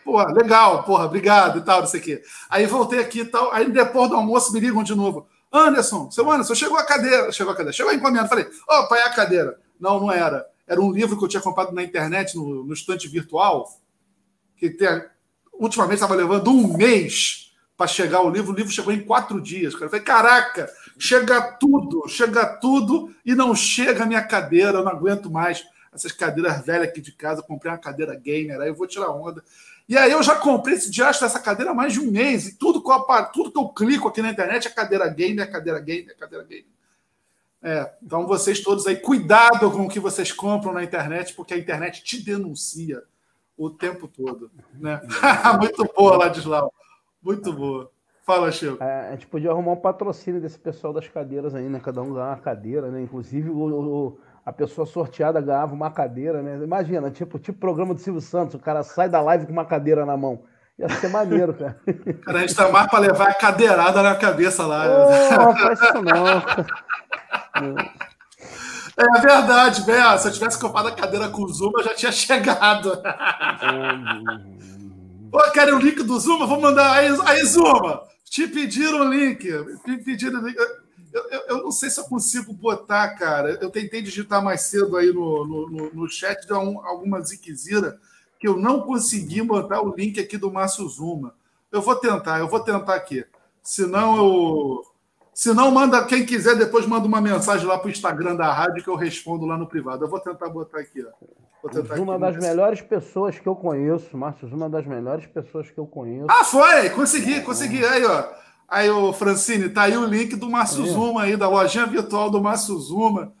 Pô, legal, porra, obrigado e tal, não sei o quê. Aí voltei aqui e tal, aí depois do almoço me ligam de novo. Anderson, seu Anderson, chegou a cadeira, chegou a cadeira, chegou a encomenda. Falei, opa, é a cadeira. Não, não era. Era um livro que eu tinha comprado na internet, no, no estante virtual, que tem, ultimamente estava levando um mês para chegar o livro. O livro chegou em quatro dias. Cara. Eu falei, caraca, chega tudo, chega tudo e não chega a minha cadeira, eu não aguento mais essas cadeiras velhas aqui de casa. Comprei uma cadeira gamer, aí eu vou tirar onda. E aí eu já comprei esse diacho dessa cadeira há mais de um mês. E tudo que, eu, tudo que eu clico aqui na internet é cadeira game, é cadeira game, é cadeira game. É, então vocês todos aí, cuidado com o que vocês compram na internet, porque a internet te denuncia o tempo todo. Né? Muito boa, Ladislau. Muito boa. Fala, Chico. É, a gente podia arrumar um patrocínio desse pessoal das cadeiras aí, né? Cada um ganhar uma cadeira, né? Inclusive o, o a pessoa sorteada ganhava uma cadeira, né? Imagina, tipo, tipo programa do Silvio Santos, o cara sai da live com uma cadeira na mão. Ia ser maneiro, cara. Cara, a gente tá mais para levar a cadeirada na cabeça lá. Não, faz isso não. É verdade, velho. Se eu tivesse comprado a cadeira com o Zuma, eu já tinha chegado. Pô, querem o link do Zuma? Vou mandar. Aí, aí Zuma, te pediram o link. Te pediram o link. Eu, eu, eu, não sei se eu consigo botar, cara. Eu tentei digitar mais cedo aí no, no, no chat, de um, alguma ziquezira, que eu não consegui botar o link aqui do Márcio Zuma. Eu vou tentar, eu vou tentar aqui. Se não, eu. Se não, manda, quem quiser, depois manda uma mensagem lá pro Instagram da rádio que eu respondo lá no privado. Eu vou tentar botar aqui, ó. Vou tentar uma aqui das melhores pessoas que eu conheço, Márcio, uma das melhores pessoas que eu conheço. Ah, foi! Consegui, consegui. Aí, ó. Aí, o Francine, tá aí o link do Márcio é. Zuma aí, da lojinha virtual do Márcio Zuma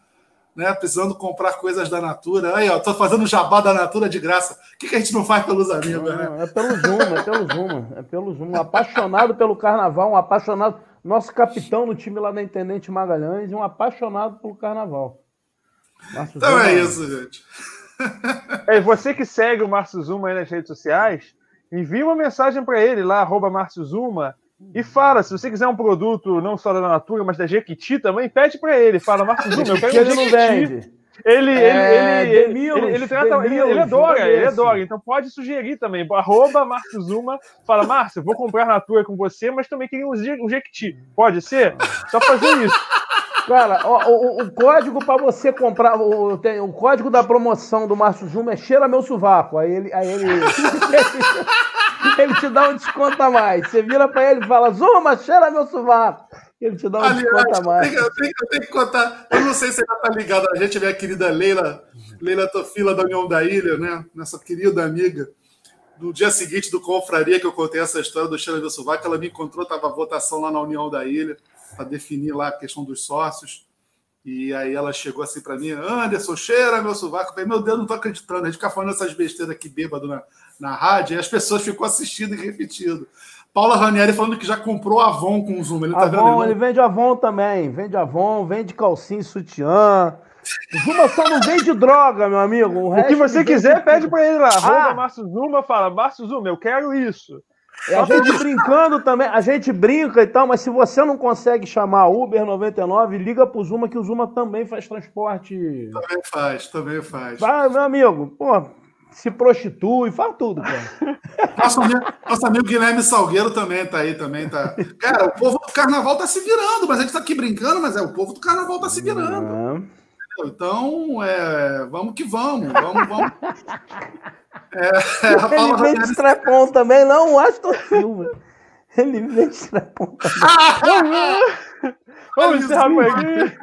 né? Precisando comprar coisas da Natura. Aí, ó, tô fazendo jabá da Natura de graça. O que, que a gente não faz pelos amigos, né? É pelo Zoom, é pelo Zoom, é pelo Zoom. Um apaixonado pelo carnaval, um apaixonado. Nosso capitão no time lá da Intendente Magalhães, um apaixonado pelo carnaval. Então Zuma, é isso, gente. É, você que segue o Márcio Zuma aí nas redes sociais, envie uma mensagem para ele lá, arroba Márcio Zuma, e fala, se você quiser um produto não só da Natura, mas da Jequiti também, pede para ele. Fala, Marcos Zuma, eu quero um ele não vende. Ele, é, ele, ele, ele, ele, trata, ele, ele adora, ele adora. Então pode sugerir também. Arroba Marcos Zuma. Fala, Márcio, vou comprar Natura com você, mas também queria um Jequiti. Pode ser? Só fazer isso. Cara, o, o, o código para você comprar, o, tem, o código da promoção do Márcio Zuma é cheira meu sovaco. Aí ele, aí ele, ele te dá um desconto a mais. Você vira para ele e fala, Zuma, cheira meu sovaco. Ele te dá um Aliás, desconto a mais. Eu tenho, eu tenho, que contar, eu não sei se ela tá ligado a gente, minha querida Leila, Leila Tofila da União da Ilha, né? Nossa querida amiga. No dia seguinte do Confraria, que eu contei essa história do Cheira meu sovaco, ela me encontrou, tava a votação lá na União da Ilha para definir lá a questão dos sócios. E aí ela chegou assim para mim, Anderson, cheira meu sovaco. Eu falei, meu Deus, não tô acreditando. A gente fica falando essas besteiras aqui bêbado na, na rádio, e as pessoas ficam assistindo e repetindo. Paula Ranieri falando que já comprou Avon com o Zoom. Ele tá Avon, ele, ele vende Avon também. Vende Avon, vende calcinha e sutiã. Zuma só não vende droga, meu amigo. O, o que você quiser, pede para ele lá. Ah. Márcio Zuma, fala, Márcio Zuma, eu quero isso. É a gente brincando também, a gente brinca e tal, mas se você não consegue chamar Uber 99, liga pro Zuma, que o Zuma também faz transporte. Também faz, também faz. Vai, meu amigo, pô, se prostitui, faz tudo, cara. Nosso amigo, nosso amigo Guilherme Salgueiro também tá aí, também tá. Cara, o povo do carnaval tá se virando, mas a gente tá aqui brincando, mas é o povo do carnaval tá se virando. Então, é, vamos que vamos, vamos, vamos. É, é, Ele vende strapon também, não o Aston Silva. Ele vende strapon também. vamos encerrar por aqui.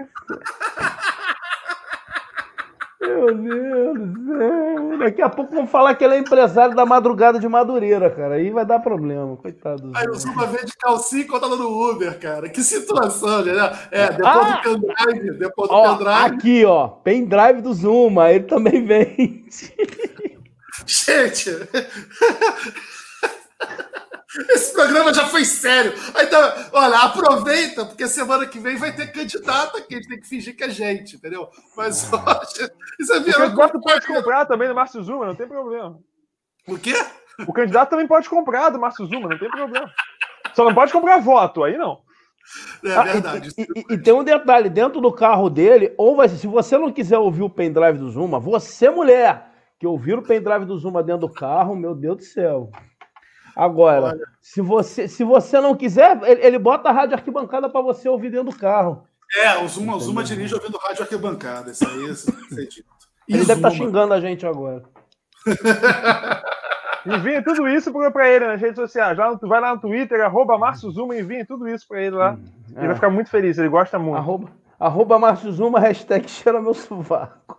Meu Deus do céu. Daqui a pouco vão falar que ele é empresário da madrugada de Madureira, cara. Aí vai dar problema, coitado. Aí o Zuma vende calcinha e conta no Uber, cara. Que situação, né? É, depois ah! do pendrive. Depois do ó, pendrive. Aqui, ó. Pendrive do Zuma. Ele também vende. Gente. Esse programa já foi sério. Então, olha, aproveita, porque semana que vem vai ter candidata que a gente tem que fingir que é gente, entendeu? Mas hoje. Isso é o candidato pode comprar também do Márcio Zuma, não tem problema. O quê? O candidato também pode comprar do Márcio Zuma, não tem problema. Só não pode comprar voto, aí não. É ah, verdade. E, e, e, tem um detalhe: dentro do carro dele, ou vai, se você não quiser ouvir o pendrive do Zuma, você, mulher, que ouvir o pendrive do Zuma dentro do carro, meu Deus do céu. Agora, Olha. se você, se você não quiser, ele, ele bota a rádio arquibancada para você ouvir dentro do carro. É, o Zuma, o Zuma dirige ouvindo rádio arquibancada. Isso aí, isso, isso é dito. Ele deve estar tá xingando a gente agora. Envie tudo isso para ele nas redes sociais. Vai, vai lá no Twitter, arroba Márcio Zuma, envie tudo isso para ele lá. Hum, é. Ele vai ficar muito feliz, ele gosta muito. Arroba, arroba Márcio Zuma, hashtag cheira meu sovaco.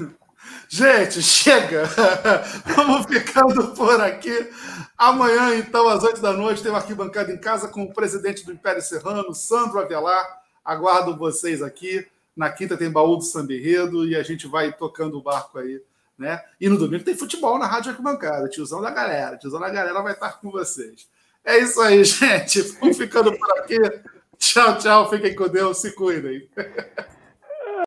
Gente, chega! Vamos ficando por aqui. Amanhã, então, às 8 da noite, tem uma arquibancada em casa com o presidente do Império Serrano, Sandro Avelar. Aguardo vocês aqui. Na quinta tem baú do Samberredo e a gente vai tocando o barco aí. Né? E no domingo tem futebol na Rádio Arquibancada. Tiozão da galera. Tiozão da galera vai estar com vocês. É isso aí, gente. Vamos ficando por aqui. Tchau, tchau. Fiquem com Deus. Se cuidem.